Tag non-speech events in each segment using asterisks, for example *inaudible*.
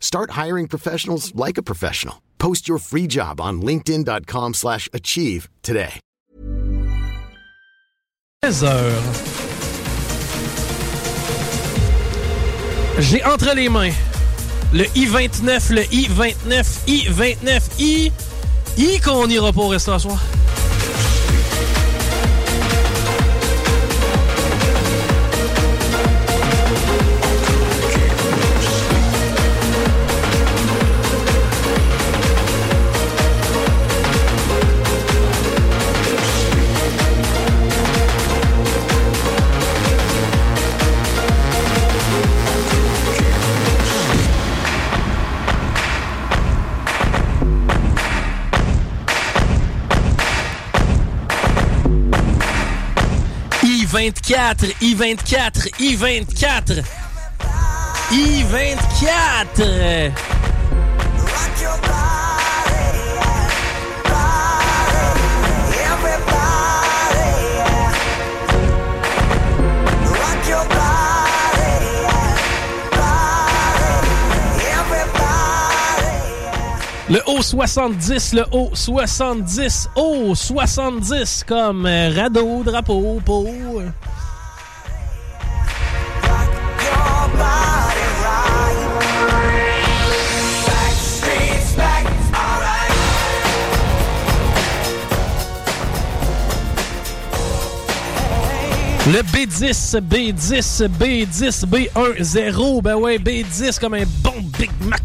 Start hiring professionals like a professional. Post your free job on linkedin.com/achieve slash achieve today. 13 heures. J'ai entre les mains le I-29, le I-29, I-29, I... I qu'on n'ira pas au soir. I-24, I-24, I-24, I-24. Le haut 70, le haut 70, haut 70 comme euh, radeau, drapeau, peau. Le B10, B10, B10, B10, ben ouais, B10 comme un bon Big Mac.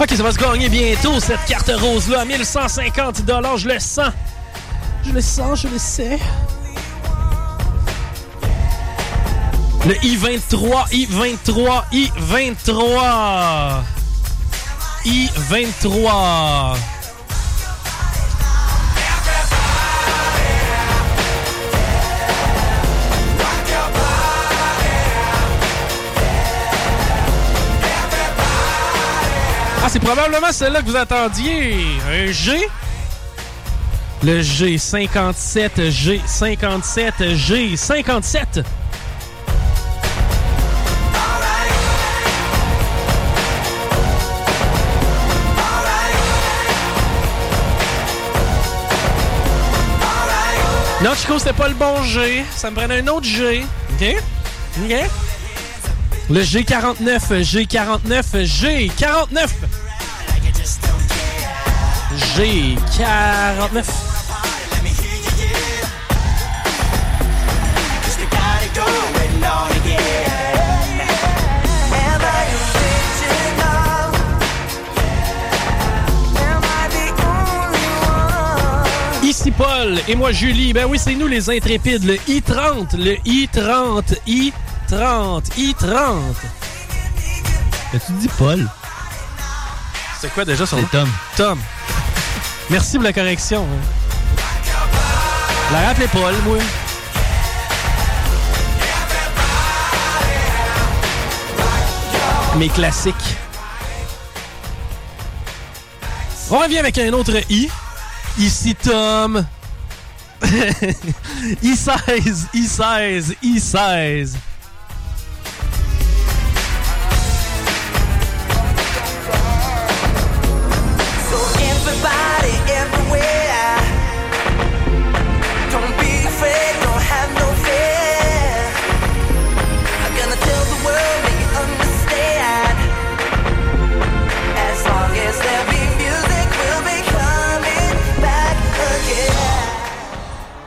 Ok, ça va se gagner bientôt, cette carte rose-là, à 1150 Je le sens. Je le sens, je le sais. Le I-23, I-23, I-23. I-23. Ah, c'est probablement celle-là que vous attendiez. Un G. Le G57, G57, G57. Non, Chico, c'était pas le bon G. Ça me prenait un autre G. OK? OK? Le G49, G49, G49. G49. Just got it going on again. Am I original? Am I the only one? Ici Paul et moi Julie. Ben oui, c'est nous les intrépides. Le I-30, le I-30, I-30, I-30. As-tu dit Paul? C'est quoi déjà son nom? Tom. Tom. Merci pour la correction. hein. La rappelez Paul, moi. Mes classiques. On revient avec un autre I. Ici Tom. I16, I16, I16.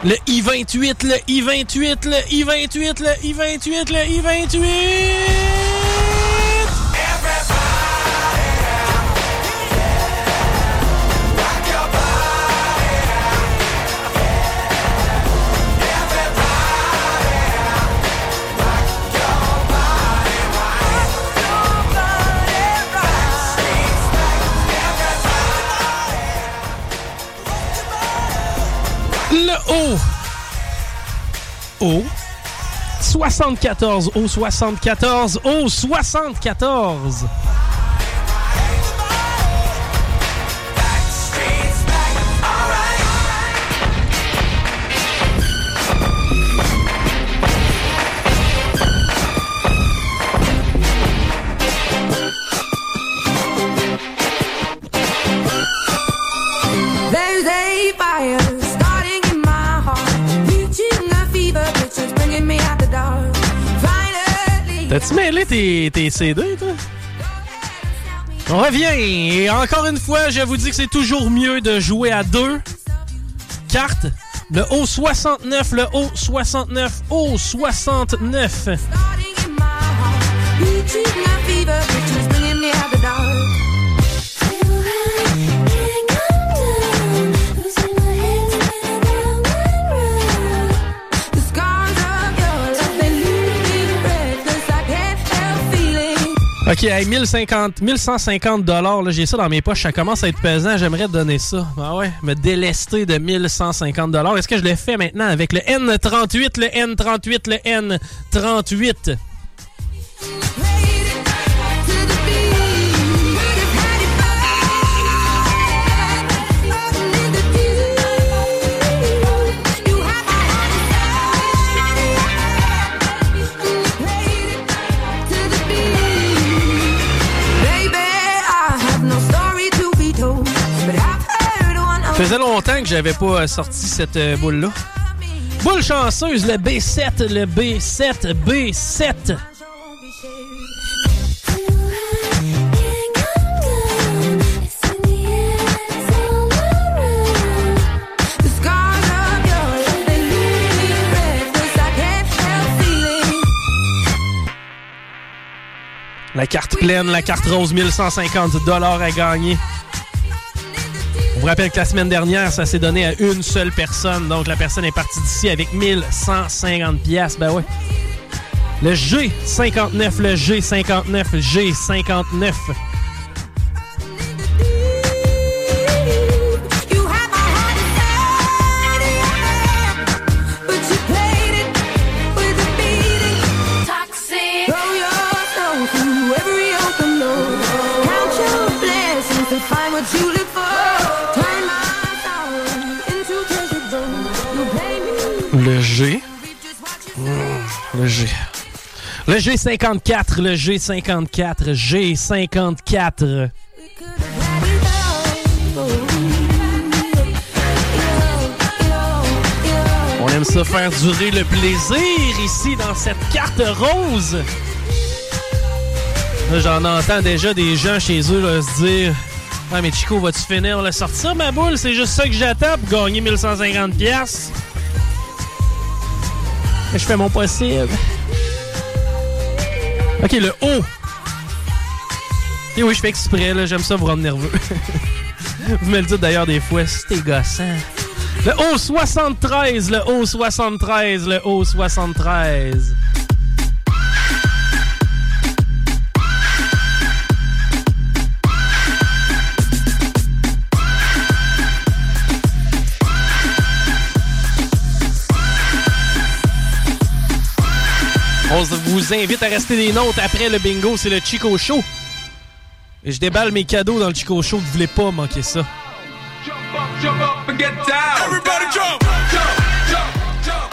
Le I-28, le I-28, le I-28, le I-28, le I-28! 74. O 74. O 74. tes, tes CD, toi? On revient. Et encore une fois, je vous dis que c'est toujours mieux de jouer à deux cartes. Le haut 69, le haut 69, haut 69. OK, hey, 1050, 1150 dollars, j'ai ça dans mes poches, ça commence à être pesant, j'aimerais donner ça. Ah ouais, me délester de 1150 dollars. Est-ce que je le fais maintenant avec le N38, le N38, le N38? Faisait longtemps que j'avais pas sorti cette euh, boule-là. Boule chanceuse, le B7, le B7, B7. La carte pleine, la carte rose, 1150 dollars à gagner. On vous rappelle que la semaine dernière, ça s'est donné à une seule personne. Donc, la personne est partie d'ici avec 1150 pièces. Ben ouais. Le G59, le G59, G59. Le G54, le G54, G54. On aime ça faire durer le plaisir ici dans cette carte rose. J'en entends déjà des gens chez eux là, se dire Ouais, mais Chico, vas-tu finir le sortir ma boule? C'est juste ça que j'attends pour gagner 1150$. Je fais mon possible. Ok, le O. Et oui, je fais exprès, là. J'aime ça vous rendre nerveux. *laughs* vous me le dites d'ailleurs des fois, t'es gossant. Le O73, le O73, le O73. On vous invite à rester des nôtres après le bingo, c'est le Chico Show. Et je déballe mes cadeaux dans le Chico Show, vous voulez pas manquer ça.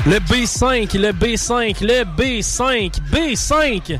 Le B5, le B5, le B5, B5.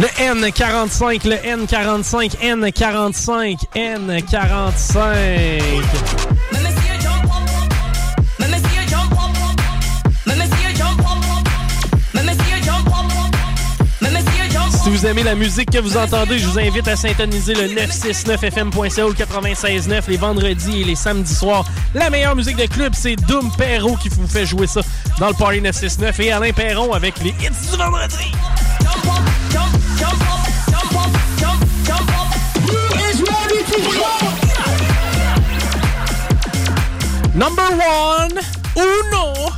Le N45, le N45, N45, N45. Si vous aimez la musique que vous entendez, je vous invite à syntoniser le 969fm.ca ou le 96.9 les vendredis et les samedis soirs. La meilleure musique de club, c'est Doom Perro qui vous fait jouer ça dans le Party 969 et Alain Perron avec les hits du vendredi. Number one, uno,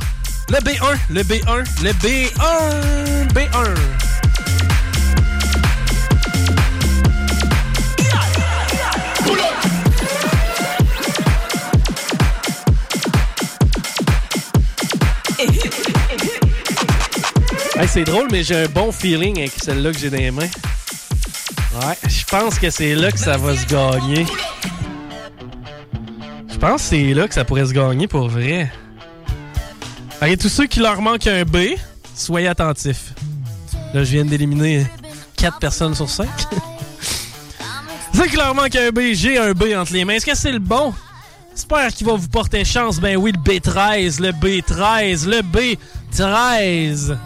le B1, le B1, le B1, B1. C'est drôle, mais j'ai un bon feeling avec celle-là que j'ai dans les mains. Ouais, je pense que c'est là que ça va se gagner. Je pense que c'est là que ça pourrait se gagner pour vrai. Allez, tous ceux qui leur manquent un B, soyez attentifs. Là, je viens d'éliminer 4 personnes sur 5. *laughs* ceux qui leur manquent un B, j'ai un B entre les mains. Est-ce que c'est le bon? J'espère qu'il va vous porter chance. Ben oui, le B13, le B13, le B13.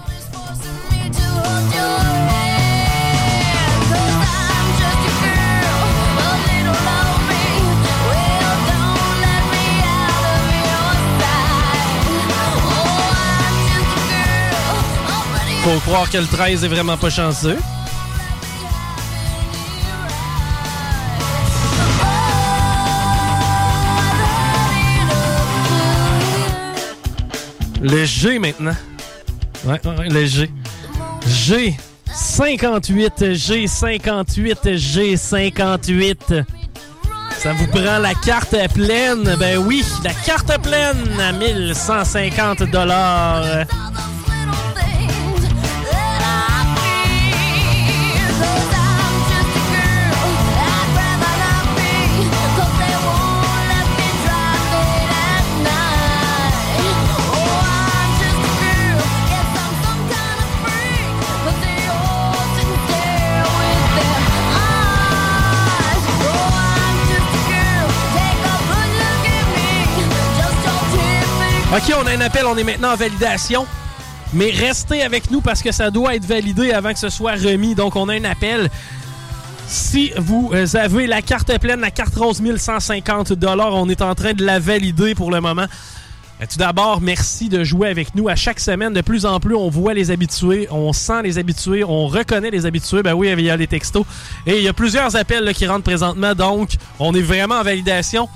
Faut croire que le 13 est vraiment pas chanceux. Le G maintenant. Ouais, ouais, le G. G. 58, G58, G58. Ça vous prend la carte pleine? Ben oui, la carte pleine à 1150 dollars. OK, on a un appel, on est maintenant en validation. Mais restez avec nous parce que ça doit être validé avant que ce soit remis. Donc, on a un appel. Si vous euh, avez la carte pleine, la carte rose 1150 on est en train de la valider pour le moment. Euh, Tout d'abord, merci de jouer avec nous à chaque semaine. De plus en plus, on voit les habitués, on sent les habitués, on reconnaît les habitués. Ben oui, il y a les textos. Et il y a plusieurs appels qui rentrent présentement, donc on est vraiment en validation.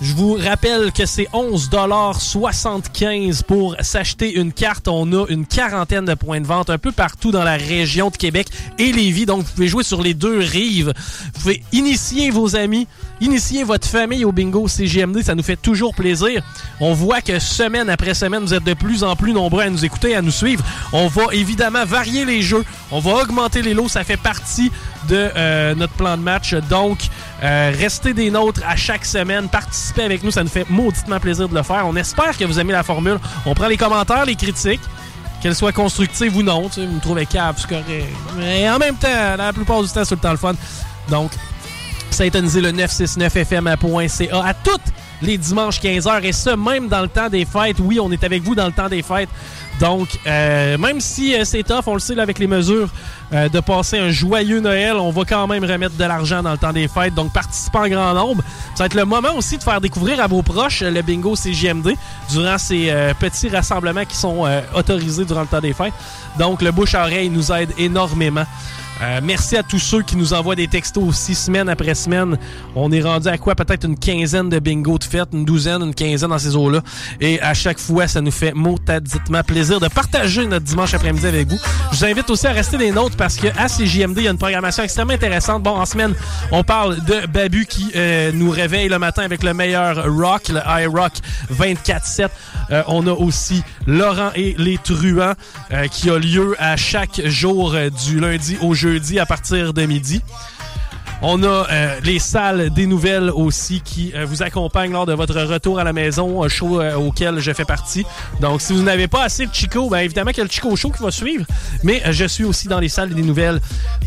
Je vous rappelle que c'est 11,75 pour s'acheter une carte. On a une quarantaine de points de vente un peu partout dans la région de Québec et Lévis. Donc, vous pouvez jouer sur les deux rives. Vous pouvez initier vos amis, initier votre famille au bingo CGMD. Ça nous fait toujours plaisir. On voit que semaine après semaine, vous êtes de plus en plus nombreux à nous écouter, à nous suivre. On va évidemment varier les jeux. On va augmenter les lots. Ça fait partie de euh, notre plan de match. Donc, euh, restez des nôtres à chaque semaine. Participez avec nous. Ça nous fait mauditement plaisir de le faire. On espère que vous aimez la formule. On prend les commentaires, les critiques. Qu'elles soient constructives ou non. Tu vous me trouvez cave, c'est correct. Mais en même temps, la plupart du temps, c'est le temps le fun. Donc, synthonisez le 969fm.ca à toutes les dimanches 15h et ce, même dans le temps des fêtes. Oui, on est avec vous dans le temps des fêtes. Donc, euh, même si euh, c'est tough, on le sait avec les mesures euh, de passer un joyeux Noël, on va quand même remettre de l'argent dans le temps des fêtes. Donc, participez en grand nombre. Ça va être le moment aussi de faire découvrir à vos proches le bingo CGMD durant ces petits rassemblements qui sont autorisés durant le temps des fêtes. Donc, le bouche-à-oreille nous aide énormément. Euh, merci à tous ceux qui nous envoient des textos aussi semaine après semaine. On est rendu à quoi? Peut-être une quinzaine de bingo de fête, une douzaine, une quinzaine dans ces eaux-là. Et à chaque fois, ça nous fait motaditement plaisir de partager notre dimanche après-midi avec vous. Je vous invite aussi à rester des nôtres parce que à CJMD, il y a une programmation extrêmement intéressante. Bon, en semaine, on parle de Babu qui euh, nous réveille le matin avec le meilleur rock, le iRock 24-7. Euh, on a aussi Laurent et les truands euh, qui a lieu à chaque jour euh, du lundi au jeudi à partir de midi. On a euh, les salles des nouvelles aussi qui euh, vous accompagnent lors de votre retour à la maison, un show euh, auquel je fais partie. Donc, si vous n'avez pas assez de Chico, bien évidemment qu'il y a le Chico Show qui va suivre. Mais je suis aussi dans les salles des nouvelles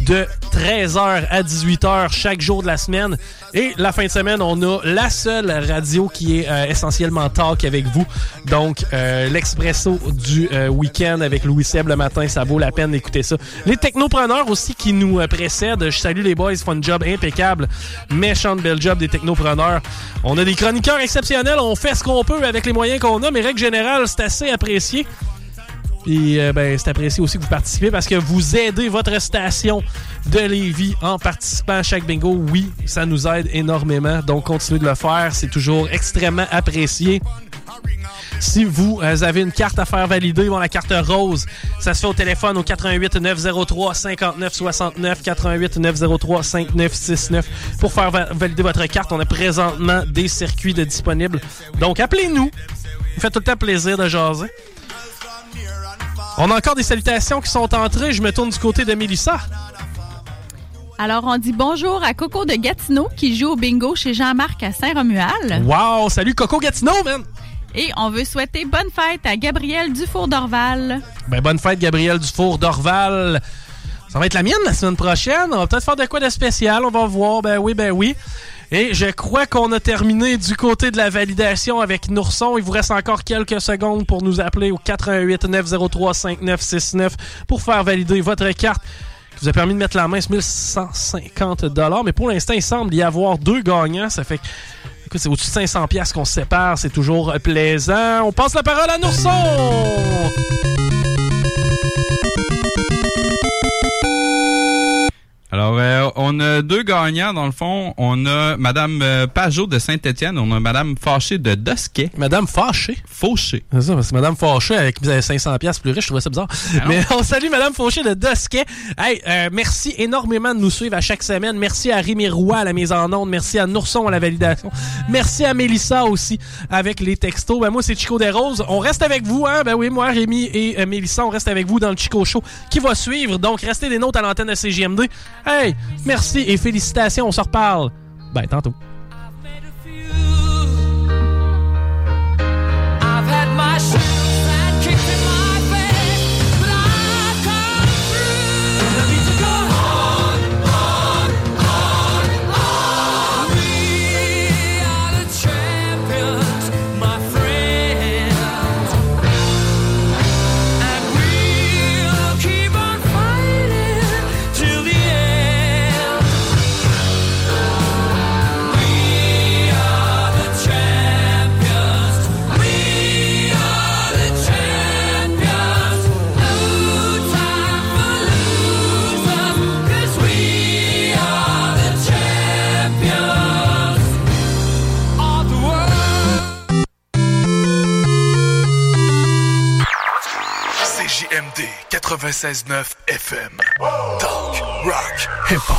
de 13h à 18h chaque jour de la semaine. Et la fin de semaine, on a la seule radio qui est essentiellement talk avec vous. Donc, l'expresso du week-end avec Louis Seb le matin, ça vaut la peine d'écouter ça. Les technopreneurs aussi qui nous précèdent. Je salue les boys, ils font un job impeccable. Méchante belle job des technopreneurs. On a des chroniqueurs exceptionnels. On fait ce qu'on peut avec les moyens qu'on a, mais règle générale, c'est assez apprécié. Puis euh, ben, c'est apprécié aussi que vous participez parce que vous aidez votre station de Lévis en participant à chaque bingo. Oui, ça nous aide énormément. Donc continuez de le faire. C'est toujours extrêmement apprécié. Si vous euh, avez une carte à faire valider, bon, la carte rose, ça se fait au téléphone au 88 903 59 69 88 903 5969 pour faire va- valider votre carte. On a présentement des circuits de disponibles. Donc appelez-nous. Vous faites tout le temps plaisir de jaser. On a encore des salutations qui sont entrées. Je me tourne du côté de Mélissa. Alors, on dit bonjour à Coco de Gatineau qui joue au bingo chez Jean-Marc à Saint-Romuald. Wow! Salut Coco Gatineau, man! Et on veut souhaiter bonne fête à Gabriel Dufour-Dorval. Ben, bonne fête, Gabriel Dufour d'Orval. Ça va être la mienne la semaine prochaine. On va peut-être faire de quoi de spécial. On va voir. Ben oui, ben oui. Et je crois qu'on a terminé du côté de la validation avec Nourson. Il vous reste encore quelques secondes pour nous appeler au 88 903 5969 pour faire valider votre carte vous a permis de mettre la main sur 1150 Mais pour l'instant, il semble y avoir deux gagnants. Ça fait que c'est au-dessus de 500 pièces qu'on se sépare, c'est toujours plaisant. On passe la parole à Nourson. Alors, euh, on a deux gagnants, dans le fond. On a Madame euh, Pajot de Saint-Étienne. On a Madame Fâché de Dosquet. Madame Fâché. Fauché. C'est ça, parce que Madame Fauché avec 500 pièces plus riche, je trouvais ça bizarre. Mais *laughs* on salue Madame Fauché de Dosquet. Hey, euh, merci énormément de nous suivre à chaque semaine. Merci à Rémi Roy à la mise en onde. Merci à Nourson à la validation. Merci à Mélissa aussi avec les textos. Ben moi, c'est Chico des Roses. On reste avec vous, hein? Ben oui, moi, Rémi et euh, Mélissa, on reste avec vous dans le Chico Show qui va suivre. Donc, restez des notes à l'antenne de CGMD. Hey, merci et félicitations. On se reparle. Ben, tantôt. 96.9 FM. Talk, rock, hip-hop.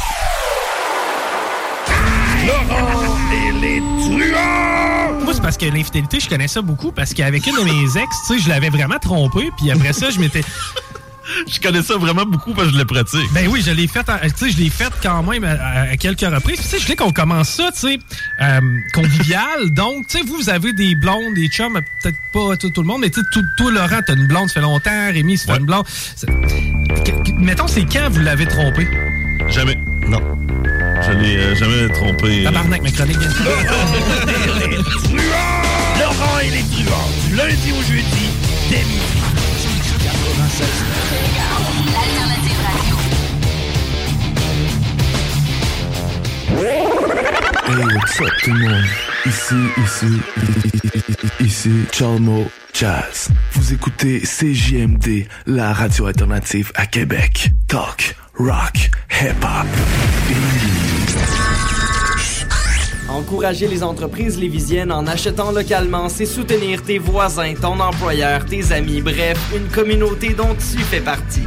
Moi, c'est parce que l'infidélité, je connais ça beaucoup parce qu'avec une de mes ex, tu sais, je l'avais vraiment trompé. Puis après ça, je m'étais. Je connais ça vraiment beaucoup parce que je le pratique. Ben oui, je l'ai fait, tu sais, je l'ai fait quand même à, à quelques reprises. Tu sais, je voulais qu'on commence ça, tu sais, euh, convivial. *laughs* Donc, tu sais, vous, vous avez des blondes, des chums, peut-être pas tout, tout le monde, mais tu sais, tout- toi, Laurent, t'as une blonde, ça fait longtemps. Rémi, ça fait une blonde. Mettons, c'est quand vous l'avez trompé? Jamais. Non. Je l'ai euh, jamais trompé. Tabarnak, ma chronique. *laughs* Laurent et les truands, du lundi au jeudi, dès up tout le monde? Ici, ici, ici, Chalmo Jazz. Vous écoutez CJMD, la radio alternative à Québec. Talk, rock, hip-hop. Encourager les entreprises lévisiennes en achetant localement, c'est soutenir tes voisins, ton employeur, tes amis, bref, une communauté dont tu fais partie.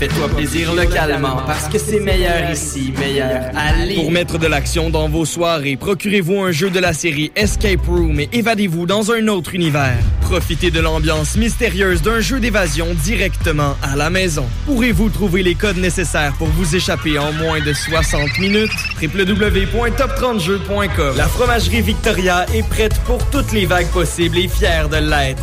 Fais-toi plaisir localement parce que c'est meilleur ici, meilleur Lévis. Pour mettre de l'action dans vos soirées, procurez-vous un jeu de la série Escape Room et évadez-vous dans un autre univers. Profitez de l'ambiance mystérieuse d'un jeu d'évasion directement à la maison. Pourrez-vous trouver les codes nécessaires pour vous échapper en moins de 60 minutes? www.top30jeux.com La fromagerie Victoria est prête pour toutes les vagues possibles et fière de l'être.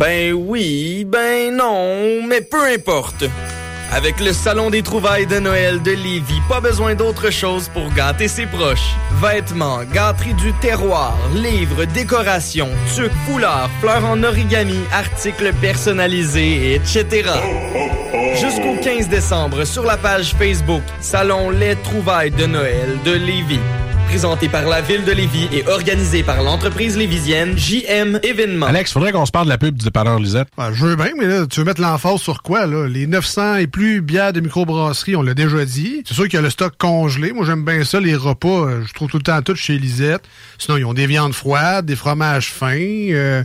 Ben oui, ben non, mais peu importe. Avec le Salon des trouvailles de Noël de Lévis, pas besoin d'autre chose pour gâter ses proches. Vêtements, gâteries du terroir, livres, décorations, tuques, foulards, fleurs en origami, articles personnalisés, etc. Jusqu'au 15 décembre, sur la page Facebook Salon Les trouvailles de Noël de Lévis. Présenté par la ville de Lévis et organisé par l'entreprise lévisienne JM Événements. Alex, faudrait qu'on se parle de la pub du dépanneur Lisette. Ben, je veux bien, mais là, tu veux mettre l'emphase sur quoi, là? Les 900 et plus bières de microbrasserie, on l'a déjà dit. C'est sûr qu'il y a le stock congelé. Moi, j'aime bien ça, les repas. euh, Je trouve tout le temps tout chez Lisette. Sinon, ils ont des viandes froides, des fromages fins, euh,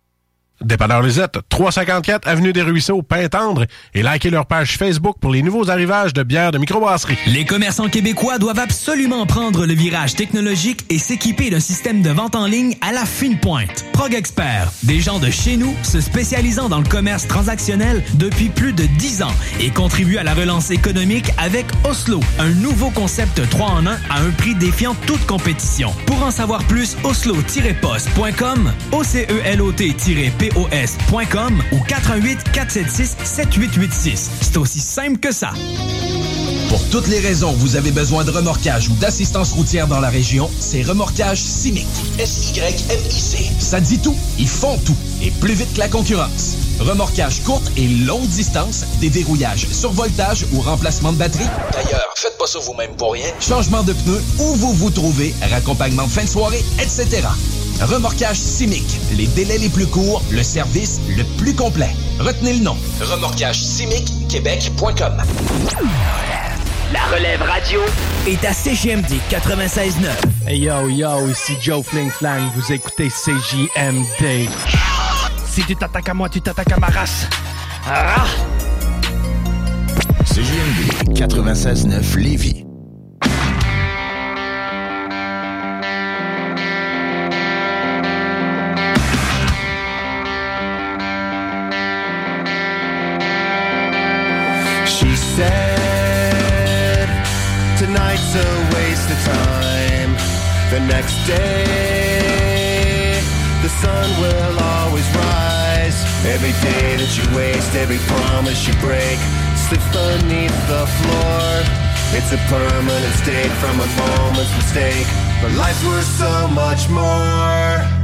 Dépanneur Lisette, 354 Avenue des Ruisseaux, Pintendre, et likez leur page Facebook pour les nouveaux arrivages de bières de microbrasserie. Les commerçants québécois doivent absolument prendre le virage technologique et s'équiper d'un système de vente en ligne à la fine pointe. Prog Expert, des gens de chez nous se spécialisant dans le commerce transactionnel depuis plus de 10 ans et contribuent à la relance économique avec Oslo, un nouveau concept 3 en 1 à un prix défiant toute compétition. Pour en savoir plus, oslo-post.com, Ou 88 476 7886. C'est aussi simple que ça. Pour toutes les raisons vous avez besoin de remorquage ou d'assistance routière dans la région, c'est Remorquage Simic. S-Y-M-I-C. Ça dit tout, ils font tout, et plus vite que la concurrence. Remorquage courte et longue distance, déverrouillage, survoltage ou remplacement de batterie. D'ailleurs, faites pas ça vous-même pour rien. Changement de pneus, où vous vous trouvez, raccompagnement de fin de soirée, etc. Remorquage Simic. Les délais les plus courts, le service le plus complet. Retenez le nom. Remorquage Québec.com. La relève radio est à CGMD 96.9. Hey yo yo, ici Joe Fling Flang, vous écoutez CJMD. Si tu t'attaques à moi, tu t'attaques à ma race. Ah! CGMD 96.9 Lévis. Of time. The next day, the sun will always rise. Every day that you waste, every promise you break, slips beneath the floor. It's a permanent state from a moment's mistake. But life's worth so much more.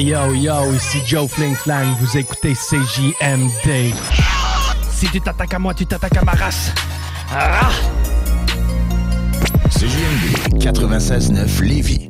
Yo yo, ici Joe Fling Flang, vous écoutez CJMD. Si tu t'attaques à moi, tu t'attaques à ma race. Ah! CJMD 96.9 Lévis.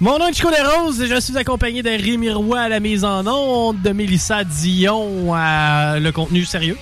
Mon nom est Chico Desroses et je suis accompagné de Rémi à la mise en onde, de Mélissa Dion à le contenu sérieux.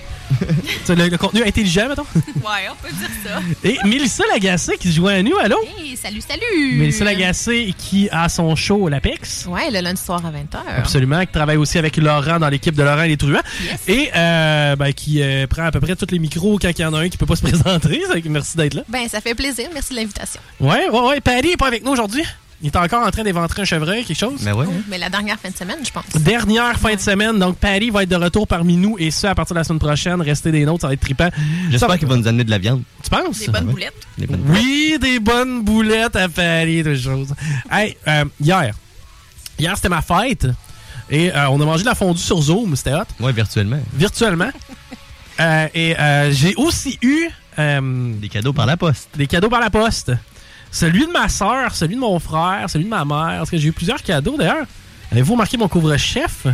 Le, le contenu intelligent, mettons. *laughs* Ouais, on peut dire ça. Et Mélissa Lagacé qui se joint à nous, allô? Hey, salut, salut! Mélissa Lagacé qui a son show au l'Apex. Ouais, le lundi soir à 20h. Absolument, qui travaille aussi avec Laurent dans l'équipe de Laurent et les Truands. Et euh, ben, qui euh, prend à peu près tous les micros quand il y en a un qui peut pas se *laughs* présenter. Merci d'être là. Ben, ça fait plaisir. Merci de l'invitation. Ouais, ouais, ouais. Paddy est pas avec nous aujourd'hui. Il est encore en train d'éventrer un chevreuil, quelque chose? Mais ouais. Mais la dernière fin de semaine, je pense. Dernière fin de semaine, donc Paddy va être de retour parmi nous et ça à partir de la semaine prochaine. Restez des nôtres, ça va être trippant. J'espère qu'il va nous amener de la viande. Tu penses? Des bonnes boulettes. Des bonnes Oui, des bonnes boulettes à Paris, des choses. Hey, euh, hier. Hier, c'était ma fête. Et euh, on a mangé de la fondue sur Zoom, c'était hot. Ouais, virtuellement. Virtuellement. *laughs* Euh, et euh, j'ai aussi eu... euh, Des cadeaux par la poste. Des cadeaux par la poste. Celui de ma soeur, celui de mon frère, celui de ma mère. Parce que j'ai eu plusieurs cadeaux, d'ailleurs. Avez-vous remarqué mon couvre-chef?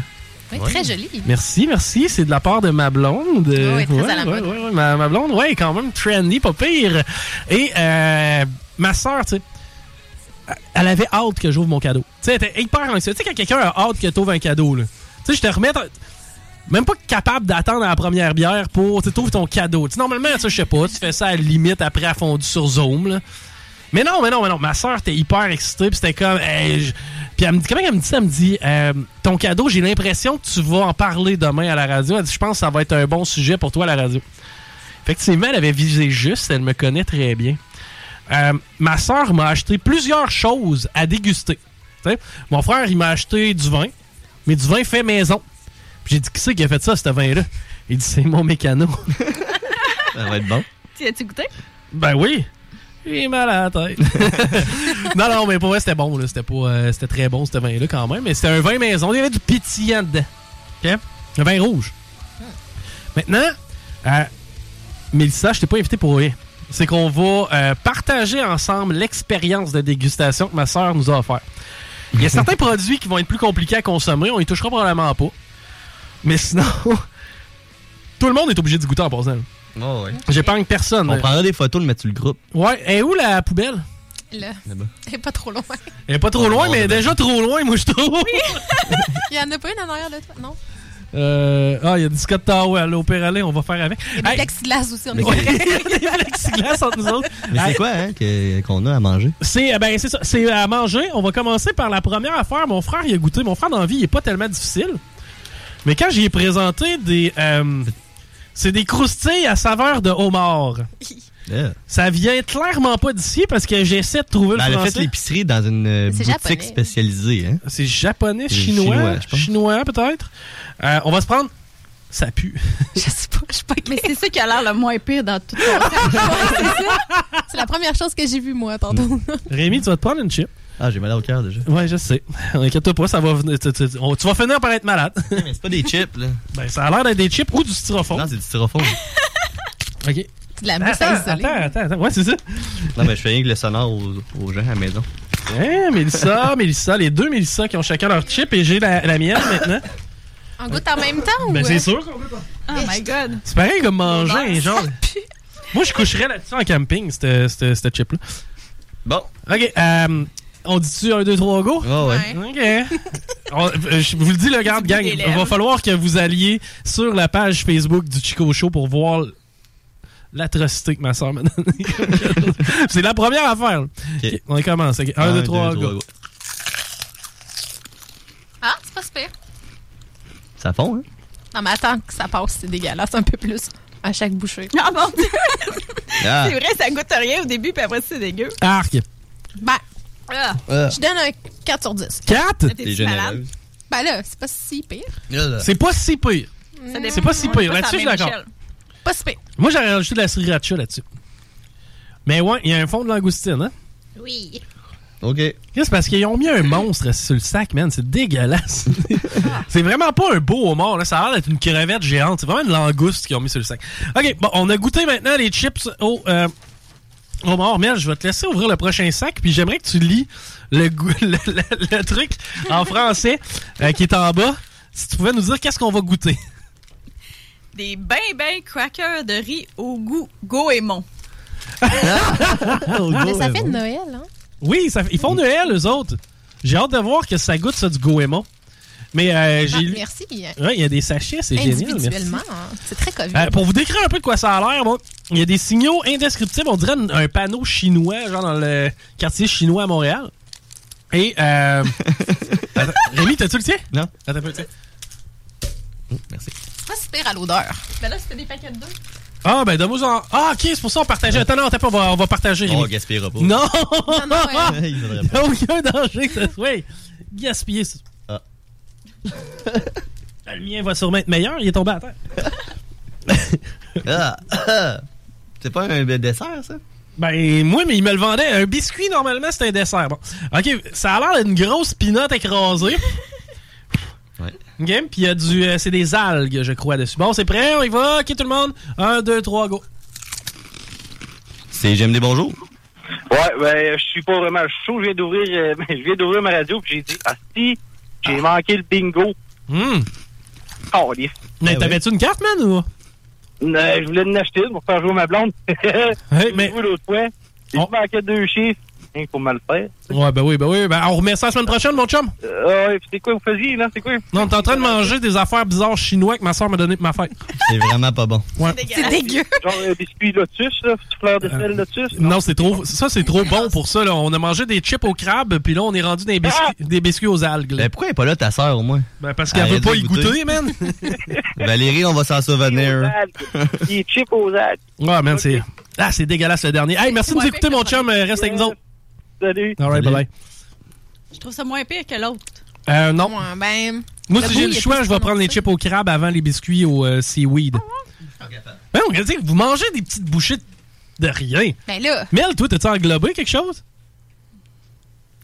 Oui, très joli. Merci, merci. C'est de la part de ma blonde. Oui, très Ouais, à la ouais, mode. ouais, ouais. Ma, ma blonde, ouais, quand même trendy, pas pire. Et euh, ma soeur, tu sais, elle avait hâte que j'ouvre mon cadeau. Tu sais, elle était hyper anxieuse. Tu sais, quand quelqu'un a hâte que tu ouvres un cadeau, là. Tu sais, je te remets. Même pas capable d'attendre à la première bière pour tu ouvres ton cadeau. Tu sais, normalement, ça, je sais pas, tu fais ça à la limite après à fondu sur Zoom, là. Mais non, mais non, mais non. Ma soeur était hyper excitée, puis c'était comme. hey, je- Puis elle me dit, comment elle me dit ça? Elle me dit, euh, ton cadeau, j'ai l'impression que tu vas en parler demain à la radio. Elle dit, je pense que ça va être un bon sujet pour toi à la radio. Effectivement, elle avait visé juste, elle me connaît très bien. Euh, ma soeur m'a acheté plusieurs choses à déguster. Tu sais, mon frère, il m'a acheté du vin, mais du vin fait maison. Puis j'ai dit, qui c'est qui a fait ça, ce vin-là? Il dit, c'est mon mécano. *laughs* Ça va être bon. Tu as-tu goûté? Ben oui. J'ai mal à la tête. *laughs* non, non, mais pour vrai, c'était bon. là. C'était pas, euh, c'était très bon, ce vin-là, quand même. Mais c'était un vin maison. Il y avait du pétillant dedans. OK? Un vin rouge. Maintenant, euh, Mélissa, je t'ai pas invité pour rien. C'est qu'on va euh, partager ensemble l'expérience de dégustation que ma soeur nous a offert. Il y a certains *laughs* produits qui vont être plus compliqués à consommer. On y touchera probablement pas. Mais sinon, *laughs* tout le monde est obligé de goûter en passant. Oh, ouais. J'épargne personne. On prendra des photos, le mettre sur le groupe. Ouais, et où la poubelle? Là. Là-bas. Elle est pas trop loin. Elle est pas trop loin, mais déjà trop loin, moi, je trouve. *laughs* *laughs* Il y en a pas une en arrière de toi, non? Euh, ah, il y a du Scott Tower à l'Opéra Lait, on va faire avec. Il y a des Hey, plexiglas aussi. On est Ouais, correct. *laughs* il y a des plexiglas entre nous autres. Mais c'est quoi, hein, qu'on a à manger? C'est euh, ben, c'est ça, c'est à manger. On va commencer par la première affaire. Mon frère, il a goûté. Mon frère, dans la vie, il est pas tellement difficile. Mais quand j'y ai présenté des. euh, c'est des croustilles à saveur de homard. *laughs* Yeah. Ça vient clairement pas d'ici parce que j'essaie de trouver Ben, le elle a français. fait l'épicerie dans une euh, boutique japonais. spécialisée. Hein? C'est japonais, chinois, chinois, peut-être. Euh, on va se prendre. Ça pue. *laughs* Je sais pas, je suis pas *laughs* Mais c'est ça qui a l'air le moins pire dans tout ton C'est la première chose que j'ai vue, moi, tantôt. Rémi, tu vas te prendre une chip. Ah, j'ai mal au cœur déjà. Ouais, je sais. *laughs* Inquiète-toi pas, ça va venir. Tu, tu- on- tu vas finir par être malade. *laughs* Mais c'est pas des chips, là. ben, ça a l'air d'être des chips ou du styrofoam. Non, c'est du styrofoam. *laughs* OK. C'est de la mousse à Attends, attends, attends, attends. Ouais, c'est ça. non, mais je fais rien que le sonore aux, aux gens à la maison. Hein, Mélissa, Mélissa, les deux Mélissa qui ont chacun leur chip et j'ai la, la mienne maintenant. On goûte en même temps ou. Ben, euh? c'est sûr qu'on goûte Oh my god. C'est pareil comme manger, genre. ça Moi, je coucherais là-dessus en camping, cette, cette, cette chip-là. Bon. OK, euh, on dit-tu 1, 2, 3, go? Oh, ouais. OK. *laughs* On- euh, je vous le dis, le garde gang, il va falloir que vous alliez sur la page Facebook du Chico Show pour voir L'atrocité que ma soeur m'a donnée. *laughs* c'est la première affaire. là. Ok, on commence. 1, 2, 3, go. Ah, c'est pas super. Ça fond, hein? Non, mais attends que ça passe, c'est dégueulasse un peu plus à chaque bouchée. Ah mon Dieu! Ah. C'est vrai, ça goûte rien au début, puis après, c'est dégueu. Arc. Ben, ah, Ah. je donne un 4 sur 10. 4? T'es? Ben là, c'est pas si pire. C'est pas si pire. C'est pas si pire. pas Là-dessus, je suis d'accord. Pas si pire. Moi, j'aurais rajouté de la sriracha là-dessus. Mais ouais, il y a un fond de langoustine, hein? Oui. OK. C'est parce qu'ils ont mis un monstre sur le sac, man. C'est dégueulasse. *laughs* c'est vraiment pas un beau homard. Là. Ça a l'air d'être une crevette géante. C'est vraiment une langouste qu'ils ont mis sur le sac. OK, bon, on a goûté maintenant les chips au euh, homard. Mel, je vais te laisser ouvrir le prochain sac. Puis j'aimerais que tu lis le, goût- *laughs* le, le- le truc en français euh, qui est en bas. Si tu pouvais nous dire qu'est-ce qu'on va goûter? Des ben ben crackers de riz au goût goémon. *laughs* Mais ça fait de Noël, hein? Oui, ça, ils font Noël, eux autres. J'ai hâte de voir que ça goûte ça du goémon. Mais euh, j'ai Ah, lu- merci. Ouais, il y a des sachets, c'est génial. Individuellement, hein. c'est très COVID. Euh, pour vous décrire un peu de quoi ça a l'air, bon, il y a des signaux indescriptibles. On dirait un, un panneau chinois, genre dans le quartier chinois à Montréal. Et, euh, *laughs* attends, Rémi, t'as-tu le tien? Non. Attends un peu, tiens. Merci. pas si pire à l'odeur. Ben là, c'était des paquets de deux. Ah, ben, donne-moi en... Ah, ok, c'est pour ça qu'on partageait. Attends, non, attends pas, on va, on va partager. On gaspillera pas. Non! Non, non, ouais. *laughs* Il n'y a aucun danger que ça soit gaspillé. *laughs* Le mien va sûrement être meilleur, il est tombé à terre. *laughs* Ah, ah. C'est pas un dessert, ça? Ben, moi, mais il me le vendait. Un biscuit, normalement, c'est un dessert. Bon. OK, ça a l'air d'une grosse pinotte écrasée. *laughs* Ouais. OK, puis il y a du... euh, c'est des algues, je crois, dessus. Bon, c'est prêt, on y va. OK, tout le monde. Un, deux, trois, go. C'est J'aime des bonjours? Ouais, ben, je suis pas vraiment chaud. Je viens d'ouvrir, euh, je viens d'ouvrir ma radio puis j'ai dit, ah si, j'ai manqué le bingo. Hum. Oh, les... Mais t'avais-tu une carte, man, ou... Euh, je voulais en acheter une pour faire jouer ma blonde. *laughs* mais- J'ai l'autre fois. Il me manquait deux chiffres. Il faut mal faire. Ouais, ben oui, ben oui. Ben, on remet ça la semaine prochaine, mon chum. Euh, ouais, puis c'est quoi vous faisiez, là? C'est quoi? Non, t'es en train de manger des affaires bizarres chinois que ma soeur m'a donné pour ma fête. C'est vraiment pas bon. Ouais. C'est dégueu. Genre euh, biscuit lotus, là? Petit fleur de sel lotus? Non, c'est trop. Ça, c'est trop bon pour ça. Là. On a mangé des chips au crabe, puis là, on est rendu des biscuits, des biscuits aux algues. là. Mais pourquoi elle est pas là, ta sœur, au moins? Ben, parce qu'elle veut pas y goûter, man. *laughs* Valérie, on va s'en souvenir. Les chips aux algues. Ouais, man, c'est. Ah, c'est dégueulasse le dernier. Hey, merci de nous écouter, mon chum. Euh, Reste avec nous autres. Salut. All right, bye bye. Je trouve ça moins pire que l'autre. Euh, non. Ben. Moi, le si goût, j'ai le choix, je vais prendre les chips au crabe avant les biscuits au euh, seaweed. Ben, regardez, vous mangez des petites bouchées de rien. Ben là. Mel, toi, t'as-tu englobé quelque chose?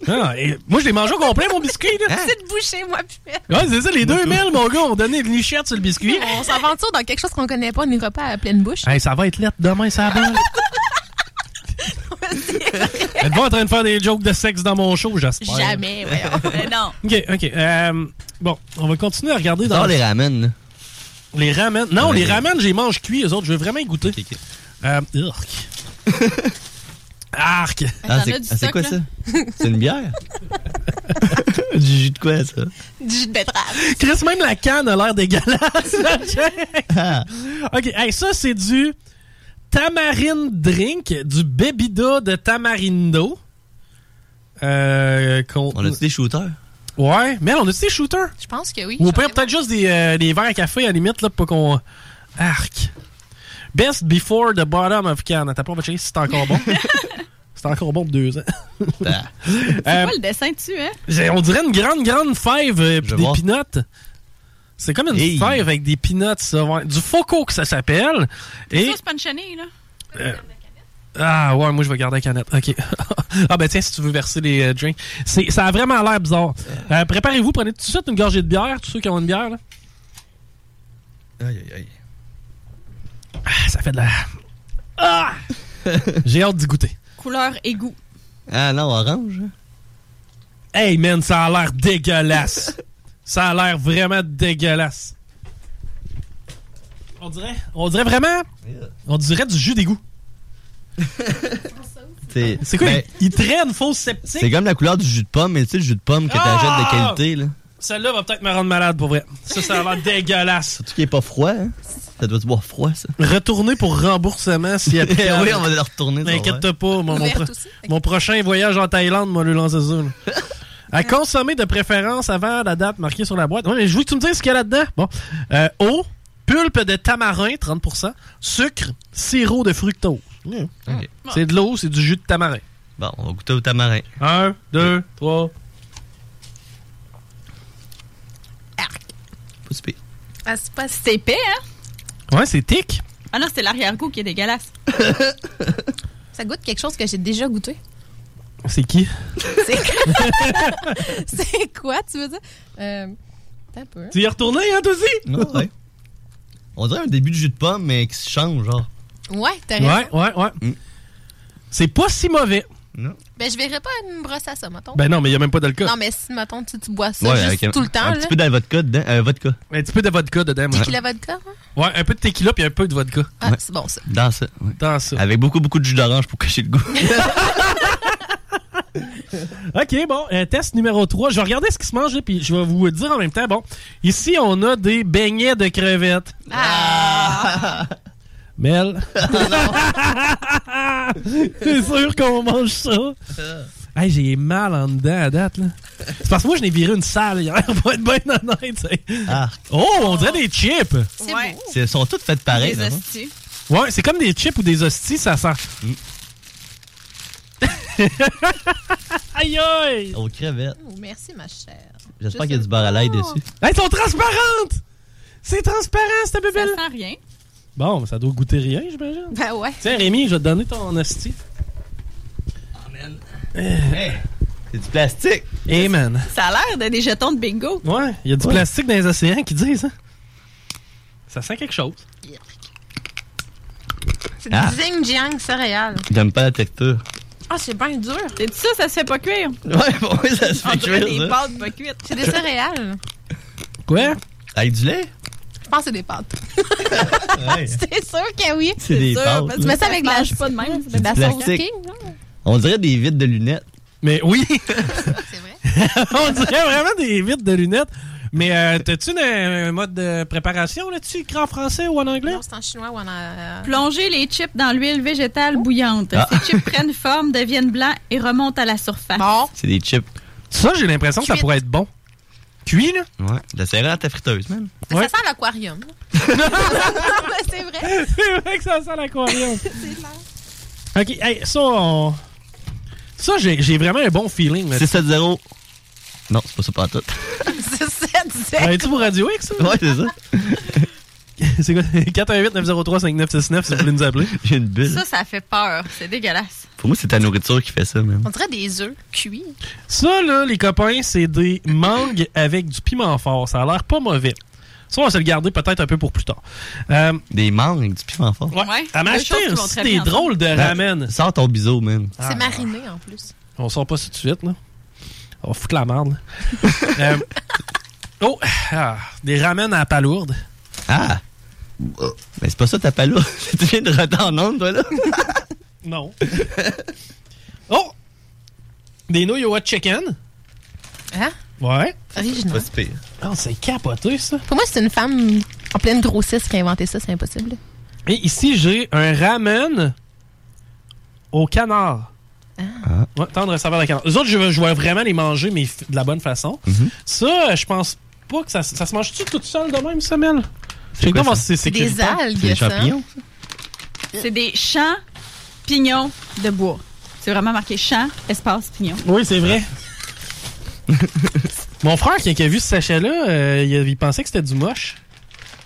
Ah, et moi, je l'ai mangé au complet, mon biscuit, là. *laughs* Petite bouchée, moi, puis Ouais, c'est ça, les deux Mel, mon gars, ont donné une lichette sur le biscuit. On s'aventure dans quelque chose qu'on connaît pas, on n'ira pas à pleine bouche. Hey, ça va être lettre demain, ça va. *laughs* *laughs* Êtes-vous en train de faire des jokes de sexe dans mon show, j'espère? Jamais, voyons. Mais *laughs* non. OK, OK. euh, bon, on va continuer à regarder dans... Les ramen, là. Les ramen. Non, Ouais. les ramen, j'ai mange cuit, eux autres. Je veux vraiment y goûter. Euh, urk. *laughs* Arc. Ah, c'est ah, c'est quoi ça? C'est une bière? *laughs* du jus de quoi, ça? Du jus de betterave. Chris, même la canne a l'air dégueulasse. Ah. OK, hey, ça, c'est du tamarine drink, du bebida de tamarindo. Euh, qu'on- On a-tu des shooters? Ouais, mais on a-tu des shooters? Je pense que oui. Ou peut-être juste des, euh, des verres à café à la limite, là, pour qu'on. Arc. Best before the bottom of can. T'as pas, on va checker si c'est encore bon. *laughs* c'est encore bon pour deux ans. C'est Euh, quoi le dessin dessus, hein? j'ai- on dirait une grande, grande fève euh, des pinottes. C'est comme une Hey. fève avec des pinottes, ça. ouais. Du foco que ça s'appelle. Et. Ça, c'est pas une chenille, là. euh, ah ouais, moi je vais garder la canette. OK. *laughs* ah ben tiens, si tu veux verser les euh, drinks. C'est, ça a vraiment l'air bizarre. Euh, préparez-vous, prenez tout de suite une gorgée de bière, tous ceux qui ont une bière. Là. Aïe, aïe, aïe. Ah, ça fait de la... Ah! *laughs* J'ai hâte d'y goûter. Couleur égout. Ah non, orange. hein? Hey man, ça a l'air dégueulasse. *laughs* ça a l'air vraiment dégueulasse. On dirait, on dirait vraiment, on dirait du jus d'égout. *laughs* C'est C'est quoi? ben, il, il traîne fausse sceptique. C'est comme la couleur du jus de pomme, mais tu sais, le jus de pomme que t'achètes de Ah! qualité, là. Celle-là va peut-être me rendre malade pour vrai. Ça, ça a l'air *laughs* dégueulasse. Surtout qu'il est pas froid, hein? Ça doit se boire froid, ça. Retourner pour remboursement s'il y a *laughs* oui, on va le retourner. ça va. T'inquiète pas, mon, mon, Ouverte pro- aussi? mon prochain voyage en Thaïlande, moi, lui lancer ça. À consommer de préférence avant la date marquée sur la boîte. Ouais, mais je veux que tu me dises ce qu'il y a là-dedans. Bon. Euh, eau, pulpe de tamarin, 30%, sucre, sirop de fructose. Ok. C'est de l'eau, c'est du jus de tamarin. Bon, on va goûter au tamarin. Un, deux, trois. Pas si pire. Ah, c'est pas c'est épais, hein? Ouais, c'est tic. Ah non, c'est l'arrière-goût qui est dégueulasse. *laughs* Ça goûte quelque chose que j'ai déjà goûté. C'est qui? *laughs* C'est quoi, tu veux dire? Euh, attends un peu. Tu y es retourné, hein, toi aussi? Non, ouais. On dirait un début de jus de pomme, mais qui se change, genre. Ouais, t'as raison. Ouais, ouais, ouais. Mm. C'est pas si mauvais. Non. Ben, je verrais pas une brosse à ça, mettons. Ben non, mais il n'y a même pas d'alcool. Non, mais si, mettons, tu, tu bois ça Ouais, juste avec un, tout le temps, un là. petit peu de vodka dedans. Euh, vodka. Un petit peu de vodka dedans. moi. Tequila vodka, hein? Ouais, un peu de tequila puis un peu de vodka. Ah, Ouais. c'est bon, ça. Dans ça. ouais. Dans ça. Avec beaucoup, beaucoup de jus d'orange pour cacher le goût. *laughs* *laughs* OK, bon, euh, test numéro 3. Je vais regarder ce qui se mange, là, puis je vais vous dire en même temps. Bon, ici, on a des beignets de crevettes. Ah! *laughs* Mel? *laughs* C'est sûr qu'on mange ça. Hey, j'ai mal en dedans à date, là. C'est parce que moi, je n'ai viré une salle hier, pour être bien honnête. tu sais. Ah. Oh, on dirait des chips. C'est Ouais. Elles sont toutes faites pareil, Des non? hosties. Ouais, c'est comme des chips ou des hosties, ça sent. *laughs* aïe aïe! Aux crevettes. Oh, merci, ma chère. J'espère Je qu'il y a du beurre à l'ail dessus. Elles sont transparentes! C'est transparent, cette Ça bébelle! sent rien. Bon, ça doit goûter rien, j'imagine. Ben ouais. Tiens, Rémi, je vais te donner ton hostie. Hey, c'est du plastique. Man. Ça a l'air de des jetons de bingo. Ouais, il y a du Ouais. plastique dans les océans qui disent, hein? Ça sent quelque chose. C'est Ah. du Zing Jiang céréales. J'aime pas la texture. Ah, c'est bien dur. C'est ça, ça se fait pas cuire. *laughs* Ouais, bon, oui, ça se On fait dirait cuire, des ça. pâtes pas cuites. C'est des céréales. Quoi? Avec du lait? Je pense que c'est des pâtes. *laughs* Ouais. C'est sûr que oui. C'est des sûr, pâtes, Tu mets ça avec de la, pas de même. de la sauce king. On dirait des vides de lunettes. Mais oui, *laughs* C'est vrai. on dirait vraiment des vitres de lunettes. Mais euh, t'as-tu euh, un mode de préparation là-dessus, écrit en français ou en anglais? Non, c'est en chinois ou en... Euh... Plonger les chips dans l'huile végétale oh. bouillante. Ah. Ces chips prennent forme, deviennent blancs et remontent à la surface. Bon. C'est des chips. Ça, j'ai l'impression que ça pourrait être bon. Cuit, là? Ouais, la serrure à ta friteuse, même. Ouais. Ça sent l'aquarium. non, *laughs* *laughs* c'est vrai. C'est vrai que ça sent l'aquarium. *laughs* c'est clair. OK, hey, ça, on... Ça, j'ai vraiment un bon feeling. 6-7-0. Non, c'est pas ça, pas tout. 6-7-0. Travailles-tu pour Radio X? Ouais, c'est ça. *laughs* C'est quoi? 418-903-5969 si vous voulez nous appeler. J'ai une bulle. Ça, ça fait peur. C'est dégueulasse. Pour moi, c'est ta nourriture qui fait ça, même. On dirait des œufs cuits. Ça, là, les copains, c'est des mangues avec du piment fort. Ça a l'air pas mauvais. Ça, on va se le garder peut-être un peu pour plus tard. Euh, des mangues du piment fort? Ouais. Ouais. À m'acheter Des drôles de ben, ramen. Sors ton biseau, man. C'est ah. mariné en plus. On sort pas ça tout de suite, là. On va foutre la merde, *laughs* euh, oh! ah, des ramen à la palourde. Ah! Mais c'est pas ça ta palourde. *laughs* tu viens de rater en onde, toi, là? *laughs* Non. oh! Des nouilles au hot chicken. Hein? Ouais. Original. Pas si pire. Oh, c'est capoté, ça. Pour moi, c'est une femme en pleine grossesse qui a inventé ça. C'est impossible. Et ici, j'ai un ramen au canard. Ah. Ouais, tendre saveur de canard. Les autres, je vais, je vais vraiment les manger, mais de la bonne façon. Mhm. Ça, je pense pas que ça, ça se mange-tu tout seul de même? Je sais quoi, ça? c'est C'est des algues, C'est des ça. champignons? C'est des champs pignons de bois. C'est vraiment marqué champ, espace, pignon. Oui, c'est vrai. *laughs* Mon frère, qui a vu ce sachet-là, euh, il, il pensait que c'était du moche.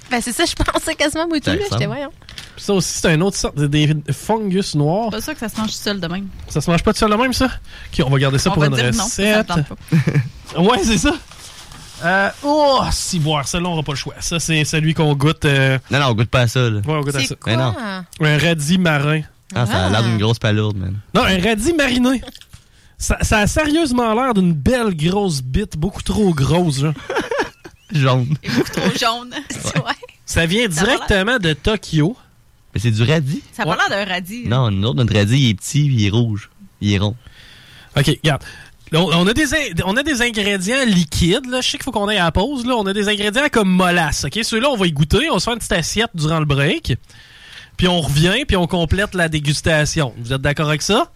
Ben, c'est ça, je pensais quasiment moi tout. Ça là. J'étais, voyons. Puis ça aussi, c'est une autre sorte, de- des fungus noirs. C'est pas ça que ça se mange seul de même. Ça se mange pas tout seul de même, ça? Ok, on va garder ça On pour va une dire non, ça recette. pas. *laughs* ouais, c'est ça. Euh, oh, si boire, celui-là, on n'aura pas le choix. Ça, c'est celui qu'on goûte. euh, Non, non, on goûte pas à ça, là. Ouais, on goûte à ça. quoi? Mais non. Un radis marin. Ah, ça a l'air d'une grosse palourde, man. Non, un radis mariné. Ça, ça a sérieusement l'air d'une belle grosse bite, beaucoup trop grosse. *laughs* Jaune. Trop jaune. *laughs* ouais. Ça vient Ça directement de Tokyo. Mais c'est du radis? Ça a pas l'air d'un radis. Non, nous autres, notre radis, il est petit, puis il est rouge. Il est rond. OK, regarde. On, on a des, in- on a des ingrédients liquides. Là. Je sais qu'il faut qu'on aille à la pause. Là. On a des ingrédients comme mollasse. ok? Ceux-là, on va y goûter. On se fait une petite assiette durant le break. Puis on revient, puis on complète la dégustation. Vous êtes d'accord avec ça?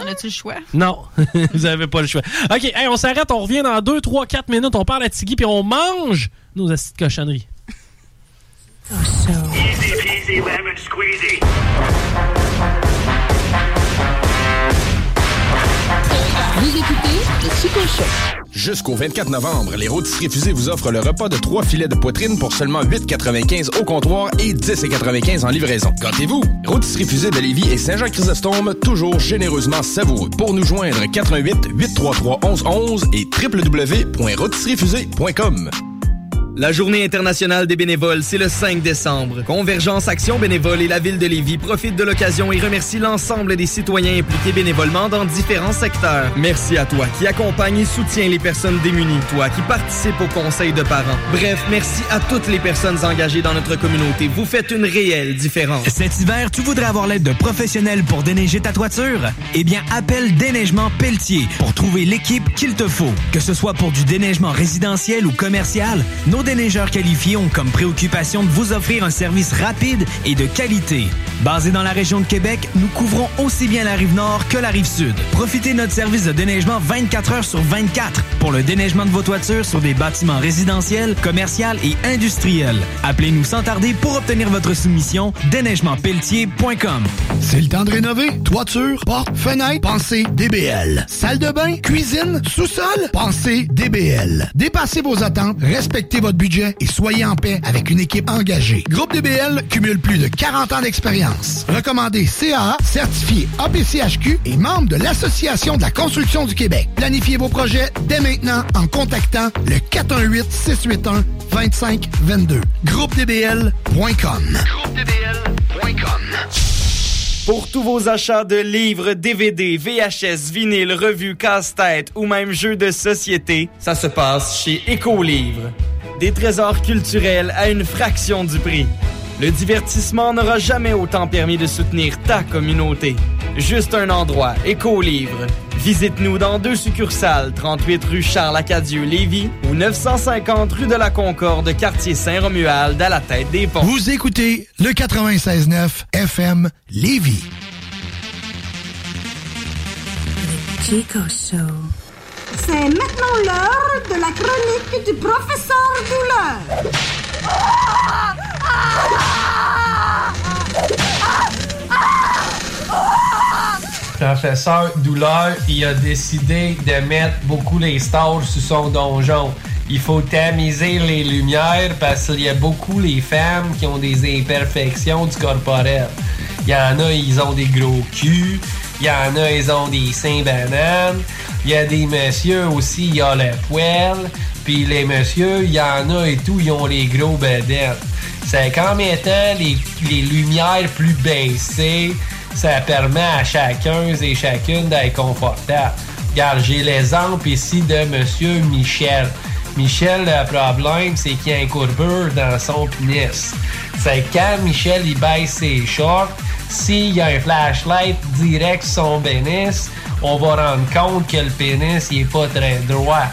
On a-tu le choix? Non, *laughs* vous avez pas le choix. OK, hey, on s'arrête, on revient dans 2, 3, 4 minutes, on parle à Tiggy, puis on mange nos acides de cochonnerie. Easy peasy lemon squeezy. Vous écoutez Chico Show. Jusqu'au 24 novembre, les rôtisseries fusées vous offrent le repas de trois filets de poitrine pour seulement 8,95 au comptoir et 10,95 en livraison. Gâtez-vous! Rôtisserie fusée de Lévis et Saint-Jean-Chrysostome, toujours généreusement savoureux. Pour nous joindre, 88 833 1111 et www.rôtisseriefusée.com. La Journée internationale des bénévoles, c'est le 5 décembre. Convergence Action Bénévole et la Ville de Lévis profitent de l'occasion et remercient l'ensemble des citoyens impliqués bénévolement dans différents secteurs. Merci à toi qui accompagne et soutient les personnes démunies, toi qui participe au conseil de parents. Bref, merci à toutes les personnes engagées dans notre communauté. Vous faites une réelle différence. Cet hiver, tu voudrais avoir l'aide de professionnels pour déneiger ta toiture? Eh bien, appelle Déneigement Pelletier pour trouver l'équipe qu'il te faut. Que ce soit pour du déneigement résidentiel ou commercial, déneigeurs qualifiés ont comme préoccupation de vous offrir un service rapide et de qualité. Basé dans la région de Québec, nous couvrons aussi bien la rive nord que la rive sud. Profitez de notre service de déneigement 24 heures sur 24 pour le déneigement de vos toitures sur des bâtiments résidentiels, commerciaux et industriels. Appelez-nous sans tarder pour obtenir votre soumission déneigementpelletier.com. C'est le temps de rénover. Toiture, porte, fenêtre, pensez DBL. Salle de bain, cuisine, sous-sol, pensez DBL. Dépassez vos attentes, respectez votre budget et soyez en paix avec une équipe engagée. Groupe DBL cumule plus de 40 ans d'expérience. Recommandé CAA, certifié APCHQ et membre de l'Association de la construction du Québec. Planifiez vos projets dès maintenant en contactant le 418-681-2522. GroupeDBL.com. Pour tous vos achats de livres, DVD, VHS, vinyle, revues, casse-tête ou même jeux de société, ça se passe chez Écolivre. Des trésors culturels à une fraction du prix. Le divertissement n'aura jamais autant permis de soutenir ta communauté. Juste un endroit, Écolivre. Visite-nous dans deux succursales, 38 rue Charles-Acadieux, Lévis ou 950 rue de la Concorde, quartier Saint-Romuald, à la tête des ponts. Vous écoutez le 96.9 FM Lévis. Chico Show. C'est maintenant l'heure de la chronique du professeur Douleur. Professeur Douleur, il a décidé de mettre beaucoup les stars sur son donjon. Il faut tamiser les lumières parce qu'il y a beaucoup les femmes qui ont des imperfections du corporel. Il y en a, ils ont des gros culs. Il y en a, ils ont des seins bananes. Il y a des messieurs aussi, il y a le poêle. Puis les messieurs, il y en a et tout, ils ont les gros bedettes. C'est qu'en mettant les, les lumières plus baissées, ça permet à chacun et chacune d'être confortable. Regarde, j'ai l'exemple ici de Monsieur Michel. Michel, le problème, c'est qu'il y a un courbure dans son pénis. C'est quand Michel il baisse ses shorts, s'il y a un flashlight direct sur son pénis, on va rendre compte que le pénis il est pas très droit.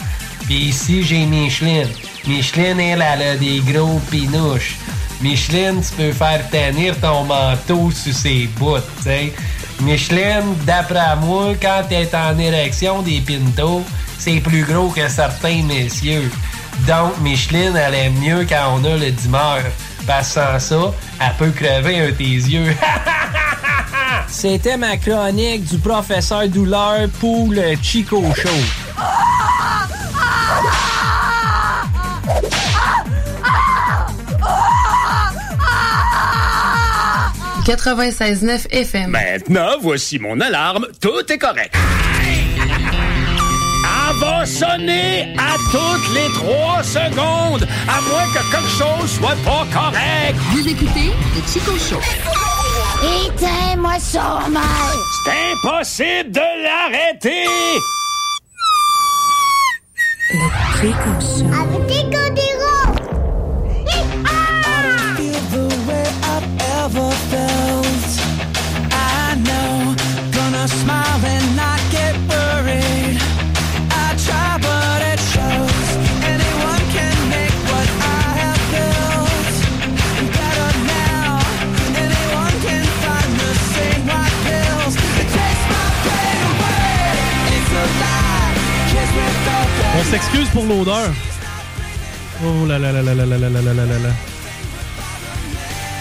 Puis ici, j'ai Micheline. Micheline, elle, elle a des gros pinouches. Micheline, tu peux faire tenir ton manteau sur ses bouts, tu. Micheline, d'après moi, quand t'es en érection des pintos, c'est plus gros que certains messieurs. Donc, Micheline, elle aime mieux quand on a le dimeur. Parce que sans ça, elle peut crever un tes yeux. *laughs* C'était ma chronique du professeur Douleur pour le Chico Show. 96.9 FM. Maintenant, voici mon alarme. Tout est correct. Va sonner à toutes les trois secondes, à moins que quelque chose soit pas correct. Vous écoutez le Chico Show. Éteins-moi ça, C'est impossible de l'arrêter. Le Chico Show. Avec pour l'odeur. Oh là là là là là là là là là là là là.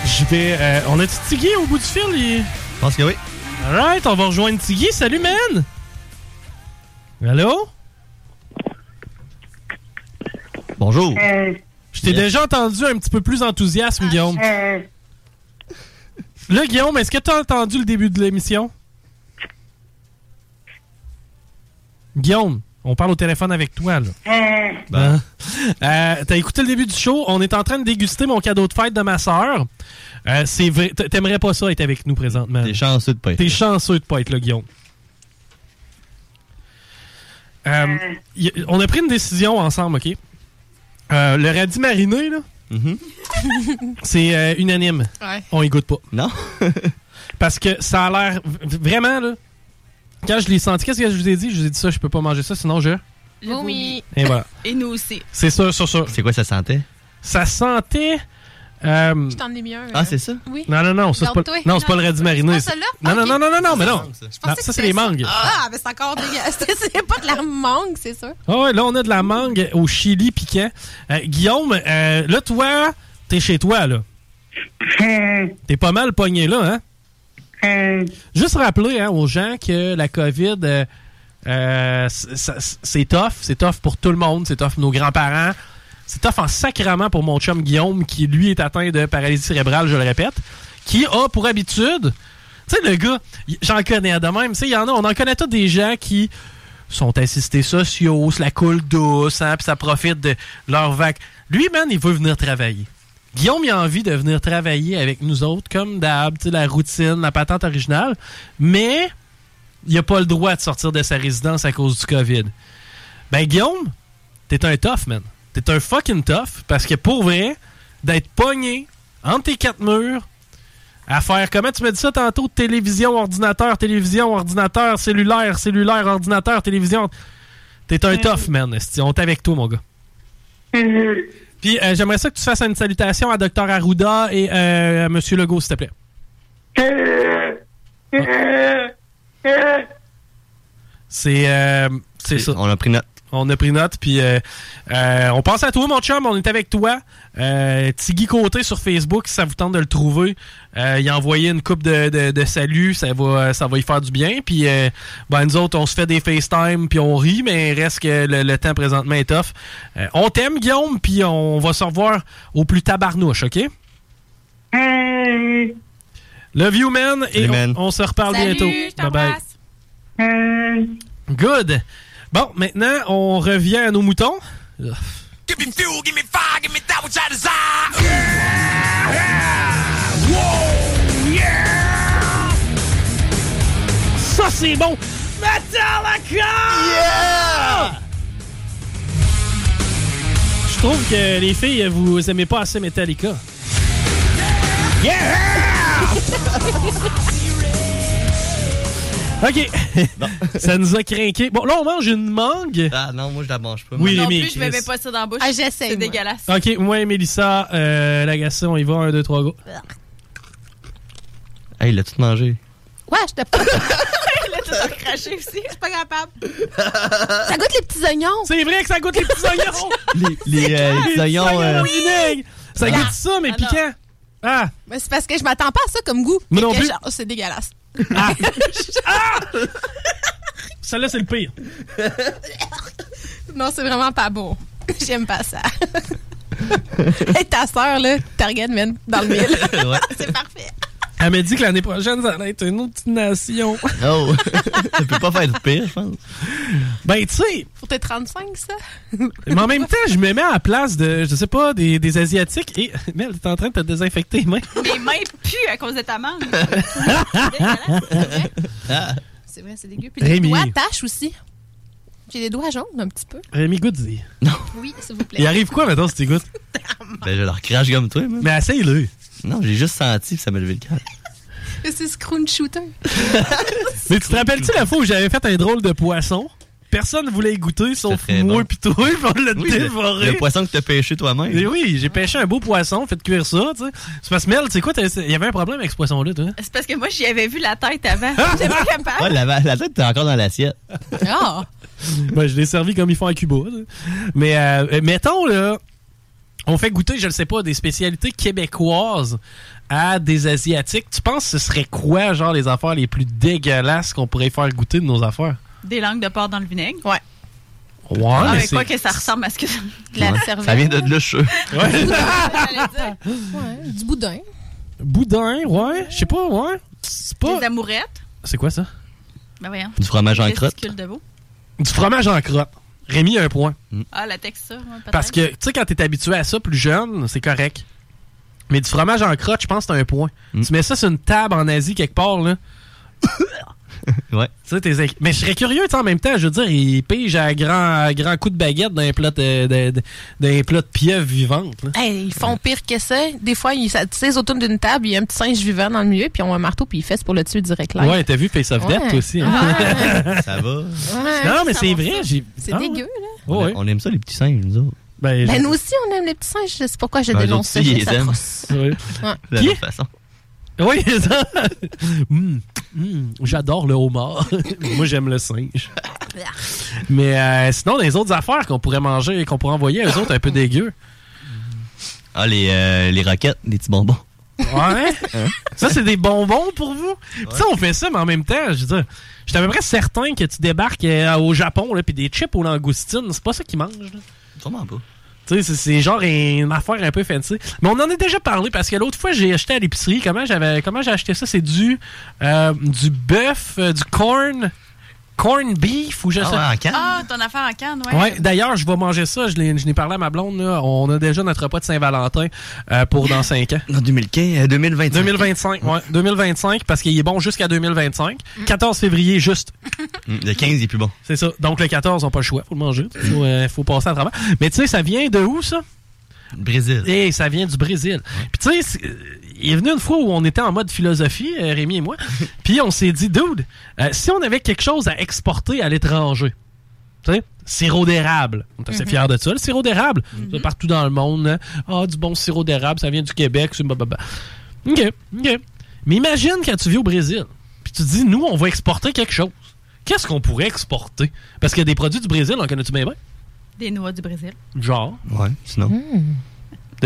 Je vais... euh, on a Tiggy au bout du fil? Je pense que oui. Alright, on va rejoindre Tiggy. Salut, man! Allô? Bonjour. Je t'ai déjà entendu un petit peu plus enthousiaste, Guillaume. Là, Guillaume, est-ce que tu as entendu le début de l'émission? Guillaume, on parle au téléphone avec toi, là. Ben, euh, T'as écouté le début du show? On est en train de déguster mon cadeau de fête de ma soeur. c'est vrai. t- T'aimerais pas ça être avec nous présentement. T'es chanceux de pas être T'es chanceux de pas être là, Guillaume. Euh, y- on a pris une décision ensemble, OK? Euh, le radis mariné, là, *laughs* c'est euh, unanime. Ouais. On y goûte pas. Non? *laughs* Parce que ça a l'air vraiment, là. Quand je l'ai senti, qu'est-ce que je vous ai dit? Je vous ai dit ça, je peux pas manger ça, sinon je. Oui. Et voilà. *laughs* Et nous aussi. C'est ça, ça, ça. C'est quoi ça sentait? Ça sentait. euh, Je t'en ai mis un. Ah, c'est ça? Oui. Non, non, non, ça, c'est pas, Donc, toi? non, c'est pas le radis mariné. ça. celui-là? Non, non, non, non, non, non, mais non. Je Non, pensais ça, c'est les mangues. Ah, mais c'est encore dégueulasse. *laughs* c'est pas de la mangue, c'est ça. Ah ouais, là, on a de la mangue au chili piquant. Euh, Guillaume, euh, là, toi, t'es chez toi, là. T'es pas mal pogné là, hein? Juste rappeler hein, aux gens que la COVID, euh, euh, c'est tough. C'est tough pour tout le monde. C'est tough pour nos grands-parents. C'est tough en sacrament pour mon chum Guillaume, qui lui est atteint de paralysie cérébrale, je le répète, qui a pour habitude. Tu sais, le gars, j'en connais de même. Tu sais, il y en a, on en connaît tous des gens qui sont assistés sociaux, se la coule douce, hein, puis ça profite de leur vac. Lui, man, il veut venir travailler. Guillaume, il a envie de venir travailler avec nous autres, comme d'hab, tu sais, la routine, la patente originale, mais il a pas le droit de sortir de sa résidence à cause du COVID. Ben, Guillaume, t'es un tough, man. T'es un fucking tough, parce que pour vrai, d'être pogné entre tes quatre murs, à faire, comment tu me dis ça tantôt, télévision, ordinateur, télévision, ordinateur, cellulaire, cellulaire, ordinateur, télévision. T'es un tough, man. On est avec toi, mon gars. Puis euh, j'aimerais ça que tu fasses une salutation à Dr. Arruda et euh, à M. Legault, s'il te plaît. C'est euh, c'est ça. On a pris note. On a pris note, puis euh, euh, on pense à toi, mon chum, on est avec toi. Euh, Tiggy Côté sur Facebook, si ça vous tente de le trouver. Euh, il a envoyé une coupe de, de, de salut, ça va, ça va y faire du bien. Puis euh, ben, nous autres, on se fait des FaceTime, puis on rit, mais reste que le, le temps présentement est tough. Euh, on t'aime, Guillaume, puis on va se revoir au plus tabarnouche, OK? Love you, man, et Salut, on, man. on se reparle Salut, bientôt. je Bye bye. Good. Bon, maintenant, on revient à nos moutons. Give me fuel, give me fire, give me that which I desire. Yeah, yeah. Whoa, yeah. Ça, c'est bon. Metallica! Yeah! Je trouve que les filles, vous aimez pas assez Metallica. *laughs* *laughs* OK. *laughs* ça nous a craqué. Bon, là, on mange une mangue. Ah non, moi je la mange pas. Oui, non Rémi, plus, je ne mets pas ça dans la bouche. Ah, j'essaie, C'est moi. dégueulasse. OK, moi et Mélissa, euh, l'agacé, on y va. Un, deux, trois, go. Hey, il a tout mangé. Ouais, je te pas. Là, tu as craché aussi. Je suis pas capable. Ça goûte les petits oignons. C'est vrai que ça goûte les petits oignons. *laughs* Les, les, euh, les oignons. euh, vinaigre. Ça Ah. goûte ça, mais piquant. Ah, Mais c'est parce que je m'attends pas à ça comme goût. Moi Fait non plus. genre, C'est dégueulasse. Celle-là, c'est le pire. Non, c'est vraiment pas beau. J'aime pas ça. hey, ta soeur, là, target, man, dans le mille. Ouais. *laughs* c'est parfait. Elle m'a dit que l'année prochaine, ça allait être une autre nation. *laughs* Oh, *laughs* ça peut pas faire pire, je pense. Ben, tu sais, Pour tes 35, ça? mais en même temps, je me mets à la place de, je sais pas, des, des Asiatiques et, *laughs* Mel, t'es en train de te désinfecter les mains. Mes mains puent à cause de ta mangue. C'est vrai, c'est dégueu. Puis les Rémi. doigts tâchent aussi. J'ai des doigts jaunes un petit peu. Rémi Goody. Oui, s'il vous plaît. Il arrive quoi, maintenant, si tu goûtes? Ben, je leur crache comme toi, moi. Mais essaye-le. Non, j'ai juste senti que ça m'a levé le cœur. *laughs* C'est Scroon Shooter. *laughs* Mais tu te rappelles-tu la fois où j'avais fait un drôle de poisson? personne voulait y goûter, sauf moi bon. puis toi, puis *laughs* on l'a Oui, dévoré. Le poisson que t'as pêché toi-même. Et oui, j'ai pêché un beau poisson, fait cuire ça, tu sais. C'est parce que Mel, tu sais quoi, il y avait un problème avec ce poisson-là, toi? C'est parce que moi, j'y avais vu la tête avant. J'étais pas capable. Ouais, la, la tête, t'es encore dans l'assiette. Ah! Ben, je l'ai servi comme ils font à Cuba. Mais euh, mettons, là, on fait goûter, je ne sais pas, des spécialités québécoises à des Asiatiques. Tu penses que ce serait quoi, genre, les affaires les plus dégueulasses qu'on pourrait faire goûter de nos affaires? Des langues de porc dans le vinaigre. Ouais. Ouais, Ah, mais quoi que ça ressemble à ce que La Ouais. cervelle. Ça vient de suis sûr. *laughs* Ouais, du boudin. Boudin, ouais, je sais pas, ouais. C'est pas... Des amourettes. C'est quoi ça? Ben voyons. Du fromage en crotte. testicules de veau. Du fromage en crotte. Rémi, un point. Ah, la texture, peut-être. Parce que, tu sais, quand t'es habitué à ça plus jeune, c'est correct. Mais du fromage en crotte, je pense que c'est un point. Tu mets ça sur une table en Asie quelque part, là. *laughs* Ouais. Tu sais, t'es- Mais je serais curieux, tu sais, en même temps, je veux dire, ils pigent à grand, à grand coup de baguette d'un plat de, de, de- d'un plat de pieuvre vivante. Hey, ils font pire que ça. Des fois, ils, ça- tu sais, autour d'une table, il y a un petit singe vivant dans le milieu, puis ils ont un marteau, puis ils fessent pour le tuer direct là. Ouais, t'as vu Face of Ouais. toi aussi. hein? Ouais. *laughs* Ça va. Ouais, non, mais c'est vrai. j'ai- C'est Ah, dégueu, là. Ouais, ouais. On aime ça, les petits singes, nous autres. Ben, Ben, nous aussi, on aime les petits singes. Je sais pourquoi je Ben, dénonce ça. Qui? Oui, c'est ça. Hum, hum, J'adore le homard. *laughs* Moi, j'aime le singe. Mais euh, sinon, les autres affaires qu'on pourrait manger et qu'on pourrait envoyer à eux autres un peu dégueu. Ah, les, euh, les roquettes, les petits bonbons. Ouais. Ça, c'est des bonbons pour vous? Tu sais, on fait ça, mais en même temps, je veux dire, je suis à peu près certain que tu débarques euh, au Japon, là, puis des chips aux langoustines, c'est pas ça qu'ils mangent. là. Sûrement pas. C'est genre une affaire un peu fancy. Mais on en a déjà parlé parce que l'autre fois, j'ai acheté à l'épicerie. Comment j'avais comment j'ai acheté ça? C'est du, euh, du bœuf, euh, du corn, corn beef ou je sais Ah, en canne? Ah, ton affaire en canne, ouais. Ouais, d'ailleurs, je vais manger ça. Je l'ai parlé à ma blonde. Là. On a déjà notre repas de Saint-Valentin euh, pour dans 5 ans. En 2015, euh, 2025. 2025, ouais. 2025, parce qu'il est bon jusqu'à 2025. 14 février, juste. Hum, Le 15, il est plus bon. C'est ça. Donc, le 14, on n'a pas le choix. Faut le manger. Faut, euh, faut passer à travers. Mais tu sais, ça vient de où, ça? Brésil. Eh, ça vient du Brésil. Puis tu sais, c'est- euh, il est venu une fois où on était en mode philosophie, euh, Rémi et moi, *laughs* puis on s'est dit, dude, euh, si on avait quelque chose à exporter à l'étranger, tu sais, sirop d'érable, on est assez Mhm. fiers de ça, le sirop d'érable, C'est partout dans le monde, hein. ah, du bon sirop d'érable, ça vient du Québec, c'est blablabla. OK, OK. Mais imagine quand tu vis au Brésil, puis tu te dis, nous, on va exporter quelque chose. Qu'est-ce qu'on pourrait exporter? Parce qu'il y a des produits du Brésil, on connaît-tu bien bien? Des noix du Brésil. Genre. Ouais, sinon. Sais,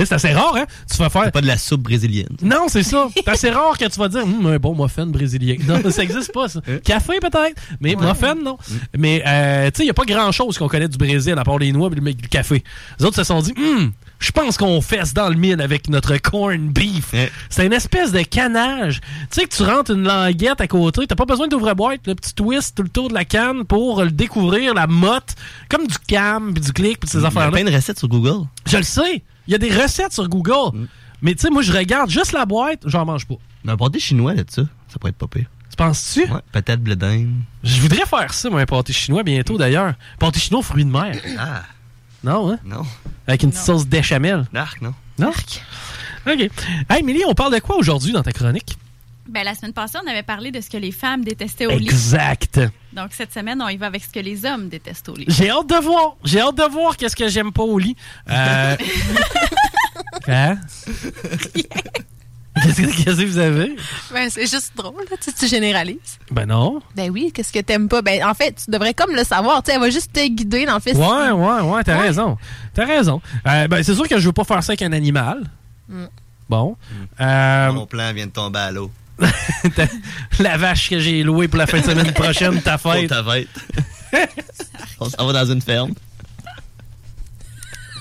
C'est assez rare, hein? Tu vas faire. Pas de la soupe brésilienne. Non, c'est ça. C'est assez rare que tu vas dire Hum, un bon muffin brésilien. Non, ça existe pas, ça. Café, peut-être, mais muffin, non. Mais, euh, tu sais, il n'y a pas grand-chose qu'on connaît du Brésil à part les noix et le, le café. Les autres se sont dit Hum, je pense qu'on fesse dans le mille avec notre corn beef. C'est une espèce de canage. Tu sais que tu rentres une languette à côté, t'as pas besoin d'ouvre-boîte, le petit twist tout le tour de la canne pour le découvrir, la motte, comme du cam, puis du clic, puis ces Il y a affaires-là. plein de recettes sur Google. Je le sais. Il y a des recettes sur Google. Mais tu sais, moi, je regarde juste la boîte, j'en mange pas. Mais un pâté chinois de ça, ça pourrait être pas pire. Tu penses-tu? Ouais, peut-être blé. Je voudrais faire ça, moi, un pâté chinois bientôt, d'ailleurs. Pâté chinois aux fruits de mer. *coughs* Ah. Non, hein? Non. Avec une petite sauce d'échamel. Narc, non? Non? OK. Hey, Mélie, on parle de quoi aujourd'hui dans ta chronique? Ben, la semaine passée, on avait parlé de ce que les femmes détestaient au lit. Exact. Donc, cette semaine, on y va avec ce que les hommes détestent au lit. J'ai hâte de voir. J'ai hâte de voir qu'est-ce que j'aime pas au lit. Euh... *laughs* hein? *laughs* Qu'est-ce que, qu'est-ce que vous avez? Ben, c'est juste drôle, là, tu, tu généralises. Ben non. Ben oui, qu'est-ce que t'aimes pas? Ben, en fait, tu devrais comme le savoir. Tu sais, elle va juste te guider dans le fait. Ouais, ouais, ouais, t'as raison. T'as raison. Euh, ben, c'est sûr que je veux pas faire ça avec un animal. Mm. Bon. Euh, Mon plan vient de tomber à l'eau. *laughs* la vache que j'ai louée pour la fin de semaine prochaine, ta Pour fête. ta fête. *laughs* On s'en va dans une ferme.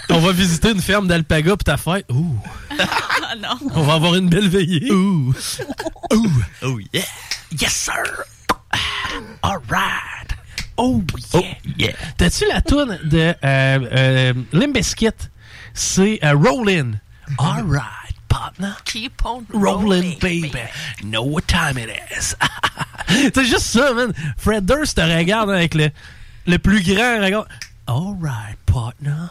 On va visiter une ferme d'alpaga pour ta fête. Ouh. Ah non. On va avoir une belle veillée. Ouh. Ouh. Oh yeah. Yes, sir. All right. Oh yeah. T'as-tu la toune de euh, euh, Limp Bizkit? C'est euh, Rollin'. All right, partner? Keep on Rolling, baby. Know what time it is. *laughs* C'est juste ça, man. Fred Durst te regarde avec le, le plus grand regard. All right, partner.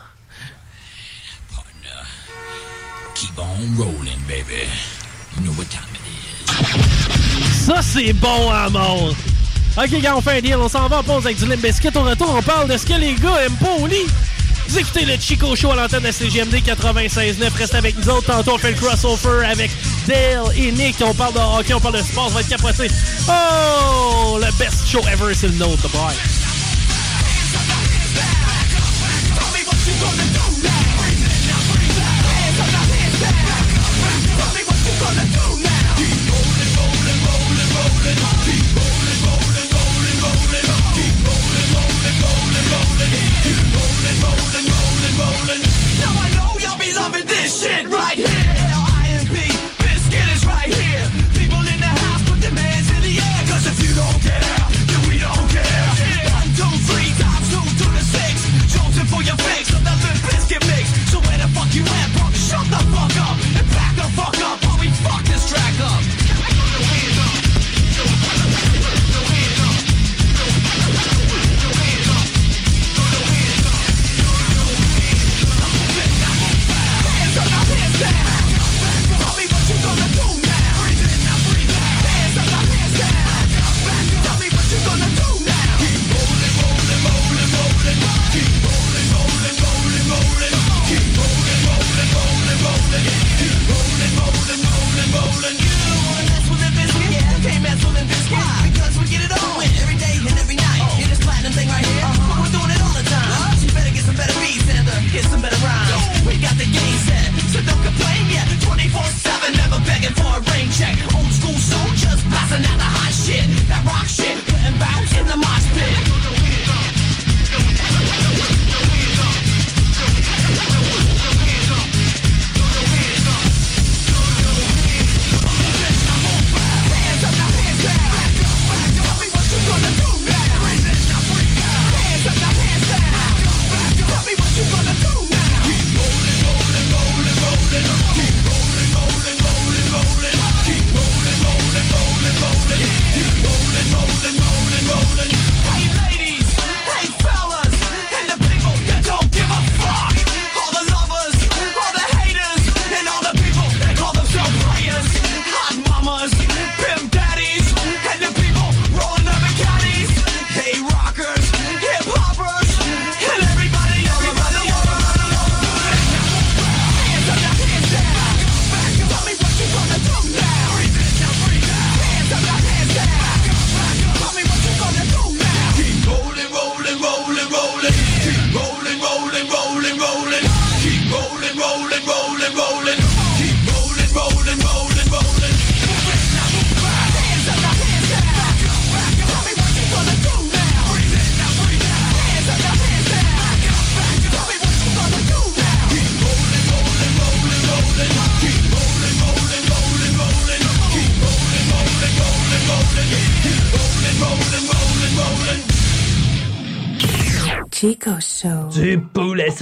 Keep on rolling, baby. You know what time it is. Ça, c'est bon à mort. Ok, gars, on fait un deal. On s'en va en pause avec du Limp Bizkit. Au retour, on parle de ce que les gars aiment pas au lit. Vous écoutez le Chico Show à l'antenne de CGMD 96.9. Restez avec nous autres. Tantôt, on fait le crossover avec Dale et Nick. On parle de hockey, on parle de sport. Ça va être capoté. Oh, le best show ever, c'est le nôtre, the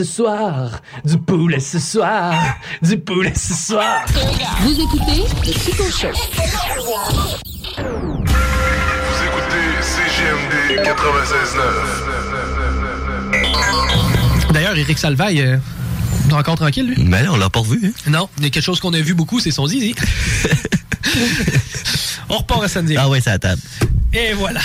ce soir, du poulet ce soir, du poulet ce soir. Vous écoutez le Chico Show. Vous écoutez CGMD 96.9. D'ailleurs, Eric Salvaille, euh, encore tranquille, lui? Mais on l'a pas revu. Hein? Non, il y a quelque chose qu'on a vu beaucoup, c'est son zizi. *laughs* On repart à samedi. Ah ouais, c'est à table. Et voilà.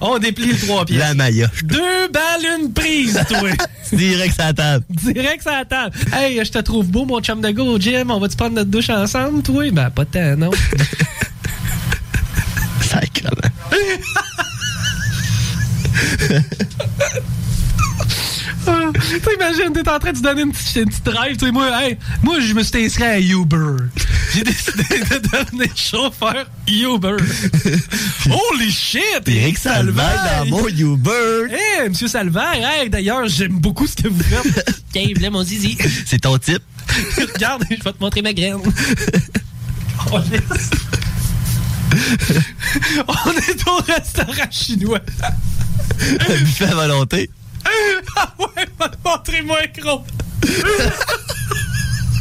On déplie le trois pièces. La Maya. Deux balles, une prise, toi. *laughs* Direct sur la table. Direct sur la table. Hey, je te trouve beau, mon chum de go au gym. On va-tu prendre notre douche ensemble, toi? Ben, pas tant, non. *laughs* Sacrement. Ah, T'imagines, t'es en train de te donner une petite, une petite drive. tu sais, Moi, hey, moi, je me suis inscrit à Uber. J'ai décidé *laughs* de devenir chauffeur Uber. *laughs* Holy shit! Eric Salvaire dans mon Uber. Hey, monsieur Salvaire, hey, d'ailleurs, j'aime beaucoup ce que vous faites. *laughs* Tiens, là, mon zizi. C'est ton type. Regarde, je vais te montrer ma graine. Oh. On est au restaurant chinois. Un buffet à volonté. Ah ouais, va te montrer mon écran.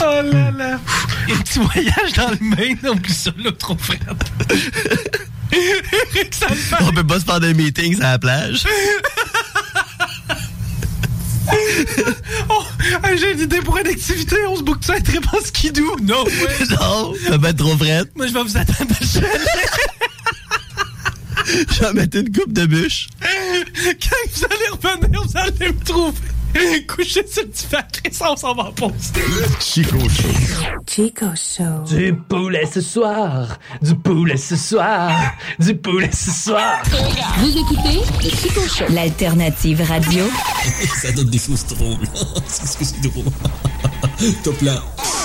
Oh là là. Un petit voyage dans le Maine, non plus ça, là, trop frais. On peut pas se faire des meetings à la plage. Oh, j'ai une idée pour une activité. On se boucle ça et très bon skidoo. Non, ouais. non, ça va être trop frais. Moi, je vais vous attendre à le chalet. Je vais mettre une coupe de bûche. Quand vous allez revenir, vous allez me trouver. *laughs* Couché sur le divan, Chris, on s'en va en pause. Chico Show. Chico Show. Du poulet ce soir, du poulet ce soir, du poulet ce soir. Vous écoutez le Chico Show. L'alternative radio. *laughs* Ça donne des choses drôles. *laughs* C'est ce que c'est drôle. Top là.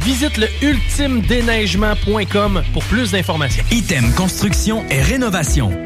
Visite le ultimedéneigement.com pour plus d'informations. Item Construction et Rénovation.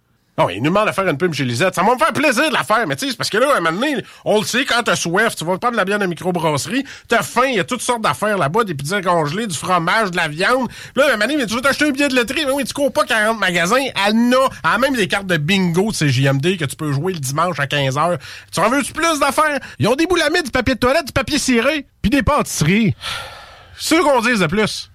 Oh, il nous demande de faire une pub chez Lisette. Ça va me faire plaisir de la faire, mais tu sais, parce que là, à un moment donné, on le sait, quand t'as soif, tu vas prendre la bière de microbrasserie, t'as faim, il y a toutes sortes d'affaires là-bas, des pizzas congelées, du fromage, de la viande. Là, à un moment donné, tu veux t'acheter un billet de loterie, mais oui, tu cours pas 40 magasins, elle en a, elle a même des cartes de bingo de CJMD que tu peux jouer le dimanche à 15h. Tu en veux-tu plus d'affaires? Ils ont des boulamides, du papier de toilette, du papier ciré, puis des pâtisseries. C'est ce qu'on dise de plus.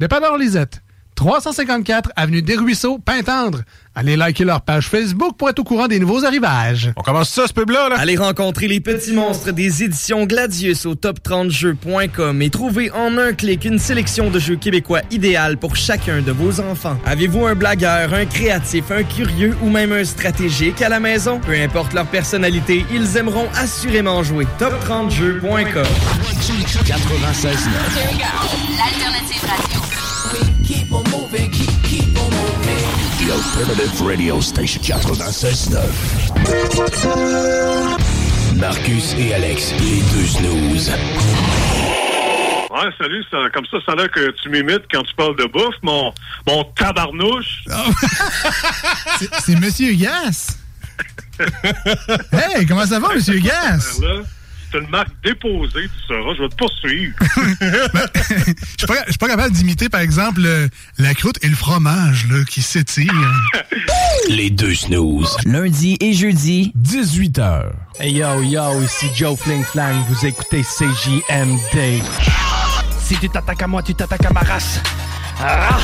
Dépanneur Lisette, 354 Avenue des Ruisseaux, Pintendre. Allez liker leur page Facebook pour être au courant des nouveaux arrivages. On commence ça, ce pub-là, là? Allez rencontrer les petits monstres des éditions Gladius au top30jeux.com et trouvez en un clic une sélection de jeux québécois idéal pour chacun de vos enfants. Avez-vous un blagueur, un créatif, un curieux ou même un stratégique à la maison? Peu importe leur personnalité, ils aimeront assurément jouer. top30jeux.com 96 L'alternative radio. Alternative Radio Station 96.9. Marcus et Alex, les deux snooze. Ouais, salut, ça, comme ça, ça a l'air que tu m'imites quand tu parles de bouffe, mon, mon tabarnouche. *laughs* C'est- C'est Monsieur Gas. *laughs* hey, comment ça va, Monsieur Gas? C'est une marque déposée, tu sauras, je vais te poursuivre. *laughs* Je suis pas, je suis pas capable d'imiter, par exemple, le- la croûte et le fromage là, qui s'étirent. *laughs* Les deux snooze. Lundi et jeudi, 18h. Hey yo, yo, ici Joe Fling Flang, vous écoutez CJMD. Si tu t'attaques à moi, tu t'attaques à ma race. Ah!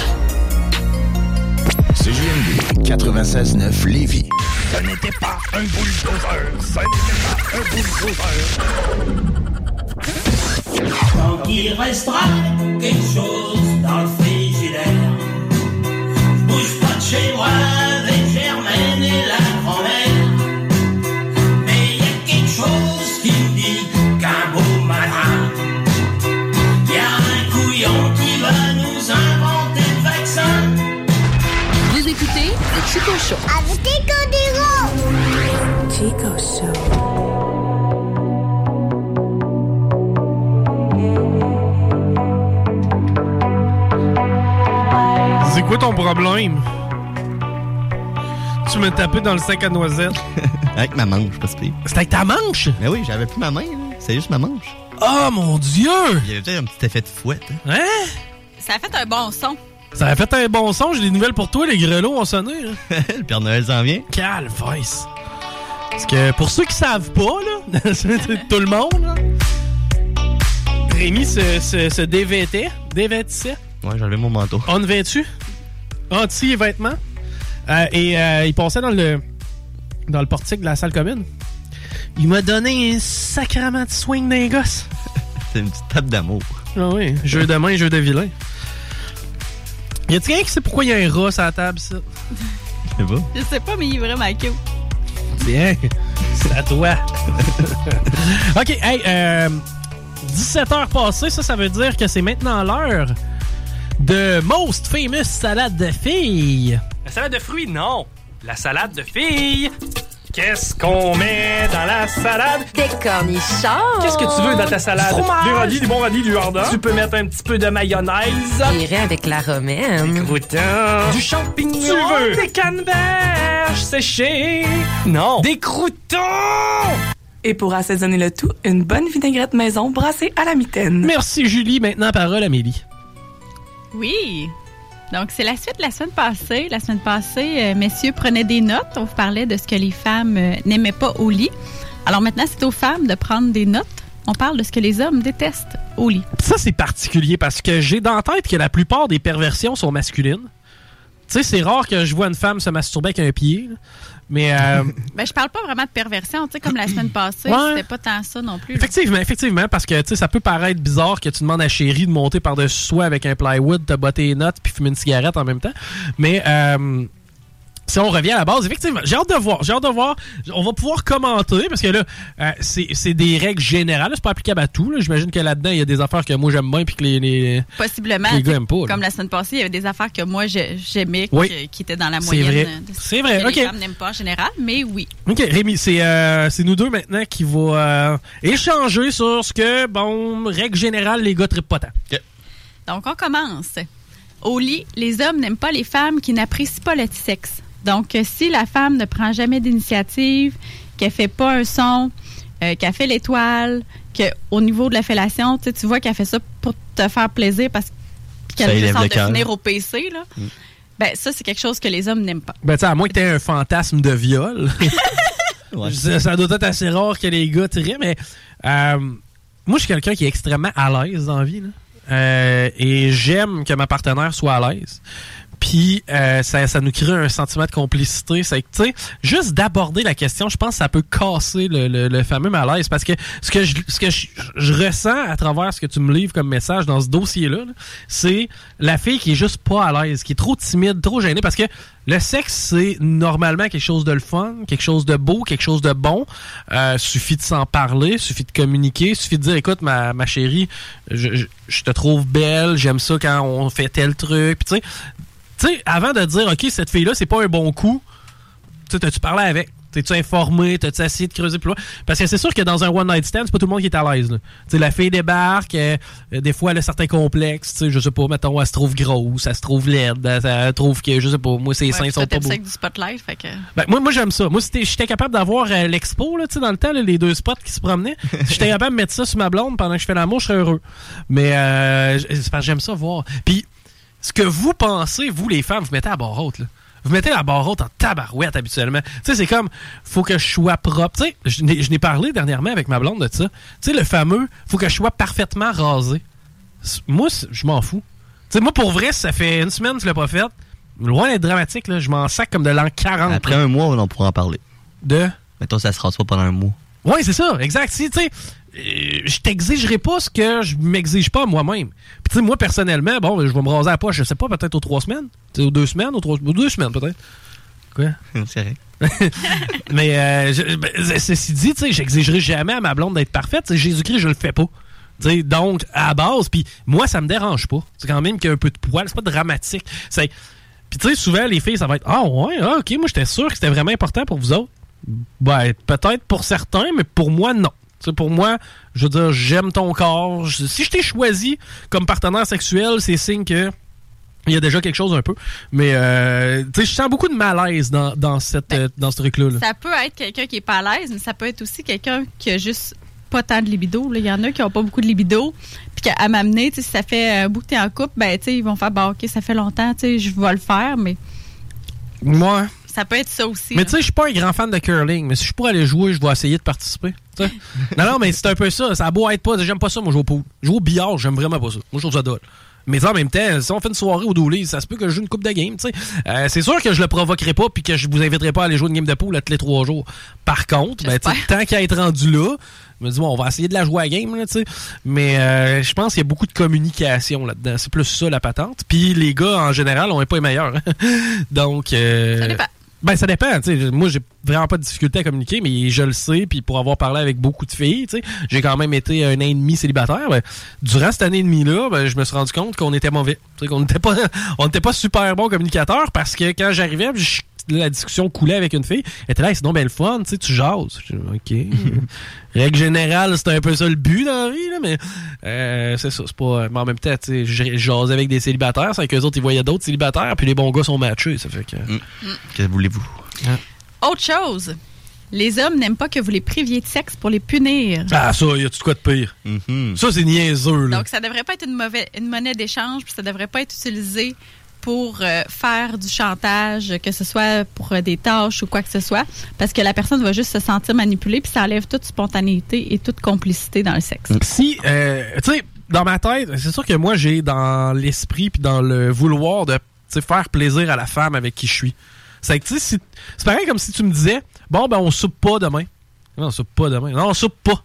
CJMD 96.9 Lévis. Ça n'était pas un bulldozer, ça n'était pas un bulldozer. Tant qu'il restera quelque chose dans le frigidaire. Je bouge pas de chez moi Chico Show. Avec Chico Show. C'est quoi ton problème? Tu m'as tapé dans le sac à noisettes. *laughs* avec ma manche, parce que. C'était avec ta manche? Mais oui, j'avais plus ma main. C'est juste ma manche. Oh mon dieu! Il y avait peut-être un petit effet de fouette. Hein? Hein? Ça a fait un bon son. Ça a fait un bon son, j'ai des nouvelles pour toi, les grelots ont sonné. là. *laughs* le Père Noël s'en vient. Calvice. Parce que pour ceux qui savent pas, là, *laughs* tout le monde, là, Rémi se, se, se dévêtait, dévêtissait. Ouais, enlevé mon manteau. On vêtu, anti-vêtements. Euh, et euh, il passait dans le, dans le portique de la salle commune. Il m'a donné un sacrament de swing d'un gosse. *laughs* C'est une petite tape d'amour. Ah oui, jeu de main, jeu de vilain. Y a-t-il quelqu'un qui sait pourquoi il y a un rat sur la table, ça? Je sais pas. Je sais pas, mais il est vraiment cute. Tiens, c'est à toi. *laughs* OK, hey, euh, 17 heures passées, ça, ça veut dire que c'est maintenant l'heure de Most Famous Salade de filles. La salade de fruits, non. La salade de filles. Qu'est-ce qu'on met dans la salade? Des cornichons. Qu'est-ce que tu veux dans ta salade? Du fromage. Des radis, du bon radis, du hardin. Tu peux mettre un petit peu de mayonnaise. J'irai avec la romaine. Des croûtons. Du champignon. Tu veux? Des canneberges séchées. Non. Des croûtons. Et pour assaisonner le tout, une bonne vinaigrette maison brassée à la mitaine. Merci Julie, maintenant parole à Amélie. Oui. Donc, c'est la suite de la semaine passée. La semaine passée, euh, messieurs prenaient des notes. On vous parlait de ce que les femmes euh, n'aimaient pas au lit. Alors maintenant, c'est aux femmes de prendre des notes. On parle de ce que les hommes détestent au lit. Ça, c'est particulier parce que j'ai dans tête que la plupart des perversions sont masculines. Tu sais, c'est rare que je vois une femme se masturber avec un pied. Mais euh, *laughs* Ben, je parle pas vraiment de perversion. Tu sais, comme la semaine passée, Ouais. c'était pas tant ça non plus. là. effectivement, effectivement, parce que tu sais, ça peut paraître bizarre que tu demandes à chérie de monter par-dessus soi avec un plywood, te botter les notes puis fumer une cigarette en même temps. Mais euh, si on revient à la base, effectivement, j'ai hâte de voir. J'ai hâte de voir. On va pouvoir commenter parce que là, euh, c'est c'est des règles générales. C'est pas applicable à tout. J'imagine que là-dedans, il y a des affaires que moi j'aime bien puis que les, les- Possiblement. Les gars aiment pas. Comme la semaine passée, il y avait des affaires que moi j'ai- j'aimais, Oui. qui, qui étaient dans la C'est moyenne. vrai. de ce C'est vrai, que ok. Les femmes n'aiment pas en général, mais oui. OK, Rémi, c'est euh, c'est nous deux maintenant qui va euh, échanger sur ce que, bon, règle générale, les gars trippent pas tant. Donc, on commence. Au lit, les hommes n'aiment pas les femmes qui n'apprécient pas le sexe. Donc, euh, si la femme ne prend jamais d'initiative, qu'elle fait pas un son, euh, qu'elle fait l'étoile, qu'au niveau de la fellation, tu tu vois qu'elle fait ça pour te faire plaisir parce qu'elle le de finir au PC, là. Mm. Ben, ça, c'est quelque chose que les hommes n'aiment pas. Ben, tu à moins que t'aies un fantasme de viol. *laughs* ça, ça doit être assez rare que les gars tirent, mais euh, moi, je suis quelqu'un qui est extrêmement à l'aise dans la vie. là. Euh, et j'aime que ma partenaire soit à l'aise. Puis euh, ça, ça nous crée un sentiment de complicité. C'est que, tu sais, juste d'aborder la question, je pense que ça peut casser le, le- le fameux malaise. Parce que ce que, je, ce que je, je ressens à travers ce que tu me livres comme message dans ce dossier-là, là, c'est la fille qui est juste pas à l'aise, qui est trop timide, trop gênée. Parce que le sexe, c'est normalement quelque chose de le fun, quelque chose de beau, quelque chose de bon. Euh, suffit de s'en parler, suffit de communiquer, suffit de dire, écoute, ma, ma chérie, je, je- je te trouve belle, j'aime ça quand on fait tel truc. Puis tu sais, tu sais, avant de dire, OK, cette fille-là, c'est pas un bon coup, tu sais, t'as-tu parlé avec? T'es-tu informé? T'as-tu essayé de creuser plus loin? Parce que c'est sûr que dans un one-night stand, c'est pas tout le monde qui est à l'aise. là. Tu sais, la fille débarque, euh, euh, des fois, elle a certains complexes. Tu sais, je sais pas, mettons, elle se trouve grosse, elle se trouve laide, elle, elle trouve que, je sais pas, moi, ses Ouais, seins sont pas beaux. du spotlight, fait que... Ben, moi, moi j'aime ça. Moi, si t'es- j'étais capable d'avoir euh, l'expo, là, tu sais, dans le temps, là, les deux spots qui se promenaient. Si *laughs* j'étais capable de mettre ça sur ma blonde pendant que je fais l'amour, je serais heureux. Mais euh, j'aime ça voir. Puis, ce que vous pensez, vous, les femmes, vous mettez à barre haute, là. Vous mettez la barre haute en tabarouette habituellement. Tu sais, c'est comme, faut que je sois propre. Tu sais, je n'ai parlé dernièrement avec ma blonde de ça. Tu sais, le fameux, faut que je sois parfaitement rasé. Moi, je m'en fous. Tu sais, moi, pour vrai, ça fait une semaine que je l'ai pas fait. Loin d'être dramatique, là, je m'en sac comme de l'an 40. Après un mois, on pourra en parler. De? Mettons, ça se rase pas pendant un mois. Oui, c'est ça, exact. Si, tu sais, je t'exigerai pas ce que je m'exige pas moi-même. Puis, tu sais, moi, personnellement, bon, je vais me raser à la poche, je sais pas, peut-être aux trois semaines. Aux deux semaines, aux, trois, aux deux semaines, peut-être. Quoi? c'est vrai. *laughs* Mais, euh, je- ben, ceci dit, tu sais, j'exigerai jamais à ma blonde d'être parfaite. Jésus-Christ, je le fais pas. Tu sais, donc, à la base, puis moi, ça me dérange pas. C'est quand même qu'il y a un peu de poil, c'est pas dramatique. C'est Puis tu sais, souvent, les filles, ça va être Ah ouais, ah, ok, moi j'étais sûr que c'était vraiment important pour vous autres. Ben, peut-être pour certains, mais pour moi, non. Tu pour moi, je veux dire, j'aime ton corps. Je- si je t'ai choisi comme partenaire sexuel, c'est signe que il y a déjà quelque chose un peu. Mais euh, tu sais, je sens beaucoup de malaise dans, dans, cette, euh, dans ce truc-là. là. Ça peut être quelqu'un qui est pas à l'aise, mais ça peut être aussi quelqu'un qui a juste pas tant de libido. Il y en a qui ont pas beaucoup de libido. Puis qu'à m'amener, tu si ça fait un bout que t'es en couple, ben, tu ils vont faire, bah, OK, ça fait longtemps, tu je vais le faire, mais Moi. Ça peut être ça aussi. Mais tu sais, je suis pas un grand fan de curling, mais si je pourrais aller jouer, je vais essayer de participer. *laughs* non, non, mais c'est un peu ça. Ça a beau être pas. J'aime pas ça, moi, jouer au pool. Jouer au billard, j'aime vraiment pas ça. Moi, je trouve ça dole. Mais en même temps, si on fait une soirée au doulé, ça se peut que je joue une coupe de game, tu sais. Euh, c'est sûr que je le provoquerai pas puis que je vous inviterai pas à aller jouer une game de pool à tous les trois jours. Par contre, ben, tant qu'à être rendu là, je me dis, bon, on va essayer de la jouer à game, là, tu sais. Mais euh, je pense qu'il y a beaucoup de communication là-dedans. C'est plus ça, la patente. Puis les gars, en général, on est pas les meilleurs. hein. *laughs* Donc... euh, Ça dépend. Ben, ça dépend. tu sais. Moi, j'ai vraiment pas de difficulté à communiquer, mais je le sais. Puis pour avoir parlé avec beaucoup de filles, j'ai quand même été un an et demi célibataire. Ben, durant cette année et demie-là, ben, je me suis rendu compte qu'on était mauvais. Qu'on n'était pas, *laughs* on n'était pas super bon communicateur parce que quand j'arrivais, je- la discussion coulait avec une fille. Elle était là, c'est donc bien le fun, tu sais, tu jases. Je dis, OK. *laughs* Règle générale, c'est un peu ça le but dans la vie, là, mais euh, c'est ça. C'est pas. Mais en même temps, tu sais, je jase avec des célibataires, c'est qu'eux autres, ils voyaient d'autres célibataires, puis les bons gars sont matchés. Ça fait que. Que voulez-vous? Autre chose. Les hommes n'aiment pas que vous les priviez de sexe pour les punir. Ah, ça, y a tout de quoi de pire? Ça, c'est niaiseux, là. Donc, ça devrait pas être une, mauvaise, une monnaie d'échange, puis ça devrait pas être utilisé pour euh, faire du chantage, que ce soit pour euh, des tâches ou quoi que ce soit, parce que la personne va juste se sentir manipulée, puis ça enlève toute spontanéité et toute complicité dans le sexe. Si, euh, tu sais, dans ma tête, c'est sûr que moi, j'ai dans l'esprit puis dans le vouloir de faire plaisir à la femme avec qui je suis. C'est pareil comme si tu me disais, bon, ben, on soupe pas demain. Non, on soupe pas demain. Non, on soupe pas.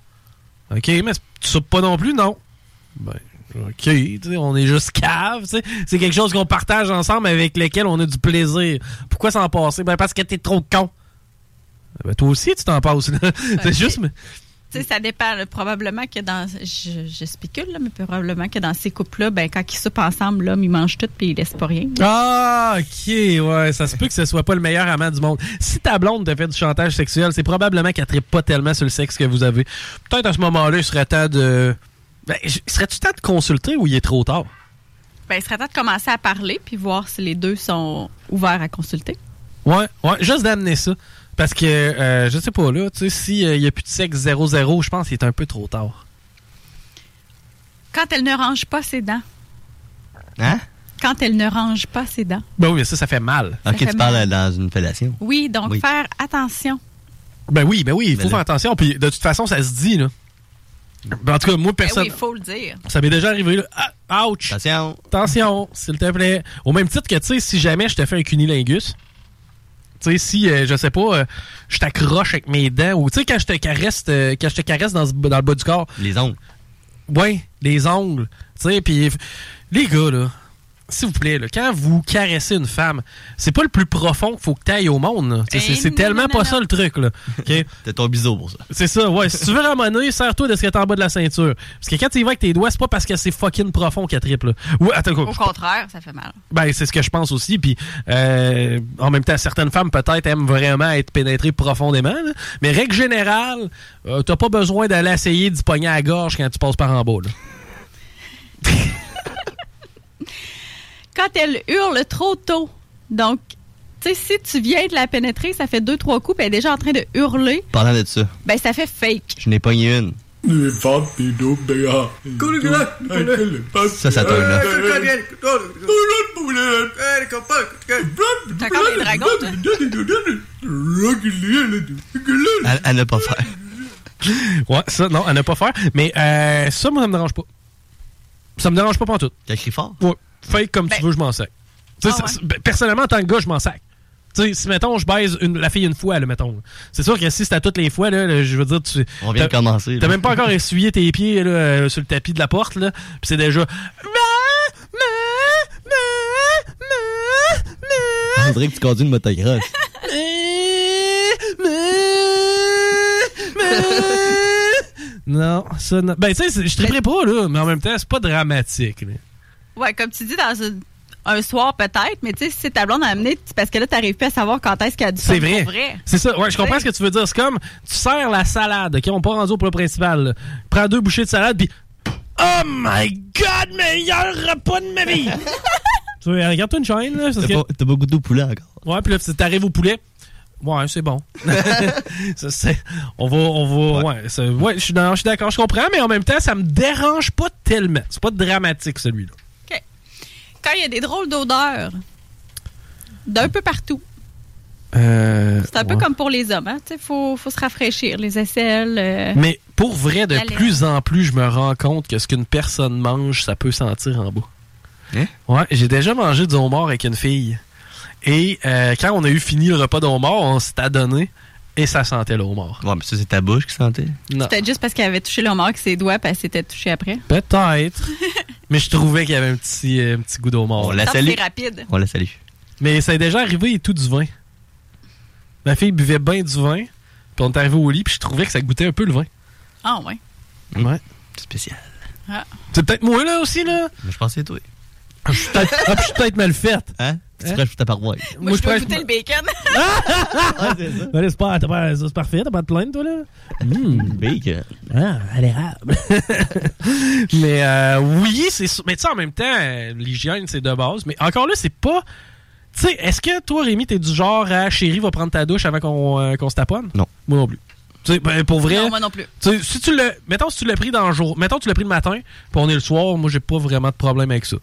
OK, mais tu soupes pas non plus, non. Ben, OK, tu sais, on est juste cave, tu sais. C'est quelque chose qu'on partage ensemble avec lequel on a du plaisir. Pourquoi s'en passer? Ben, parce que t'es trop con. Ben, toi aussi, tu t'en passes. *laughs* C'est juste, mais- Tu sais, ça dépend. là. probablement que dans. Je, je spécule, là, mais probablement que dans ces couples-là, ben, quand ils soupent ensemble, l'homme, il mange tout puis il laisse pas rien. Ah, ok, ouais, ça se peut que ce soit pas le meilleur amant du monde. Si ta blonde te fait du chantage sexuel, c'est probablement qu'elle ne pas tellement sur le sexe que vous avez. Peut-être à ce moment-là, il serait temps de. Ben, serait-tu temps de consulter ou il est trop tard? Ben, il serait temps de commencer à parler puis voir si les deux sont ouverts à consulter. Ouais, ouais, juste d'amener ça. Parce que, euh, je sais pas, là, tu sais, s'il n'y a plus de sexe 0-0, je pense qu'il est un peu trop tard. Quand elle ne range pas ses dents. Hein? Quand elle ne range pas ses dents. Ben oui, mais ça, ça fait mal. Ok, fait tu parles dans une fellation. Oui, donc Oui. faire attention. Ben oui, ben oui, il faut Ben faire là. attention. Puis de toute façon, ça se dit, là. Ben, en tout cas, moi, Ben personne. oui, il faut le dire. Ça m'est déjà arrivé, là. Ah, ouch! Attention! Attention, s'il te plaît. Au même titre que, tu sais, si jamais je te fais un cunilingus, tu sais, si, euh, je sais pas, euh, je t'accroche avec mes dents, ou tu sais, quand je te caresse, euh, quand je te caresse dans, dans le bas du corps. Les ongles. Ouais, les ongles. Tu sais, puis les gars, là, s'il vous plaît, là, quand vous caressez une femme, c'est pas le plus profond qu'il faut que t'ailles au monde. Tu Eh C'est non, tellement non, pas non, ça le truc, là. OK? *laughs* T'as ton biseau pour ça. C'est ça, ouais. Si tu veux ramonner, serre-toi de ce qui est en bas de la ceinture. Parce que quand tu y vas avec tes doigts, c'est pas parce que c'est fucking profond qu'elle triple. Ouais, attends, Au contraire, ça fait mal. ben, c'est ce que je pense aussi. Puis, euh, en même temps, certaines femmes, peut-être, aiment vraiment être pénétrées profondément. là. Mais règle générale, euh, t'as pas besoin d'aller essayer d'y pogner à la gorge quand tu passes par en bas. là. *laughs* Quand elle hurle trop tôt. Donc, tu sais, si tu viens de la pénétrer, ça fait deux, trois coups, puis elle est déjà en train de hurler, Parlant de ça, ben ça fait fake. je n'ai pogné une. Ça, ça tourne là. T'as dragons, toi? Elle, elle n'a pas faire. Ouais, ça, non, à ne pas faire. Mais euh, ça, moi, ça me dérange pas. Ça me dérange pas pour tout. T'as crié fort? Ouais. Fake comme tu veux, je m'en sac. Ah ben, personnellement, en tant que gars, je m'en sac. Tu sais, si, mettons, je baise une- la fille une fois, là, mettons. C'est sûr que si c'est à toutes les fois, là, là, je veux dire, tu. On vient de t'as- commencer. T'as même pas encore essuyé tes pieds, là, euh, sur le tapis de la porte, là. Puis c'est déjà. On dirait que tu conduis une motocross. *laughs* Non, ça, non. Ben, tu sais, je triperais pas, là, mais en même temps, c'est pas dramatique, là. Ouais, comme tu dis, dans une- un soir peut-être, mais tu sais, si c'est ta blonde à amener, c'est parce que là, t'arrives plus à savoir quand est-ce qu'elle a du C'est vrai. C'est ça. Ouais, je comprends ce que tu veux dire. C'est comme, tu sers la salade, OK? On n'est pas rendu au plat principal. là. Prends deux bouchées de salade, puis... Oh my God, meilleur repas de ma vie! *laughs* tu veux, regarde-toi une chaîne, là. T'as que- pas, t'as pas goûté au poulet encore. Ouais, puis là, tu t'arrives au poulet. Ouais, c'est bon. *laughs* Ça, on va, on va, ouais, ça- ouais, je suis dans- je suis d'accord, je comprends, mais en même temps, ça me dérange pas tellement. C'est pas dramatique, celui-là. Quand il y a des drôles d'odeurs, d'un peu partout. C'est C'est un peu comme pour les hommes, hein? Tu sais, faut, faut se rafraîchir, les aisselles. euh, Mais pour vrai, de plus en plus, je me rends compte que ce qu'une personne mange, ça peut sentir en bas. Ouais, j'ai déjà mangé du homard avec une fille. Et euh, quand on a eu fini le repas de homard, on s'est adonné et ça sentait le homard. Ouais, mais ça, c'est ta bouche qui sentait? Non. Peut-être juste parce qu'elle avait touché le homard avec ses doigts, puis elle s'était touchée après. Peut-être. *laughs* mais je trouvais qu'il y avait un petit, euh, un petit goût d'homard. On la salue. c'est rapide. On la salue. Mais ça est déjà arrivé et tout du vin. Ma fille buvait bien du vin, puis on est arrivé au lit, puis je trouvais que ça goûtait un peu le vin. Ah, ouais. Ouais. Spécial. Ah. C'est peut-être moi, là, aussi, là. Mais je pensais toi. Ah, Je suis peut-être ah, puis je suis peut-être mal faite. Hein? Tu prêches ta paroisse. Moi, je dois prêche- goûter le bacon. *laughs* Allez, c'est pas- t'as pas- c'est parfait, t'as pas de plainte, toi, là? Mmh, *laughs* bacon. Ah, à l'érable. *laughs* mais euh, oui, c'est sûr. Mais tu sais, en même temps, euh, l'hygiène, c'est de base. Mais encore là, c'est pas. Tu sais, est-ce que toi, Rémi, t'es du genre à chérie, va prendre ta douche avant qu'on euh, qu'on se taponne? Non. Moi non plus. Tu sais, ben, pour vrai. Non, moi non plus. Si tu l'as, mettons si tu l'as pris dans le jour, mettons tu l'as pris le matin, puis on est le soir, moi j'ai pas vraiment de problème avec ça.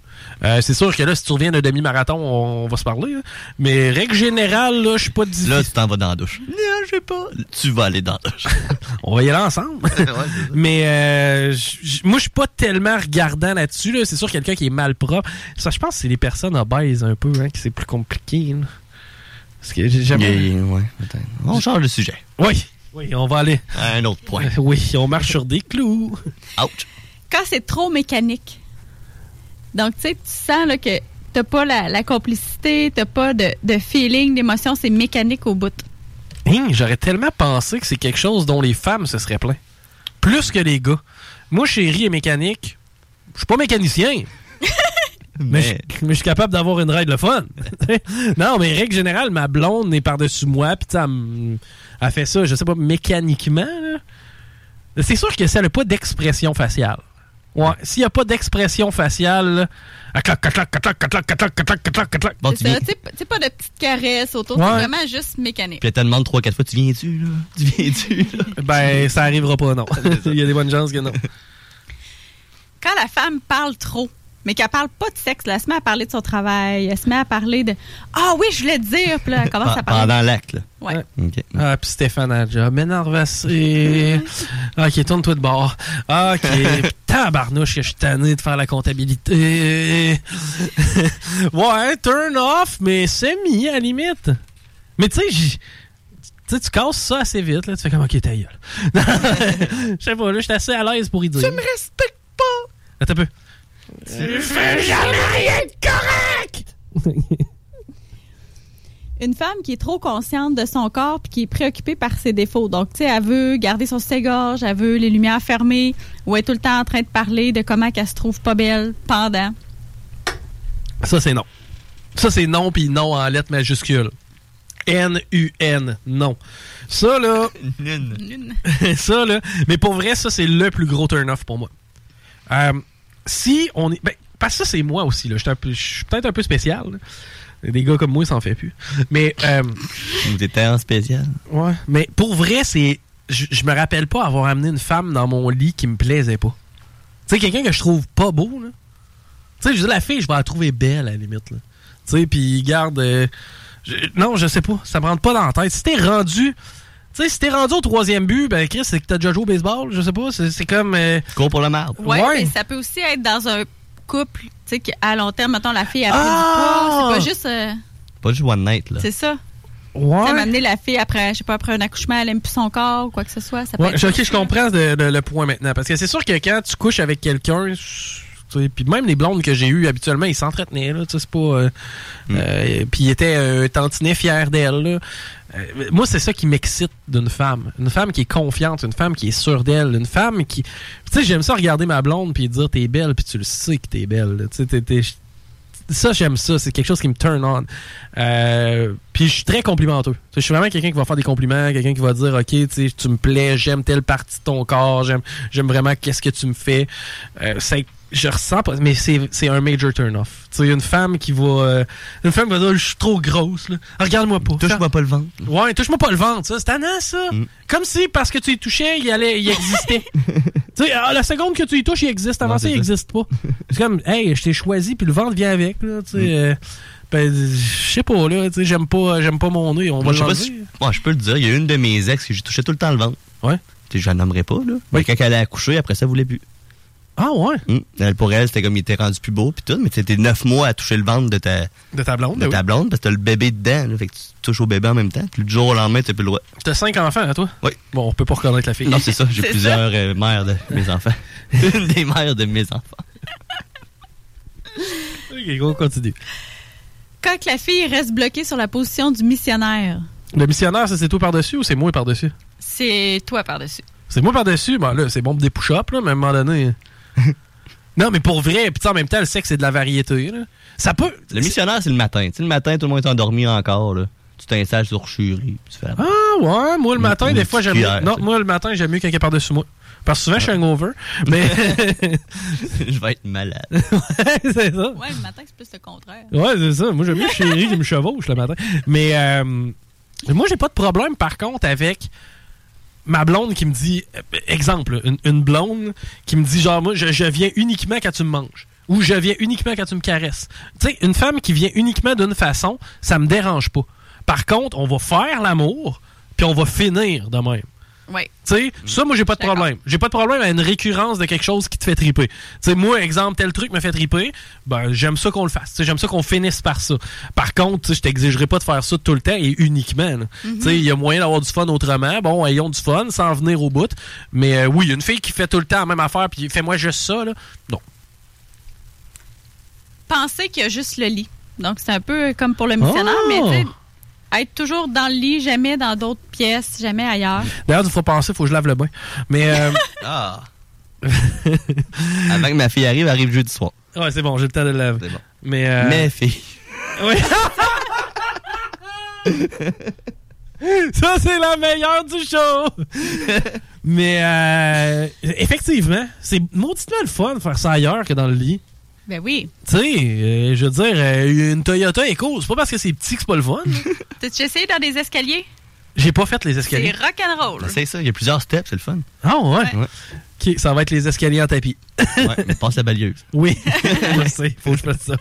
Euh, c'est sûr que là si tu reviens d'un demi-marathon, on, on va se parler. là. Mais règle générale là, je suis pas difficile. Là, tu t'en vas dans la douche. Non, je sais pas. Tu vas aller dans la douche. *laughs* on va y aller ensemble. *laughs* Mais euh, moi je suis pas tellement regardant là-dessus. Là. C'est sûr quelqu'un qui est mal propre. Ça, je pense que c'est les personnes obèses un peu, hein, que c'est plus compliqué. là. Parce que j'ai jamais. Yeah, yeah, ouais, peut-être. On change de sujet. Oui. Oui, on va aller. À un autre point. Oui, on marche sur des clous. Ouch. Quand c'est trop mécanique. Donc, tu sais, tu sens là, que t'as pas la, la complicité, t'as pas de, de feeling, d'émotion, c'est mécanique au bout. Hein, J'aurais tellement pensé que c'est quelque chose dont les femmes se seraient plaints. Plus que les gars. Moi, chérie et mécanique, je suis pas mécanicien. *laughs* mais, je, mais je suis capable d'avoir une ride le fun. *laughs* non, mais règle générale, ma blonde est par-dessus moi, puis elle, me- a fait ça, je sais pas, mécaniquement. C'est sûr que ça n'a pas d'expression faciale. Ouais, s'il n'y a pas d'expression faciale, c'est pas de petites caresses autour, ouais. c'est vraiment juste mécanique. Puis elle te demande 3-4 fois, tu viens-tu, là? Tu viens-tu, ben, ça arrivera pas, non. Il y a des bonnes chances que non. Quand la femme parle trop, mais qu'elle parle pas de sexe, là, elle se met à parler de son travail, elle se met à parler de Ah oui, je voulais te dire, puis là, elle commence à parler. Pendant l'acte, là. Ouais. OK. Ah, puis Stéphane a déjà m'énerve assez. ok, tourne-toi de bord. Ok, *laughs* Puis tabarnouche que je suis tanné de faire la comptabilité. *laughs* ouais, turn off, mais semi à la limite. Mais tu sais, j'y- tu sais, tu casses ça assez vite, là. Tu fais comme, ok, ta gueule. *laughs* Je sais pas, là, je suis assez à l'aise pour y dire. Tu me respectes pas! Attends un peu. Tu fais jamais rien de correct! Une femme qui est trop consciente de son corps puis qui est préoccupée par ses défauts. Donc, tu sais, elle veut garder son soutien-gorge, elle veut les lumières fermées, ou elle est tout le temps en train de parler de comment qu'elle se trouve pas belle pendant. Ça, c'est non. Ça, c'est non, puis non en lettres majuscules. N-U-N, non. Ça, là. *laughs* ça, là. Mais pour vrai, ça, c'est le plus gros turn-off pour moi. Euh, si on est. Ben, parce que ça, c'est moi aussi, là. Je suis un peu- je suis peut-être un peu spécial. là. Des gars comme moi, ça en fait plus. Mais. Euh, T'étais en spécial. Ouais. Mais pour vrai, c'est. Je, me rappelle pas avoir amené une femme dans mon lit qui me plaisait pas. Tu sais, quelqu'un que je trouve pas beau, là. Tu sais, je dis la fille, je vais la trouver belle à la limite, là. Tu sais, puis garde. euh, je- non, je sais pas. Ça me rentre pas dans la tête. Si t'es rendu. Tu sais, si t'es rendu au troisième but, ben Chris, c'est que t'as déjà joué au baseball, je sais pas. C'est comme. euh, Cours pour le marbre. Ouais, mais ça peut aussi être dans un couple, tu sais, qu'à long terme, mettons, la fille a pris Ah! du poids. C'est pas juste. euh, Pas juste one night, là. c'est ça. Ouais. Ça m'a amené la fille après, je sais pas, après un accouchement, elle aime plus son corps ou quoi que ce soit. Ça peut Ouais, être ok, je comprends le, le- le point maintenant. Parce que c'est sûr que quand tu couches avec quelqu'un, puis même les blondes que j'ai eues habituellement, ils s'entretenaient. Là, tu sais, c'est pas. euh, euh, puis ils étaient euh, tantinés fiers d'elle. Euh, moi, c'est ça qui m'excite d'une femme. Une femme qui est confiante, une femme qui est sûre d'elle, une femme qui. Tu sais, j'aime ça regarder ma blonde puis dire t'es belle, puis tu le sais que t'es belle. Tu sais, ça, j'aime ça. C'est quelque chose qui me turn on. Euh, puis je suis très complimenteux. Je suis vraiment quelqu'un qui va faire des compliments, quelqu'un qui va dire, OK, tu me plais, j'aime telle partie de ton corps, j'aime j'aime vraiment qu'est-ce que tu me fais. Euh, c'est je ressens pas, mais c'est un major turn-off. Tu sais, une femme qui va... euh, une femme qui va dire, je suis trop grosse, là. Regarde-moi pas. Touche-moi pas le ventre. Ouais, touche-moi pas le ventre, ça. C'est tannant, ça. Comme si, parce que tu y touchais, il, allait, il existait. *laughs* tu sais, ah, la seconde que tu y touches, il existe. Avant Non, ça, il existe pas. C'est comme, hey, je t'ai choisi, puis le ventre vient avec, là. Tu sais, euh, ben, je sais pas, là. Tu sais, j'aime pas, j'aime pas mon nez. On va Moi, je si- je peux le dire. Il y a une de mes ex que j'ai touché tout le temps le ventre. Ouais. Tu sais, je la nommerai pas, là. Mais quand elle a accouché, après ça, elle voulait plus. Ah ouais? Elle, pour elle, c'était comme il était rendu plus beau, puis tout. Mais c'était neuf mois à toucher le ventre de ta, De ta blonde, de ta oui. blonde, parce que t'as le bébé dedans. là. fait que tu touches au bébé en même temps. Puis le jour au lendemain, t'as plus le droit. T'as cinq enfants, à toi? Oui. Bon, on peut pas reconnaître la fille. Non, c'est ça. J'ai *laughs* plusieurs euh, mères de mes enfants. *laughs* Une des mères de mes enfants. *laughs* Ok, on continue. Quand que la fille reste bloquée sur la position du missionnaire, Le missionnaire, ça, c'est toi par-dessus ou c'est moi par-dessus? c'est toi par-dessus. C'est moi par-dessus? Bon, là, c'est bon pour des push-ups, là, mais à un moment donné. Non, mais pour vrai, puis tu sais, en même temps, le sexe, c'est de la variété, là. Ça peut. Le missionnaire, c'est le matin. Tu sais, le matin, tout le monde est endormi encore. Là. Tu t'installes sur Churie. Tu fais Ah, ouais, moi, le matin, des fois, j'aime mieux. Non, moi, le matin, j'aime mieux quelqu'un par-dessus moi. Parce que souvent, je suis hangover. Mais. *laughs* je vais être malade. *laughs* c'est ça. Ouais, le matin, c'est plus le contraire. Ouais, c'est ça. Moi, j'aime mieux chérie qui me chevauche le matin. Mais euh, moi, j'ai pas de problème, par contre, avec ma blonde qui me dit, euh, exemple, une, blonde qui me dit, genre, moi, je, je viens uniquement quand tu me manges. Ou je viens uniquement quand tu me caresses. Tu sais, une femme qui vient uniquement d'une façon, ça me dérange pas. Par contre, on va faire l'amour, puis on va finir de même. Oui. Tu sais, ça, moi, j'ai pas de problème. J'ai pas de problème à une récurrence de quelque chose qui te fait triper. Tu sais, moi, exemple, tel truc me fait triper, ben, j'aime ça qu'on le fasse. Tu sais, J'aime ça qu'on finisse par ça. Par contre, tu sais, je t'exigerai pas de faire ça tout le temps et uniquement. Mhm. Tu sais, il y a moyen d'avoir du fun autrement. Bon, ayons du fun sans venir au bout. Mais euh, oui, une fille qui fait tout le temps la même affaire puis fais-moi juste ça, là. Non. Penser qu'il y a juste le lit. Donc, c'est un peu comme pour le missionnaire, Oh! mais tu sais, être toujours dans le lit, jamais dans d'autres pièces, jamais ailleurs. D'ailleurs, il faut penser, faut que je lave le bain. Mais. euh, *laughs* Ah! Avant que ma fille arrive, elle arrive jeudi soir. ouais, c'est bon, j'ai le temps de le laver. Mais. euh, Mais fille. *laughs* Oui. Ça, c'est la meilleure du show! *laughs* Mais euh, effectivement, c'est mauditement le fun de faire ça ailleurs que dans le lit. Ben oui. Tu sais, euh, je veux dire, euh, une Toyota Echo, c'est pas parce que c'est petit que c'est pas le fun. *laughs* T'as-tu essayé dans des escaliers? J'ai pas fait les C'est escaliers. rock'n'roll. C'est ça, il y a plusieurs steps, c'est le fun. Ah ouais? Ouais. Ok, ça va être les escaliers en tapis. Ouais, mais *laughs* passe la balieuse. Oui, *laughs* je sais, faut que je fasse ça.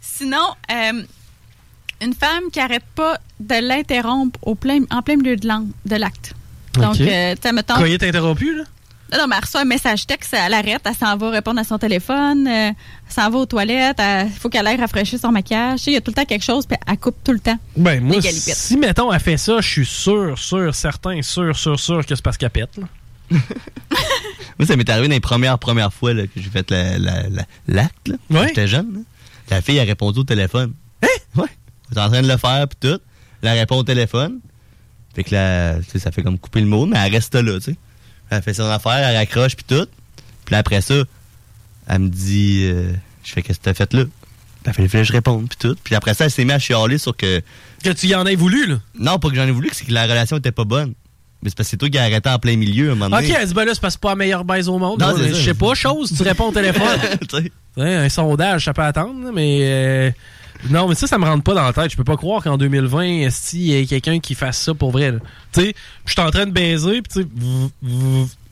Sinon, euh, une femme qui arrête pas de l'interrompre au plein, en plein milieu de l'acte. Donc, Ok. euh, tu mettons. Quand il est interrompu, là? Non, non, mais elle reçoit un message texte, elle arrête, elle s'en va répondre à son téléphone, euh, elle s'en va aux toilettes, il faut qu'elle aille rafraîchir son maquillage. Il y a tout le temps quelque chose, puis elle coupe tout le temps. Ben, moi, si, mettons, elle fait ça, je suis sûr, sûr, certain, sûr, sûr, sûr que c'est parce qu'elle pète, là. *laughs* Moi, ça m'est arrivé dans les premières, premières fois là, que j'ai fait la- la- la- l'acte. quand J'étais jeune. là. La fille a répondu au téléphone. Hein? Ouais. Elle est en train de le faire, puis tout. Elle répond au téléphone. Fait que là, tu sais, ça fait comme couper le mot, mais elle reste là, tu sais. Elle fait son affaire, elle raccroche, puis tout. Puis là, après ça, elle me dit, euh, je fais, qu'est-ce que t'as fait là? Fait, fallait que je réponde, puis tout. Puis après ça, elle s'est mise à chialer sur que. Que tu y en aies voulu, là? Non, pas que j'en ai voulu, c'est que la relation était pas bonne. Mais c'est parce que c'est toi qui as arrêté en plein milieu à un moment Ok, donné. elle dit, ben là, c'est parce que pas la meilleure baise au monde. Non, je sais pas, chose, tu réponds au téléphone. *laughs* Un sondage, ça peut attendre, mais. euh, non, mais ça, ça me rentre pas dans la tête. Je peux pas croire qu'en 2020, esti, il y ait quelqu'un qui fasse ça pour vrai. Tu sais, je suis en train de baiser, puis tu sais.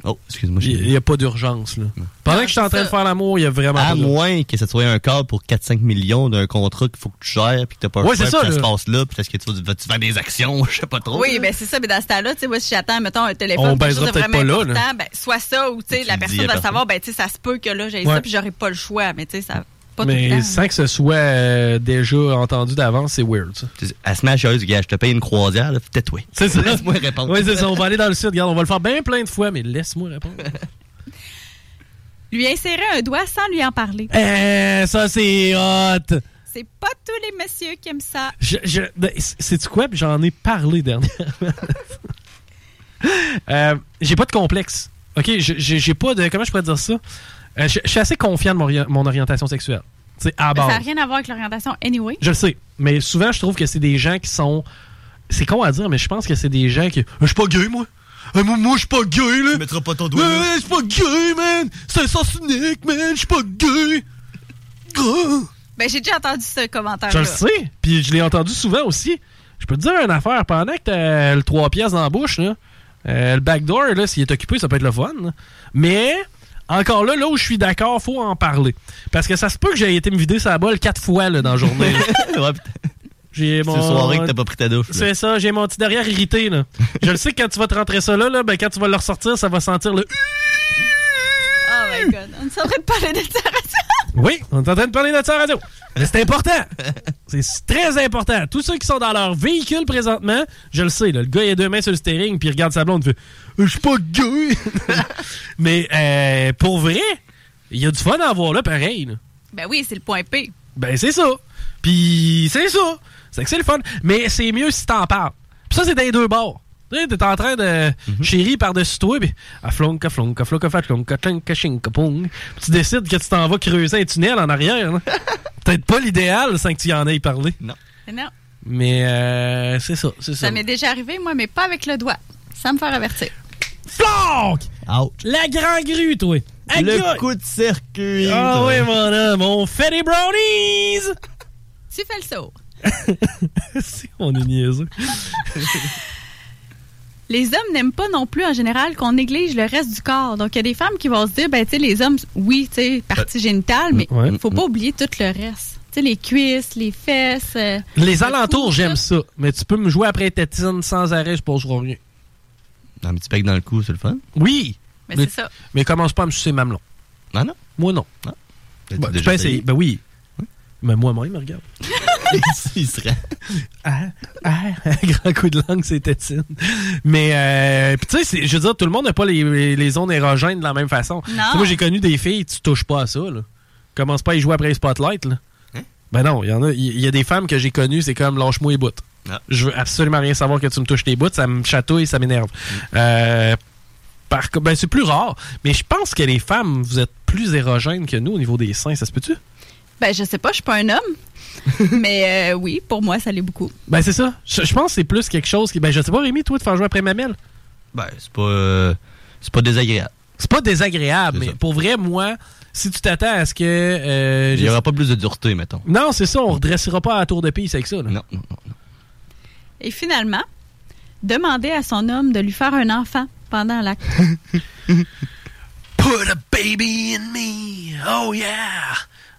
Oh, excuse-moi. Il n'y a pas d'urgence, là. Pendant que je suis en train de faire l'amour, il y a vraiment À moins que ça soit un cadre pour 4-5 millions d'un contrat qu'il faut que tu gères puis que t'as pas Ouais, le choix, c'est ça, ça se passe là, puis est-ce que tu vas-tu faire des actions, *laughs* je sais pas trop. Oui, ben c'est ça, mais dans ce temps-là, tu sais, moi, si j'attends, mettons, un téléphone, On quelque baisera chose de peut-être vraiment pas là, là. important, ben, soit ça, ou, tu sais, la personne va savoir, ben, tu sais, ça se peut que là, j'ai Ouais. ça, puis j'aurai pas le choix, mais tu sais, ça, pas tout le Mais temps. sans que ce soit euh, déjà entendu d'avance, c'est weird, ça. À chialer, gars, je te paye une croisière, là, tais-toi. C'est ça. Laisse-moi répondre. Oui, c'est ça. On va aller dans le sud. Regarde, on va le faire bien plein de fois, mais laisse-moi répondre. *laughs* Lui insérer un doigt sans lui en parler. Eh, ça, c'est hot. C'est pas tous les messieurs qui aiment ça. Je, je, ben, c'est-tu quoi? Puis J'en ai parlé dernièrement. *laughs* euh, j'ai pas de complexe. OK? Je- J'ai j'ai pas de. Comment je pourrais dire ça? Euh, je je suis assez confiant de mon, ori- mon orientation sexuelle. Tu sais, à Ben, Ça n'a rien à voir avec l'orientation anyway. Je le sais. Mais souvent, je trouve que c'est des gens qui sont. C'est con à dire, mais je pense que c'est des gens qui. Je suis pas gay, moi. Euh, moi, moi, je suis pas gay, là. Tu mettras pas ton doigt là. Je suis pas gay, man. C'est un sens unique, man. Je suis pas gay. Ah. Ben, j'ai déjà entendu ce commentaire Je le sais. Puis je l'ai entendu souvent aussi. Je peux te dire une affaire. Pendant que t'as le 3 pièces dans la bouche, là, euh, le backdoor, là, s'il est occupé, ça peut être le fun. là. Mais, encore là, là où je suis d'accord, faut en parler. Parce que ça se peut que j'ai été me vider sa balle quatre fois là, dans la journée. là. *laughs* J'ai mon... soirée que t'as pas pris ta douche. C'est ça, j'ai mon petit derrière irrité. Là. *laughs* je le sais que quand tu vas te rentrer ça là, là, ben, quand tu vas le ressortir, ça va sentir le... Oh my god. On est en train de parler de ça. Oui, on est en train de parler de ça radio. Mais c'est important. C'est très important. Tous ceux qui sont dans leur véhicule présentement, je le sais, là, le gars il a deux mains sur le steering puis il regarde sa blonde et fait Je suis pas gay. *laughs* Mais euh, pour vrai, il y a du fun à avoir là pareil. là. Ben oui, c'est le point P. Ben c'est ça. Puis c'est ça. C'est que c'est le fun. Mais c'est mieux si t'en parles. Puis ça, c'est dans les deux bords. Tu T'es en train de chérir par-dessus toi, puis à flonka, flonka, flonka, fat, flonka, tlinka, shinka, pong. Tu décides que tu t'en vas creuser un tunnel en arrière. là. *laughs* Peut-être pas l'idéal sans que tu y en aies parlé. Non. Non. Mais euh, c'est ça, c'est ça. Ça m'est déjà arrivé, moi, mais pas avec le doigt. Sans me faire avertir. Flank! La grande grue, toi! Le coup de circuit. Ah oui, mon homme, on fait des brownies! Tu fais le saut. *laughs* si, on est niaiseux. *laughs* Les hommes n'aiment pas non plus en général qu'on néglige le reste du corps. Donc, il y a des femmes qui vont se dire, ben, tu sais, les hommes, oui, tu sais, partie génitale, mais Ouais. il faut pas oublier tout le reste. Tu sais, les cuisses, les fesses. euh, Les le alentours, j'aime ça. Mais tu peux me jouer après tétine sans arrêt, je poserai rien. Un petit bec dans le cou, c'est le fun. Oui! Mais c'est ça. Mais commence pas à me sucer mamelon. Ah non? Moi, non. T'as Ben, tu déjà peux essayer. Ben oui. Mais moi-même, regarde. *laughs* Il serait. Ah, ah, grand coup de langue, c'est tétine. Mais, euh, puis tu sais, c'est- je veux dire, tout le monde n'a pas les, les zones érogènes de la même façon. Tu sais, Moi, j'ai connu des filles, tu touches pas à ça, là. Commence pas à y jouer après les spotlights, là. Ben non, il y en a, il y, a des femmes que j'ai connues, c'est comme lâche-moi les bouts. Je veux absolument rien savoir que tu me touches tes bouts, ça me chatouille, ça m'énerve. Euh, par ben, c'est plus rare, mais je pense que les femmes, vous êtes plus érogènes que nous au niveau des seins, ça se peut-tu? Ben, je sais pas, je suis pas un homme. *laughs* mais euh, oui, pour moi, ça l'est beaucoup. Ben c'est ça. Je, je pense que c'est plus quelque chose qui. Ben je sais pas, Rémi, toi, de faire jouer après mamelle. Ben, c'est pas. euh, c'est pas désagréable. C'est pas désagréable, C'est mais ça. pour vrai, moi, si tu t'attends à ce que. euh, Il y aura pas plus de dureté, mettons. Non, c'est ça, on redressera pas à la tour de piste avec ça. Là. Non, non, non. Et finalement, demander à son homme de lui faire un enfant pendant l'acte. *laughs* Put a baby in me, oh yeah!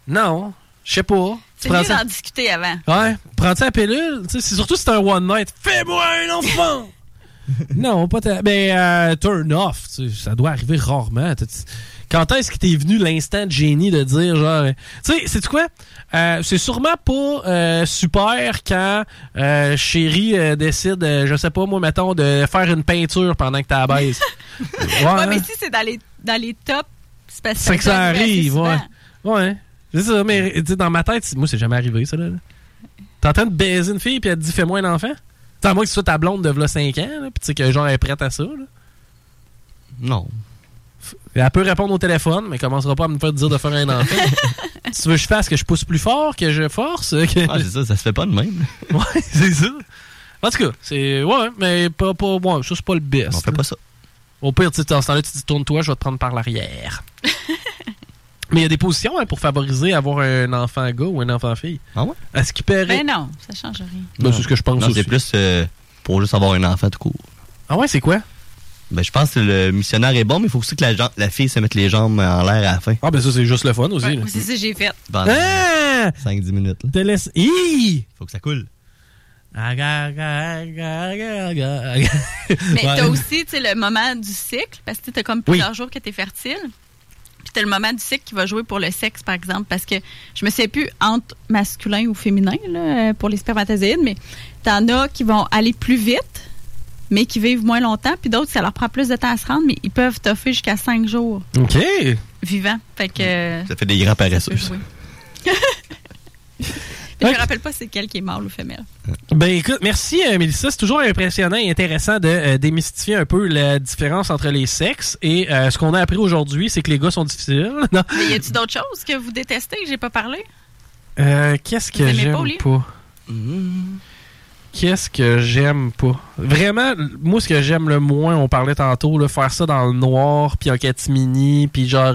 Non, je sais pas. Tu C'est mieux d'en discuter avant. Ouais, prends-tu la pilule? Tu sais, c'est surtout si c'est un one night. Fais-moi un enfant! *laughs* non, pas ta... Ben, euh, turn off. tu sais, Ça doit arriver rarement. Quand est-ce qu'il t'est venu l'instant de génie de dire, genre... euh, Tu sais, c'est quoi? Euh, c'est sûrement pas euh, super quand euh, chérie euh, décide, euh, je sais pas, moi, mettons, de faire une peinture pendant que t'as la baise. *laughs* Ouais, Ouais, hein? mais si c'est dans les, dans les tops, c'est parce que ça arrive ouais. Ouais. C'est ça, mais dans ma tête, moi, c'est jamais arrivé, ça, là. T'es en train de baiser une fille, puis elle te dit, fais-moi un enfant? À moins que ce soit ta blonde de v'là 5 ans, là, puis tu sais que genre, elle est prête à ça, là. Non. Elle peut répondre au téléphone, mais elle commencera pas à me faire dire de faire un enfant. si *laughs* tu veux que je fasse que je pousse plus fort, que je force? Que... *laughs* Ah, c'est ça, ça se fait pas de même. *laughs* ouais, c'est ça. En tout cas, c'est. Ouais, mais pas. pas ouais, ça, c'est pas le best. On fait pas ça. Au pire, tu sais, dans ce temps-là, tu te dis, tourne-toi, je vais te prendre par l'arrière. Mais il y a des positions hein, pour favoriser avoir un enfant gars ou un enfant fille. Ah ouais? À ce qui paraît. Ben non, ça change rien. Ben, c'est ce que je pense Non, aussi. c'est plus euh, pour juste avoir un enfant tout court. Ah ouais, c'est quoi? Ben, je pense que le missionnaire est bon, mais il faut aussi que la, la fille se mette les jambes en l'air à la fin. Ah, ben ça, c'est juste le fun aussi. Ouais, c'est ça que j'ai fait. Pendant Ah! 5-10 minutes. Là. Te laisse. Hi! Faut que ça coule. Mais Ouais. t'as aussi le moment du cycle, parce que t'as comme plusieurs jours que t'es fertile. Puis t'as le moment du cycle qui va jouer pour le sexe, par exemple, parce que je me sais plus entre masculin ou féminin là, euh, pour les spermatozoïdes, mais t'en as qui vont aller plus vite, mais qui vivent moins longtemps, puis d'autres, ça leur prend plus de temps à se rendre, mais ils peuvent toffer jusqu'à cinq jours OK. vivants. Fait que. Ça fait des grands paresseux. *laughs* Je me rappelle pas c'est quel qui est mâle ou femelle. Ben écoute, merci euh, Mélissa. C'est toujours impressionnant et intéressant de euh, démystifier un peu la différence entre les sexes. Et euh, ce qu'on a appris aujourd'hui, c'est que les gars sont difficiles. *laughs* Non. Mais y a-tu d'autres choses que vous détestez? Que j'ai pas parlé? Qu'est-ce que j'aime pas, pas? Qu'est-ce que j'aime pas? Vraiment, moi, ce que j'aime le moins, on parlait tantôt, là, faire ça dans le noir, puis en catimini, puis genre,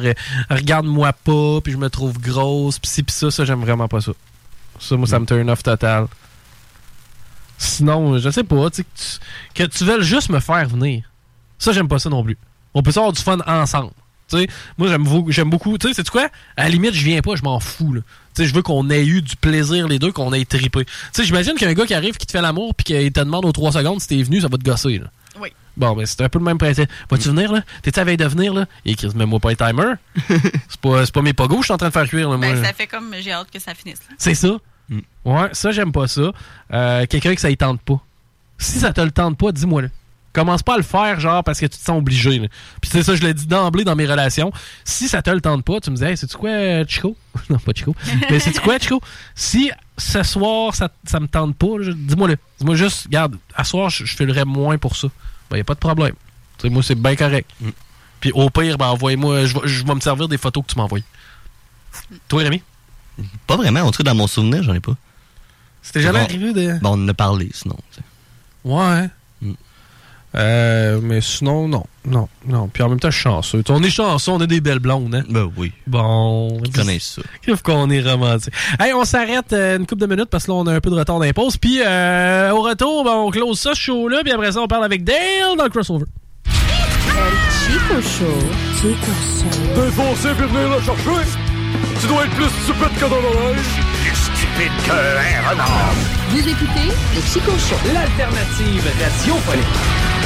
regarde-moi pas, puis je me trouve grosse, puis ci, puis ça, ça, j'aime vraiment pas ça. Ça, moi, ça me turn off total. Sinon, je sais pas, tu sais, que tu, que tu veuilles juste me faire venir. Ça, j'aime pas ça non plus. On peut avoir du fun ensemble. Tu sais, moi, j'aime beaucoup, j'aime beaucoup. Tu sais, c'est quoi? À la limite, je viens pas, je m'en fous. Là. Tu sais, je veux qu'on ait eu du plaisir les deux, qu'on ait trippé. Tu sais, j'imagine qu'un gars qui arrive, qui te fait l'amour, puis qu'il te demande aux 3 secondes si t'es venu, ça va te gosser. Là. Oui. Bon, mais c'est un peu le même principe. Vas-tu venir, là? T'es-tu à veille de venir, là? Et Chris, mets-moi pas un timer. *laughs* c'est pas, c'est pas mes pogos que je suis en train de faire cuire, là, moi. Ben, ça fait comme j'ai hâte que ça finisse. là. C'est ça. Ouais, ça, j'aime pas ça. Euh, Quelqu'un que ça y tente pas. Si ça te le tente pas, dis-moi-le. Commence pas à le faire, genre, parce que tu te sens obligé. là. Puis c'est ça, je l'ai dit d'emblée dans mes relations. Si ça te le tente pas, tu me dis, hey, c'est-tu quoi, euh, Chico? *laughs* non, pas Chico. *laughs* Mais c'est-tu quoi, Chico? Si ce soir, ça, ça me tente pas, là, dis-moi-le. Dis-moi juste, regarde, à soir, je, je filerais moins pour ça. Ben, y a pas de problème. Tu sais, moi, c'est bien correct. Puis au pire, ben, envoie-moi, je vais- me servir des photos que tu m'envoies. Toi, Rémi? Pas vraiment, on dirait dans mon souvenir, j'en ai pas. C'était jamais Bon. arrivé de. Bon, on en a parlé, sinon. Ouais. Euh, mais sinon, non. Non, non. Puis en même temps, je suis chanceux. On est chanceux, on a des belles blondes, hein? Ben oui. Bon. Ils connaissent ça. Sauf qu'on est romantique? Hey, on s'arrête euh, une couple de minutes parce que là, on a un peu de retard d'impose. Puis euh, au retour, ben, on close ça, ce show-là. Puis après ça, on parle avec Dale dans le crossover. Chico Show. Chico Show. Défoncé puis venir le chercher. Tu dois être plus stupide que dans l'oreille. Plus stupide qu'un renard. Vous écoutez le Chico Show. L'alternative radiophonique.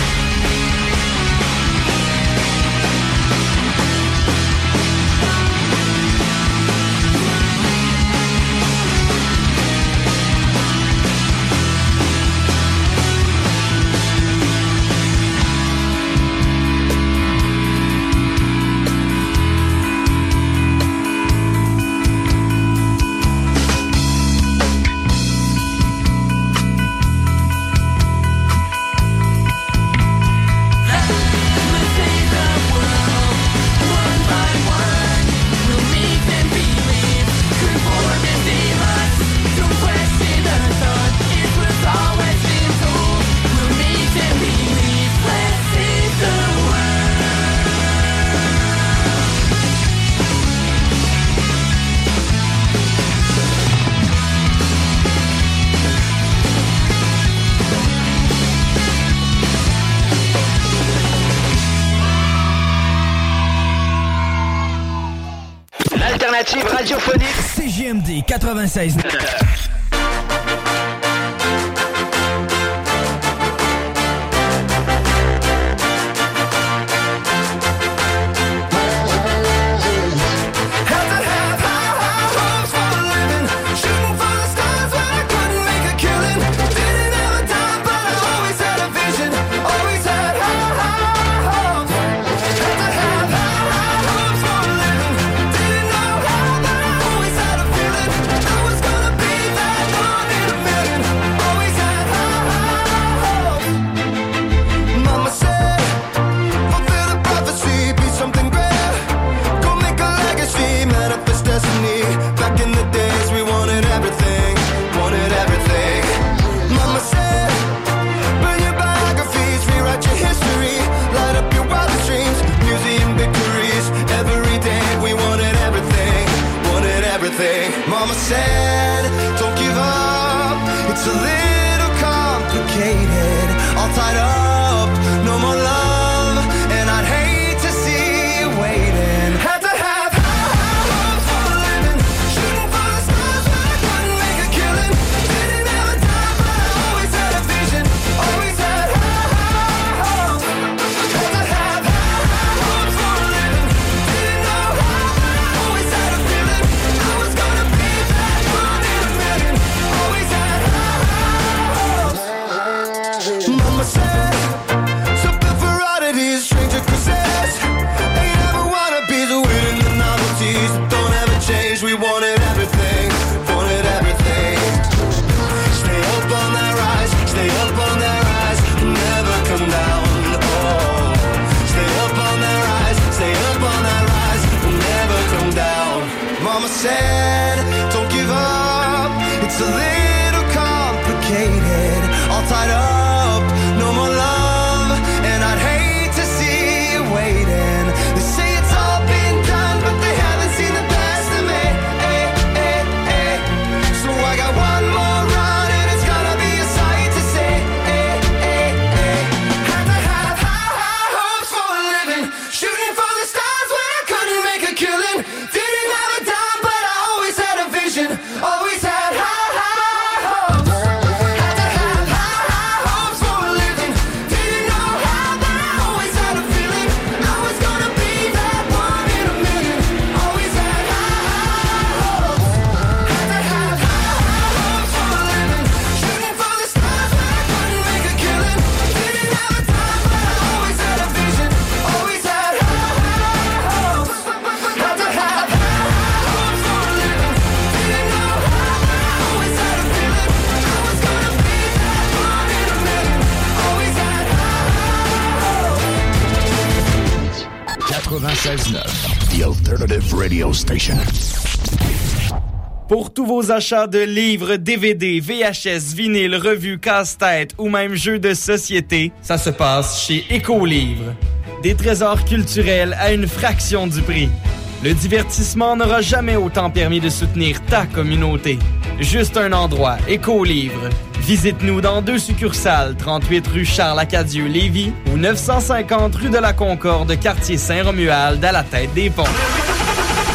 96. Mama said, don't give up, it's a Pour tous vos achats de livres, DVD, VHS, vinyle, revues, casse-tête ou même jeux de société, ça se passe chez Écolivre. Des trésors culturels à une fraction du prix. Le divertissement n'aura jamais autant permis de soutenir ta communauté. Juste un endroit, Écolivre. Visite-nous dans deux succursales, 38 rue Charles-Acadieux, Lévis ou 950 rue de la Concorde, quartier Saint-Romuald, à la tête des ponts.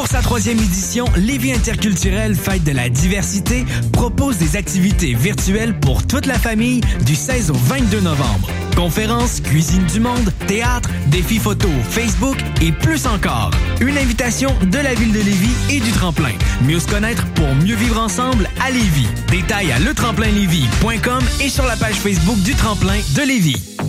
Pour sa troisième édition, Lévis Interculturel Fête de la diversité propose des activités virtuelles pour toute la famille du 16 au 22 novembre. Conférences, cuisine du monde, théâtre, défis photo, Facebook et plus encore. Une invitation de la ville de Lévis et du tremplin. Mieux se connaître pour mieux vivre ensemble à Lévis. Détails à letremplinlévis.com et sur la page Facebook du tremplin de Lévis.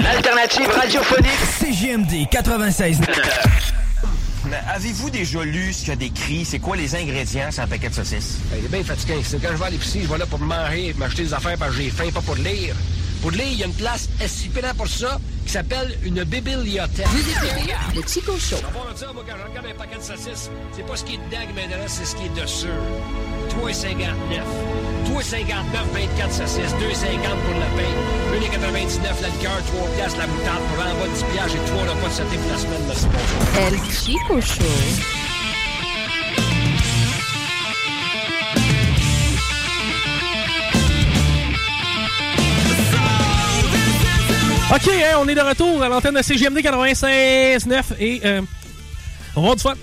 L'alternative radiophonique. CGMD 96. Mais avez-vous déjà lu ce qu'il y a décrit? C'est quoi les ingrédients sur un paquet de saucisses? Il est bien fatigué. C'est quand je vais à l'épicerie, je vais là pour manger, m'acheter des affaires parce que j'ai faim, pas pour lire. Pour il y a une place SIPLA pour ça qui s'appelle une bibliothèque. Vous écoutez le Chico Show. Part de ça, moi, quand je regarde un paquet de saucisses, c'est pas ce qui est dedans qui m'intéresse, c'est ce qui est dessus. 3,59. 3,59, 24 saucisses, 2,50 pour le pain, 1,99 la liqueur, 3 piastres la moutarde, pour en bas 10 piastres, j'ai 3 repas de sauté pour la semaine, merci bonjour. El Chico Show. OK, hein, on est de retour à l'antenne de CGMD 96.9 et euh, on va avoir du fun.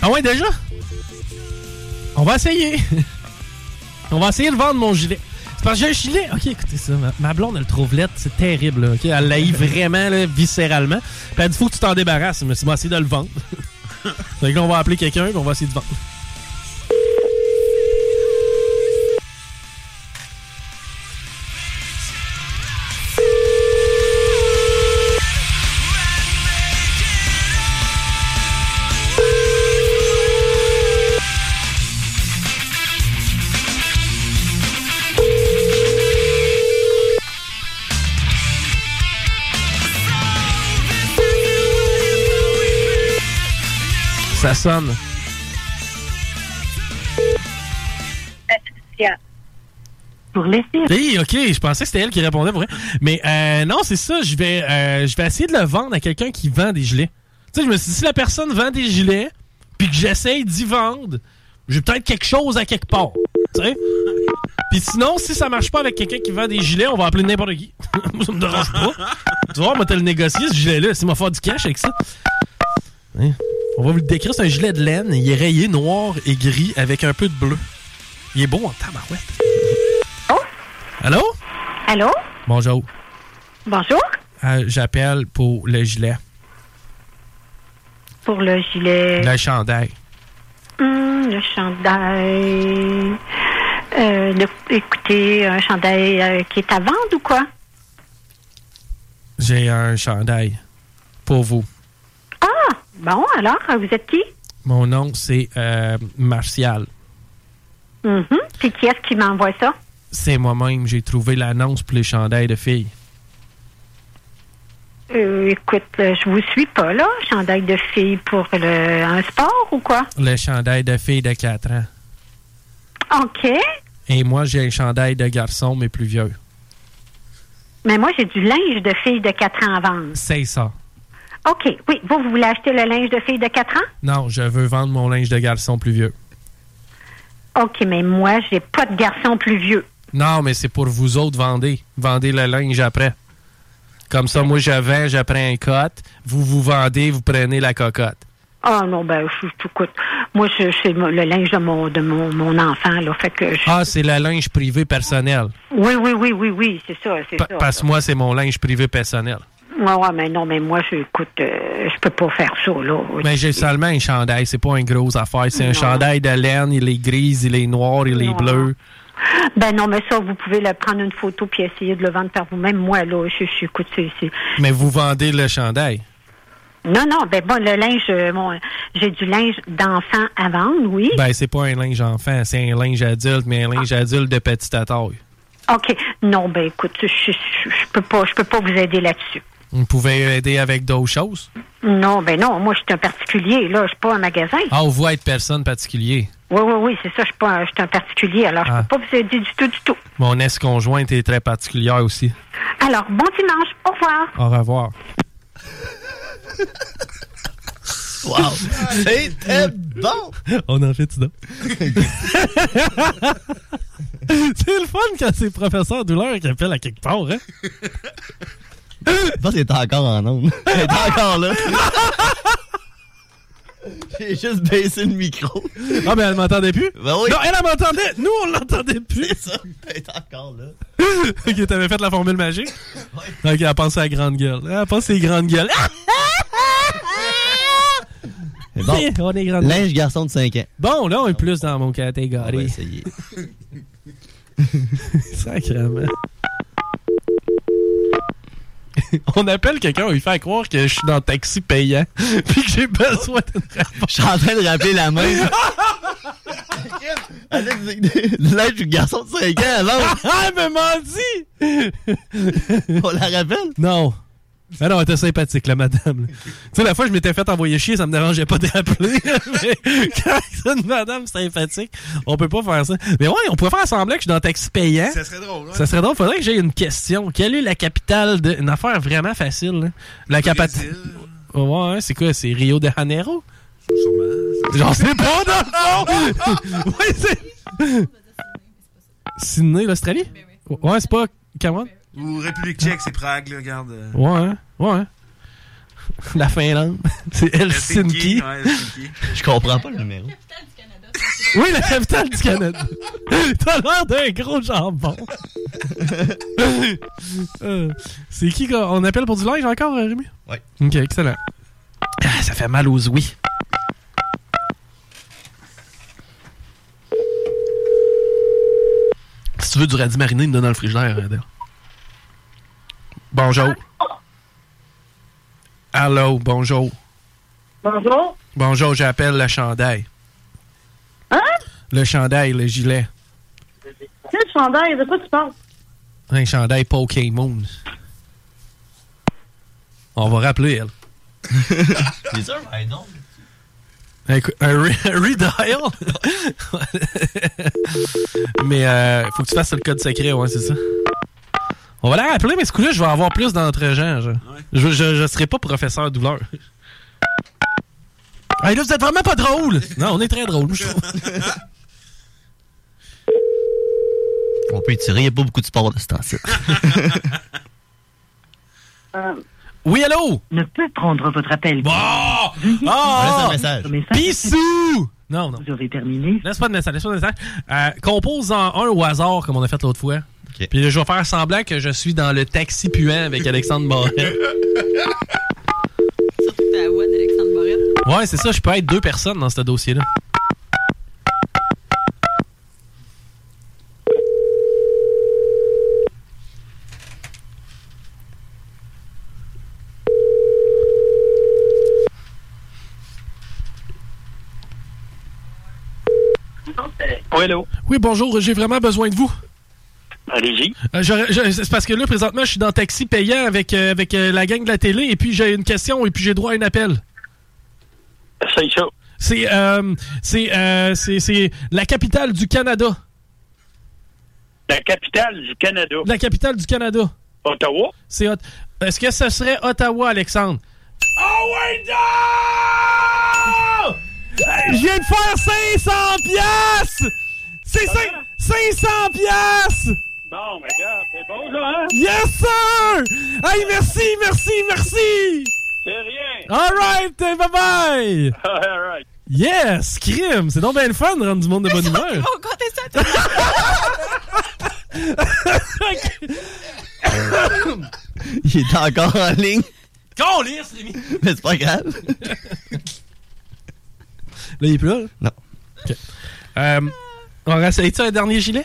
Ah ouais, déjà? On va essayer. *laughs* on va essayer de vendre mon gilet. C'est parce que j'ai un gilet. OK, écoutez ça. Ma, blonde, elle le trouve lettre. C'est terrible. Là, OK? Elle l'haït *laughs* vraiment, là, viscéralement. Puis elle dit, faut que tu t'en débarrasses. Mais c'est moi essayer de le vendre. *laughs* là, on va appeler quelqu'un et on va essayer de vendre. Ça sonne. Pour laisser. Oui, ok, je pensais que c'était elle qui répondait pour vrai. Mais euh, non, c'est ça, je vais, euh, je vais essayer de le vendre à quelqu'un qui vend des gilets. Tu sais, je me suis dit, si la personne vend des gilets, puis que j'essaye d'y vendre, j'ai peut-être quelque chose à quelque part. Tu sais? Puis sinon, si ça marche pas avec quelqu'un qui vend des gilets, on va appeler n'importe qui. *laughs* Moi, ça me dérange pas. tu vois, on va te le négocier, ce gilet-là. C'est m'a faire du cash avec ça. Hein? On va vous le décrire, c'est un gilet de laine. Il est rayé noir et gris avec un peu de bleu. Il est beau en tabarouette. Allô? Allô? Bonjour. Bonjour. Euh, J'appelle pour le gilet. Pour le gilet. Le chandail. Hum, le chandail. Euh, le- écoutez, un chandail euh, qui est à vendre ou quoi? J'ai un chandail pour vous. Bon, alors, vous êtes qui? Mon nom, c'est euh, Martial. Mhm. Puis qui est-ce qui m'envoie ça? C'est moi-même. J'ai trouvé l'annonce pour les chandails de filles. Euh, écoute, euh, je vous suis pas, là. Chandail de fille pour le, un sport ou quoi? Le chandail de filles de 4 ans. OK. Et moi, j'ai un chandail de garçon, mais plus vieux. Mais moi, j'ai du linge de fille de 4 ans à vendre. C'est ça. OK. Oui, vous, vous voulez acheter le linge de fille de 4 ans? Non, je veux vendre mon linge de garçon plus vieux. OK, mais moi, j'ai pas de garçon plus vieux. Non, mais c'est pour vous autres, vendez. Vendez le linge après. Comme ça, moi, je vends, je prends un cote. Vous vous vendez, vous prenez la cocotte. Ah non, ben, je, je- écoute, moi, c'est le linge de mon, de mon, mon enfant, là. Fait que je- Ah, c'est le linge privé personnel. Oui, oui, oui, oui, oui, c'est ça, c'est ça. parce que moi, c'est mon linge privé personnel. Ouais, ouais, mais non, mais moi, je, écoute, euh, je peux pas faire ça, là. Mais j'ai seulement un chandail, c'est pas une grosse affaire. C'est un chandail de laine, il est gris, il est noir, il est bleu. Ben non, mais ça, vous pouvez le prendre une photo puis essayer de le vendre par vous-même. Moi, là, je, je écoute, c'est... Mais vous vendez le chandail? Non, non, ben bon, le linge, euh, bon, j'ai du linge d'enfant à vendre, oui. Ben, c'est pas un linge enfant, c'est un linge adulte, mais un linge adulte de petite taille. OK. Non, ben écoute, je, je, je- je peux pas, je peux pas vous aider là-dessus. Vous pouvez aider avec d'autres choses? Non, ben non, moi, je suis un particulier, là, je suis pas un magasin. Ah, vous être personne particulier. Oui, oui, oui, c'est ça, je suis pas, un- je suis un particulier, alors je Ah. peux pas vous aider du tout, du tout. Mon ex-conjointe est très particulière aussi. Alors, bon dimanche, au revoir. Au revoir. Wow! C'était bon! On en fait ça. *laughs* c'est le fun quand c'est le professeur douleur qui appelle à quelque part, hein? *laughs* Je pense qu'il est encore en onde. Il est encore là. J'ai juste baissé le micro. Ah, ben elle m'entendait plus? Ben oui. Non, elle, elle m'entendait! Nous, on l'entendait plus! C'est ça. Elle est encore là. *laughs* ok, t'avais fait la formule magique? Ok, elle pense à la grande gueule. Elle pense à gueules. *laughs* Mais bon, on est grande linge garçon de 5 ans. Bon, là, on est plus dans mon catégorie. On va essayer. *laughs* Sacrément. *laughs* On appelle quelqu'un, on lui fait croire que je suis dans le taxi payant, *laughs* puis que j'ai besoin d'une réponse. Je suis en train de rappeler la main. *laughs* Le linge du garçon de 5 ans, alors. Ah, mais m'a dit! On la rappelle? Non. Ah non, elle était sympathique, la madame. Tu sais, la fois, je m'étais fait envoyer chier, ça me dérangeait pas de rappeler. *laughs* mais quand c'est une madame sympathique, on peut pas faire ça. Mais ouais, on pourrait faire semblant que je suis dans le taxi payant. Ça serait drôle, ouais. Ça serait drôle. Faudrait que j'aie une question. Quelle est la capitale de... Une affaire vraiment facile, là? La capitale... Ouais, c'est quoi? C'est Rio de Janeiro? Sûrement. J'en sais pas, dans le fond! ouais, c'est... Sydney, l'Australie? Ouais, c'est pas Cameroun? Ou République tchèque, c'est Prague, là, regarde. euh. Ouais, hein? ouais. hein. *laughs* La Finlande. *laughs* C'est Helsinki. ouais, Helsinki. *laughs* Je comprends pas le numéro. Oui, la capitale du Canada. T'as l'air d'un gros jambon. Euh, c'est qui qu'on appelle pour du linge encore, euh, Rémi? Oui. Ok, excellent. Ah, ça fait mal aux ouïes. Si tu veux du radis mariné, il me donne dans le frigidaire. Adèle. Bonjour. Allô, bonjour. Bonjour. Bonjour, j'appelle le chandail. Hein? Le chandail, le gilet. Quel chandail? De quoi tu parles? Un chandail Pokémon. On va rappeler, elle. *laughs* C'est sûr, ben non. Écoute, Un, re- un redial? *laughs* mais euh, faut que tu fasses le code secret, ouais, c'est ça. On va la rappeler, mais ce coup-là, je vais avoir plus d'entre-gens. genre. Je, je, je serai pas professeur douleur. *laughs* Hey, là, vous êtes vraiment pas drôle! Non, on est très drôle, je trouve. *laughs* On peut étirer, il n'y a pas beaucoup de sport de ce temps-ci. *laughs* Oui, allô? Ne peut prendre votre appel. Bon! Un message. Pissou! Non, non. Vous aurez terminé. Laisse pas de message, laisse pas de message. Euh, compose en un au hasard, comme on a fait l'autre fois. Puis là, je vais faire semblant que je suis dans le taxi puant avec Alexandre Barrette. *laughs* Surtout ta voix d'Alexandre Barrette. Ouais, c'est ça, je peux être deux personnes dans ce dossier-là. Oui? Oui, bonjour, j'ai vraiment besoin de vous. Allez-y. Euh, c'est parce que là, présentement, je suis dans taxi payant avec, euh, avec euh, la gang de la télé et puis j'ai une question et puis j'ai droit à un appel. C'est ça. C'est euh, c'est euh, c'est- c'est la capitale du Canada. La capitale du Canada. La capitale du Canada. Ottawa? C'est Ot- Est-ce que ce serait Ottawa, Alexandre? Oh wait, no! Je viens de faire 500 piastres! C'est cin- 500 piastres! Bon, mais gars, c'est bon, là, hein? Yes, sir! Hey, merci, merci, merci! C'est rien. All right, bye bye! *laughs* All right. Yes, crime! C'est donc bien le fun de rendre du monde de bonne humeur. Oh, comptez ça, *laughs* Il est encore en ligne. Câlisse, Rémi! Mais c'est pas grave. Là, il est plus là? Non. OK. Euh, on va essayer-tu un dernier gilet?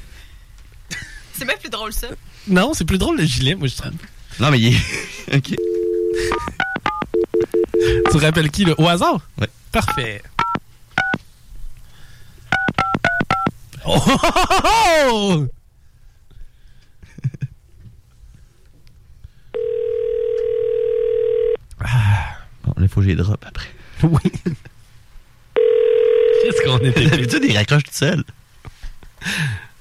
C'est bien plus drôle, ça. Non, c'est plus drôle le gilet, moi, je trouve. Non, mais il est. *laughs* OK. Tu te rappelles qui, là? Au hasard? Ouais. Parfait. Oh! oh, oh, oh! Bon, il faut que j'y drop après. Oui. *laughs* Qu'est-ce qu'on était... *laughs* D'habitude, il raccroche tout seul.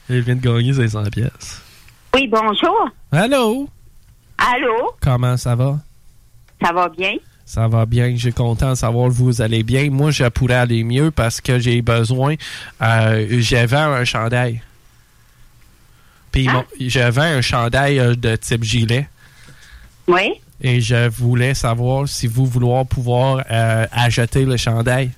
Il vient de gagner 500 pièces. Oui, bonjour. Allô? Allô? Comment ça va? Ça va bien? Ça va bien, je suis content de savoir que vous allez bien. Moi, je pourrais aller mieux parce que j'ai besoin. Euh, j'avais un chandail. Puis mon- j'avais un chandail euh, de type gilet. Oui. Et je voulais savoir si vous vouloir pouvoir euh, acheter le chandail.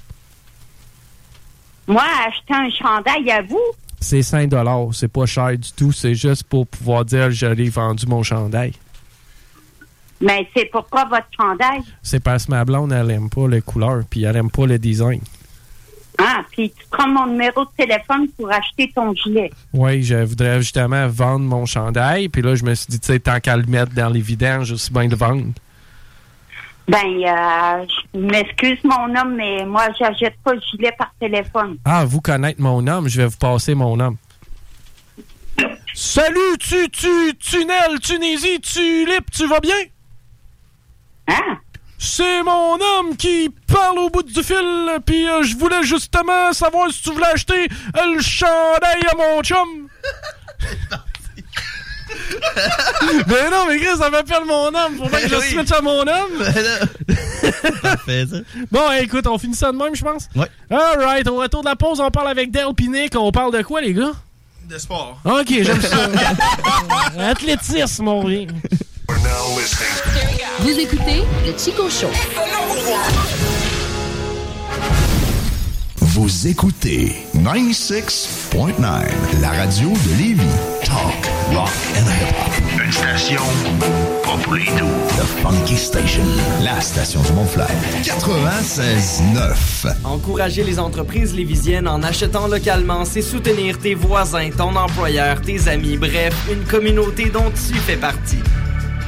Moi, acheter un chandail à vous? C'est 5 c'est pas cher du tout. C'est juste pour pouvoir dire je l'ai vendu mon chandail. Mais c'est pourquoi votre chandail? C'est parce que ma blonde, elle aime pas les couleurs, puis elle aime pas le design. Ah, puis tu prends mon numéro de téléphone pour acheter ton gilet. Oui, je voudrais justement vendre mon chandail, puis là, je me suis dit, tu sais, tant qu'à le mettre dans les vidanges, aussi bien le vendre. Ben, euh, je m'excuse, mon homme, mais moi, j'achète pas de gilet par téléphone. Ah, vous connaître mon homme, je vais vous passer mon homme. Salut, tu, tu, tunnel, Tunisie, tulip, tu vas bien? Hein? C'est mon homme qui parle au bout du fil, puis euh, je voulais justement savoir si tu voulais acheter euh, le chandail à mon chum. *laughs* mais non, mais Chris, ça m'appelle mon homme. Faut pas que je Oui. switch à mon homme. *laughs* Parfait, ça. Bon, écoute, on finit ça de même, je pense. Ouais. Alright, au retour de la pause, on parle avec Dale Pinick. On parle de quoi, les gars? De sport. Ok, j'aime ça. *laughs* Athlétisme, mon rien. Vous écoutez le Chico Show. Vous écoutez 96.9, la radio de Lévis. Talk, rock and hip-hop. Une station pas pour les doux. The Funky Station, la station du Mont-Flair. 96.9. Encourager les entreprises lévisiennes en achetant localement, c'est soutenir tes voisins, ton employeur, tes amis, bref, une communauté dont tu fais partie.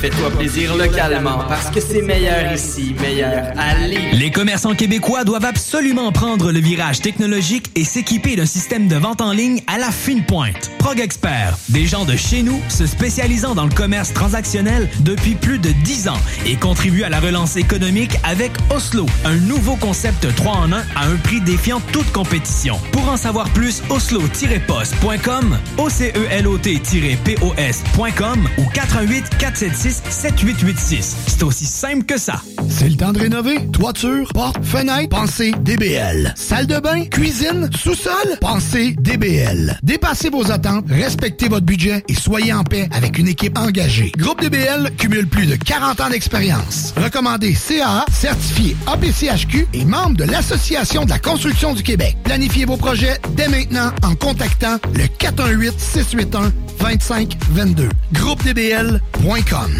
Fais-toi plaisir localement parce que c'est meilleur ici, meilleur à. Les commerçants québécois doivent absolument prendre le virage technologique et s'équiper d'un système de vente en ligne à la fine pointe. Prog Expert, des gens de chez nous se spécialisant dans le commerce transactionnel depuis plus de 10 ans et contribuent à la relance économique avec Oslo, un nouveau concept 3 en 1 à un prix défiant toute compétition. Pour en savoir plus, oslo-post.com, OCELOT-POS.com ou 418 476 7886. C'est aussi simple que ça. C'est le temps de rénover. Toiture, porte, fenêtre, pensez DBL. Salle de bain, cuisine, sous-sol, pensez DBL. Dépassez vos attentes, respectez votre budget et soyez en paix avec une équipe engagée. Groupe DBL cumule plus de 40 ans d'expérience. Recommandé CAA, certifié APCHQ et membre de l'Association de la construction du Québec. Planifiez vos projets dès maintenant en contactant le 418-681-2522. GroupeDBL.com.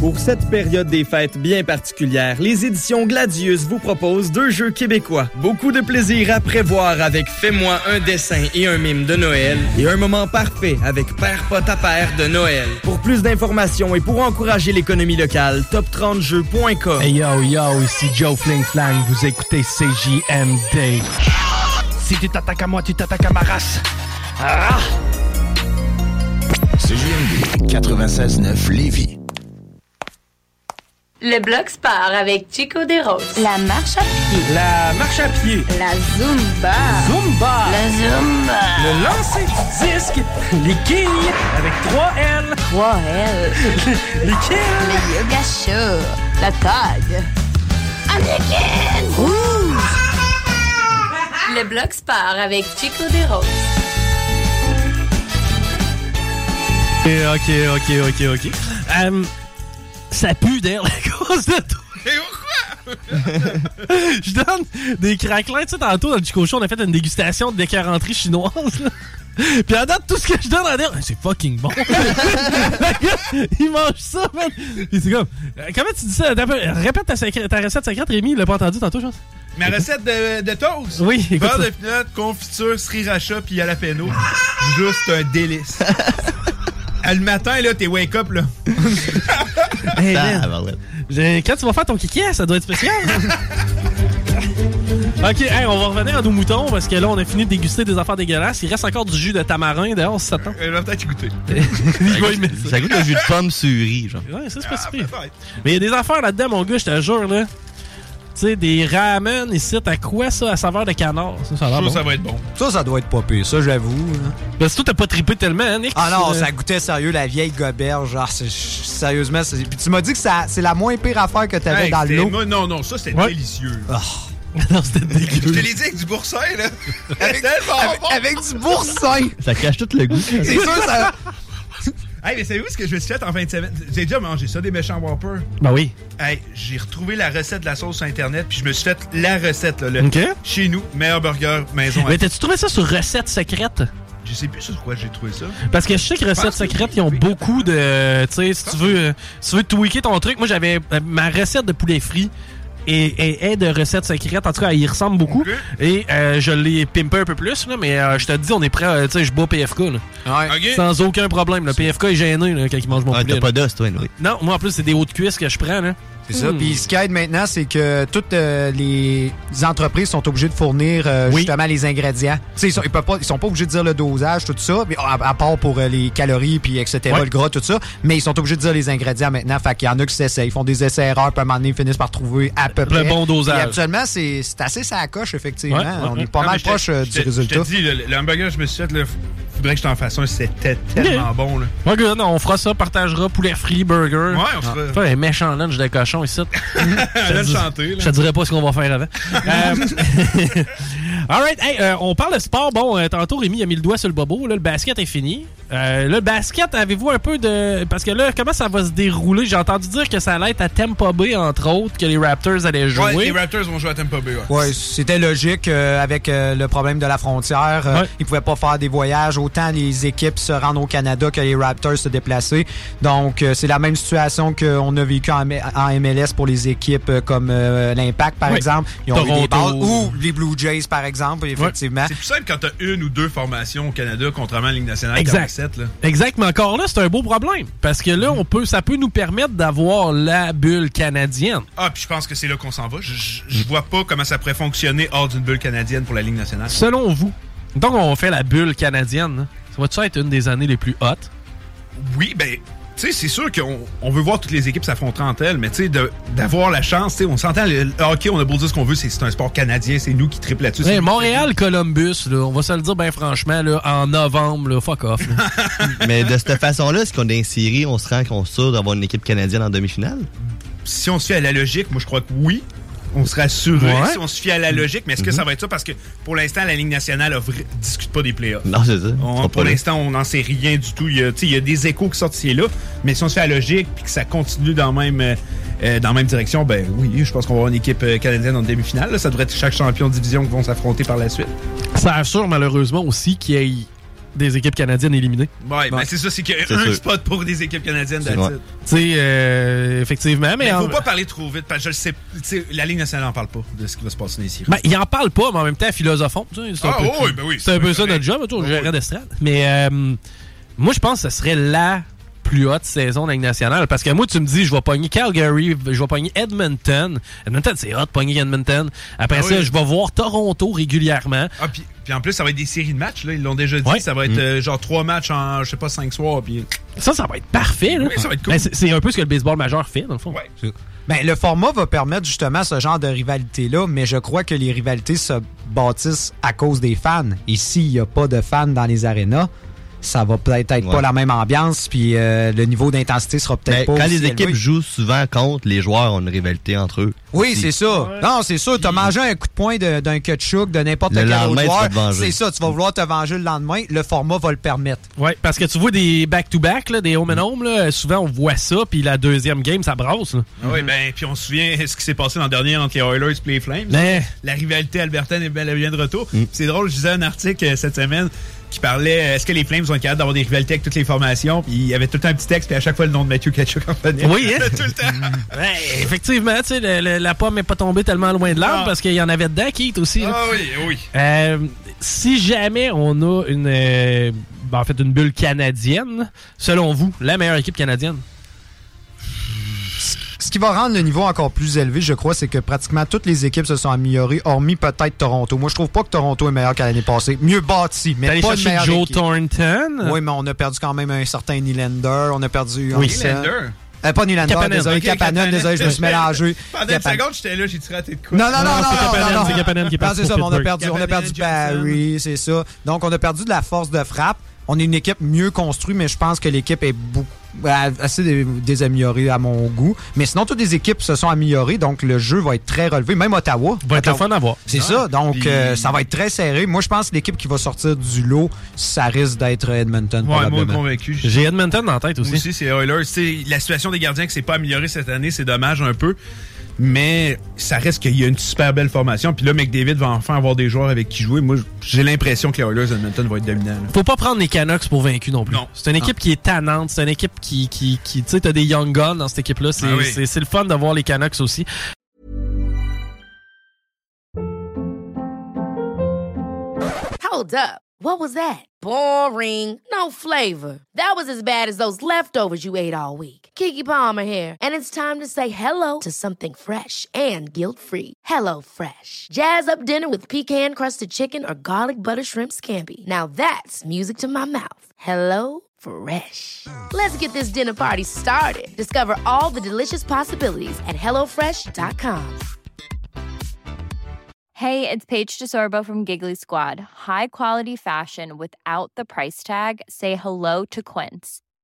Pour cette période des fêtes bien particulière, les éditions Gladius vous proposent deux jeux québécois. Beaucoup de plaisir à prévoir avec Fais-moi un dessin et un mime de Noël et un moment parfait avec Père Pot à Père de Noël. Pour plus d'informations et pour encourager l'économie locale, top30jeux.com. Hey yo yo, ici Joe Fling Flang, vous écoutez CJMD. Si tu t'attaques à moi, tu t'attaques à ma race. Ah! CJMD 96.9 Lévis. Le bloc sport avec Chico Desroses. La marche à pied. La marche à pied. La zumba. Zumba. La zumba. Le lancer du disque. Les quilles avec 3 L. 3 L. Les quilles. Le yoga show. La tag. Anakin. Rouge. Le bloc sport avec Chico Desroses. Ok, ok, ok, ok, ok. Ça pue d'air la cause de toi. *laughs* Je donne des craquelins. Tu sais, tantôt, dans le Chico on a fait une dégustation de décarenterie chinoise. là. Puis à date, tout ce que je donne à dire, c'est fucking bon. *laughs* Il mange ça, man. Puis c'est comme, euh, comment tu dis ça? Répète ta, secré- ta recette secrète, Rémi. Il l'a pas entendu tantôt, je pense. Ma recette de, de toast. Oui, écoute Beurre de pinot, confiture, sriracha puis jalapeno. Juste un délice. *laughs* Ah, Le matin, là, t'es wake up, là. *laughs* Hey, Quand tu vas faire ton kiki, ça doit être spécial. *laughs* ok, hey, on va revenir à nos moutons parce que là, on a fini de déguster des affaires dégueulasses. Il reste encore du jus de tamarin, d'ailleurs, on s'attend. Je vais peut-être goûter. *laughs* Il va ça. Ça goûte le jus de pomme sur riz, genre. Ouais, ça, c'est pas si pire. Mais il y a des affaires là-dedans, mon gars, je te jure, là. Tu sais, des ramen ici, à quoi ça, à saveur de canard? Ça, ça a l'air Ça, bon. ça va être bon. Ça, ça doit être pas pire, ça, j'avoue. hein. Parce que toi, t'as pas trippé tellement, hein, Nick? Ah non, Euh, ça goûtait sérieux la vieille goberge. Genre, c'est- sérieusement, c'est- puis tu m'as dit que ça- c'est la moins pire affaire que t'avais Hey, dans c'était- l'eau. moi, Non, non, ça, c'était Ouais. délicieux. *laughs* non, c'était Je dégueu. te l'ai dit avec du boursin, là. Avec, avec- avec du boursin. Ça cache tout le goût. C'est sûr, ça. Hey, mais savez-vous ce que je me suis fait en fin de semaine? J'ai déjà mangé ça, des méchants Whopper. Ben oui. Hey, j'ai retrouvé la recette de la sauce sur Internet, puis je me suis fait la recette, là. le- Ok. Chez nous, meilleur burger maison. Mais t'as-tu trouvé ça sur recette secrète? Je sais plus sur quoi j'ai trouvé ça. Parce que je sais que recettes secrètes, ils ont beaucoup de. Tu sais, si tu veux, euh, si tu veux tweaker ton truc, moi j'avais euh, ma recette de poulet frit est, est- est de recettes secrètes. En tout cas, il ressemble beaucoup. Et euh, je l'ai pimpé un peu plus, là, mais euh, je te dis, on est prêt. euh, tu sais, je bois PFK. Là. Sans aucun problème. Le PFK est gêné là, quand il mange mon Ah, poulet. t'as pas d'os, toi, oui. Non, moi en plus, c'est des hauts de cuisse que je prends. Là. C'est ça. Hmm. Puis ce qui aide maintenant, c'est que toutes euh, les entreprises sont obligées de fournir euh, justement les ingrédients. Tu sais, ils sont, ils peuvent pas, ils sont pas obligés de dire le dosage, tout ça, mais à, à part pour euh, les calories puis etc. Ouais. le gras, tout ça. Mais ils sont obligés de dire les ingrédients maintenant. Fait qu'il y en a qui s'essayent, ils font des essais erreurs, puis à un moment donné, ils finissent par trouver à peu Le près. bon dosage. Puis habituellement, c'est assez ça coche effectivement. Ouais, ouais, On est pas Non, mal proche euh, du résultat. Je te dis, le, le hamburger je me suis fait, là, faudrait que je t'en fasse un. C'était tellement bon. Là. Ouais, good, on fera ça, partagera poulet frit, burger. Ouais, on fera- Faire un méchant lunch de cochon ici. *laughs* Chanté, là. Je te dirais pas ce qu'on va faire avant. *laughs* Euh, *laughs* Alright, hey, euh, on parle de sport. Bon, euh, tantôt Rémi a mis le doigt sur le bobo. Là, le basket est fini. Euh, le basket, avez-vous un peu de. Parce que là, comment ça va se dérouler? J'ai entendu dire que ça allait être à Tampa Bay, entre autres, que les Raptors allaient jouer. Ouais, les Raptors vont jouer à Tampa Bay. Ouais. Ouais, c'était logique euh, avec euh, le problème de la frontière. Euh, Ouais. Ils pouvaient pas faire des voyages. Autant les équipes se rendent au Canada que les Raptors se déplacer. Donc, euh, c'est la même situation qu'on a vécu en, MLS pour les équipes euh, comme euh, l'Impact, par Ouais. exemple. Ils ont eu des bases. Ou les Blue Jays, par exemple, effectivement. C'est plus simple quand t'as une ou deux formations au Canada, contrairement à la Ligue nationale Exact. 47. Là. Exact, mais encore là, c'est un beau problème. Parce que là, on peut, ça peut nous permettre d'avoir la bulle canadienne. Ah, puis je pense que c'est là qu'on s'en va. Je, vois pas comment ça pourrait fonctionner hors d'une bulle canadienne pour la Ligue nationale. Selon vous, donc on fait la bulle canadienne, là, ça va-tu être une des années les plus hautes? Oui, ben, sais, c'est sûr qu'on on veut voir toutes les équipes s'affronter entre elles, mais tu sais, de- d'avoir la chance, tu sais, on s'entend, le, le hockey, on a beau dire ce qu'on veut, c'est c'est un sport canadien, c'est nous qui triple là-dessus. c'est Ouais, Montréal, Columbus, là, on va se le dire bien franchement, là, en novembre, là, fuck off. là. *laughs* Mais de cette façon-là, est-ce qu'on est série, on se rend qu'on est sûr d'avoir une équipe canadienne en demi-finale? si on se fie à la logique, moi je crois que oui. On serait assuré Ouais. si on se fie à la logique, mais est-ce que ça va être ça? Parce que pour l'instant, la Ligue nationale ne discute pas des playoffs. Non, c'est ça. On- pour l'instant, on n'en sait rien du tout. Il y, a, tu sais, il y a des échos qui sortent ici et là, mais si on se fait à la logique puis que ça continue dans la même, euh, euh, dans la même direction, ben oui, je pense qu'on va avoir une équipe euh, canadienne en demi-finale. Ça devrait être chaque champion de division qui vont s'affronter par la suite. ça assure malheureusement aussi qu'il y ait des équipes canadiennes éliminées. Ouais, ben c'est ça, c'est qu'il y a un sûr. spot pour des équipes canadiennes it. Tu sais, euh, effectivement, mais... Mais en- faut pas parler trop vite, parce que je le sais. La Ligue nationale n'en parle pas de ce qui va se passer séries. Ben, il en parle pas, mais en même temps, sais, C'est un Ah, peu, oui, ben oui, c'est un peu ça notre job, tu sais, gérant d'estrade. Mais euh, moi, je pense que ce serait la plus haute saison de la Ligue nationale. Parce que moi, tu me dis, je vais pogner Calgary, je vais pogner Edmonton. Edmonton, c'est hot, pogner Edmonton. Après Ah ça, oui. je vais voir Toronto régulièrement. Ah, puis, puis en plus, ça va être des séries de matchs, là. Ils l'ont déjà dit. Ouais. Ça va être Mm. euh, genre trois matchs en, je sais pas, cinq soirs. Puis... Ça, ça va être parfait. Là. Oui, ça va être cool. Ben, c'est- un peu ce que le baseball majeur fait, dans le fond. Ben, le format va permettre justement ce genre de rivalité-là, mais je crois que les rivalités se bâtissent à cause des fans. Et s'il n'y a pas de fans dans les arénas, ça va peut-être être Ouais. pas la même ambiance, puis euh, le niveau d'intensité sera peut-être pas quand aussi les équipes élevé. jouent souvent contre, les joueurs ont une rivalité entre eux. Oui, c'est ça. Non, c'est sûr. T'as mangé un coup de poing d'un ketchup de n'importe quel autre lendemain, tu joueur. vas te venger. C'est ça, tu vas vouloir te venger le lendemain. Le format va le permettre. Ouais, parce que tu vois des back-to-back, là, des home and home, là, souvent on voit ça, puis la deuxième game, ça brasse. là. Ah oui, ben, puis on se souvient ce qui s'est passé l'an dernier entre les Oilers et les Flames. Mais- La rivalité albertaine est bel et bien de retour. Mm. C'est drôle, je lisais un article euh, cette semaine qui parlait euh, est-ce que les Flames vont être capables d'avoir des rivalités avec toutes les formations? Puis il y avait tout le temps un petit texte, puis à chaque fois le nom de Matthew Kachuk en venait. Oui, hein? *laughs* tout le temps. *laughs* Ouais, effectivement, tu sais, le- le- la pomme n'est pas tombée tellement loin de l'arbre Ah. parce qu'il y en avait dedans, Keith aussi. là. Ah oui, oui. Euh, si jamais on a une, euh, ben, en fait, une bulle canadienne, selon vous, la meilleure équipe canadienne? Ce qui va rendre le niveau encore plus élevé, je crois, c'est que pratiquement toutes les équipes se sont améliorées, hormis peut-être Toronto. Moi, je trouve pas que Toronto est meilleur qu'à l'année passée. Mieux bâti, mais allé pas chercher meilleure Joe équipe. Thornton? Oui, mais on a perdu quand même un certain Nylander. On a perdu... Oui. Nylander? Euh, pas Nylander, Kapanen. désolé, Ok, Kapanen, Kapanen. désolé, je me suis mélangé. *laughs* Pendant une Kapanen. seconde, j'étais là, j'ai raté de quoi? Non, non, non, non, non, non, non. c'est Kapanen qui est Non, parti c'est ça, on a perdu, on a perdu Kapanen, Barry, c'est ça. Donc, on a perdu de la force de frappe. On est une équipe mieux construite, mais je pense que l'équipe est beaucoup assez dé- désaméliorée à mon goût. Mais sinon, toutes les équipes se sont améliorées, donc le jeu va être très relevé. Même Ottawa. Va être fun à voir. C'est ça, donc puis- euh, ça va être très serré. Moi, je pense que l'équipe qui va sortir du lot, ça risque d'être Edmonton. Ouais, moi convaincu. J'ai Edmonton en tête aussi. Moi aussi, c'est Oilers. La situation des gardiens qui s'est pas améliorée cette année, c'est dommage un peu. Mais ça reste qu'il y a une super belle formation. Puis là, McDavid va enfin avoir des joueurs avec qui jouer. Moi, j'ai l'impression que les Oilers Edmonton vont être dominants. Faut pas prendre les Canucks pour vaincus non plus. Non. C'est une équipe qui est tannante. C'est une équipe qui, qui, qui tu sais, t'as des young guns dans cette équipe-là. Ah c'est, le fun de voir les Canucks aussi. Hold up. What was that? Boring. No flavor. That was as bad as those leftovers you ate all week. Kiki Palmer here, and it's time to say hello to something fresh and guilt-free. Hello Fresh. Jazz up dinner with pecan-crusted chicken or garlic butter shrimp scampi. Now that's music to my mouth. Hello Fresh. Let's get this dinner party started. Discover all the delicious possibilities at hellofresh.com. Hey, it's Paige DeSorbo from Giggly Squad. High quality fashion without the price tag. Say hello to Quince.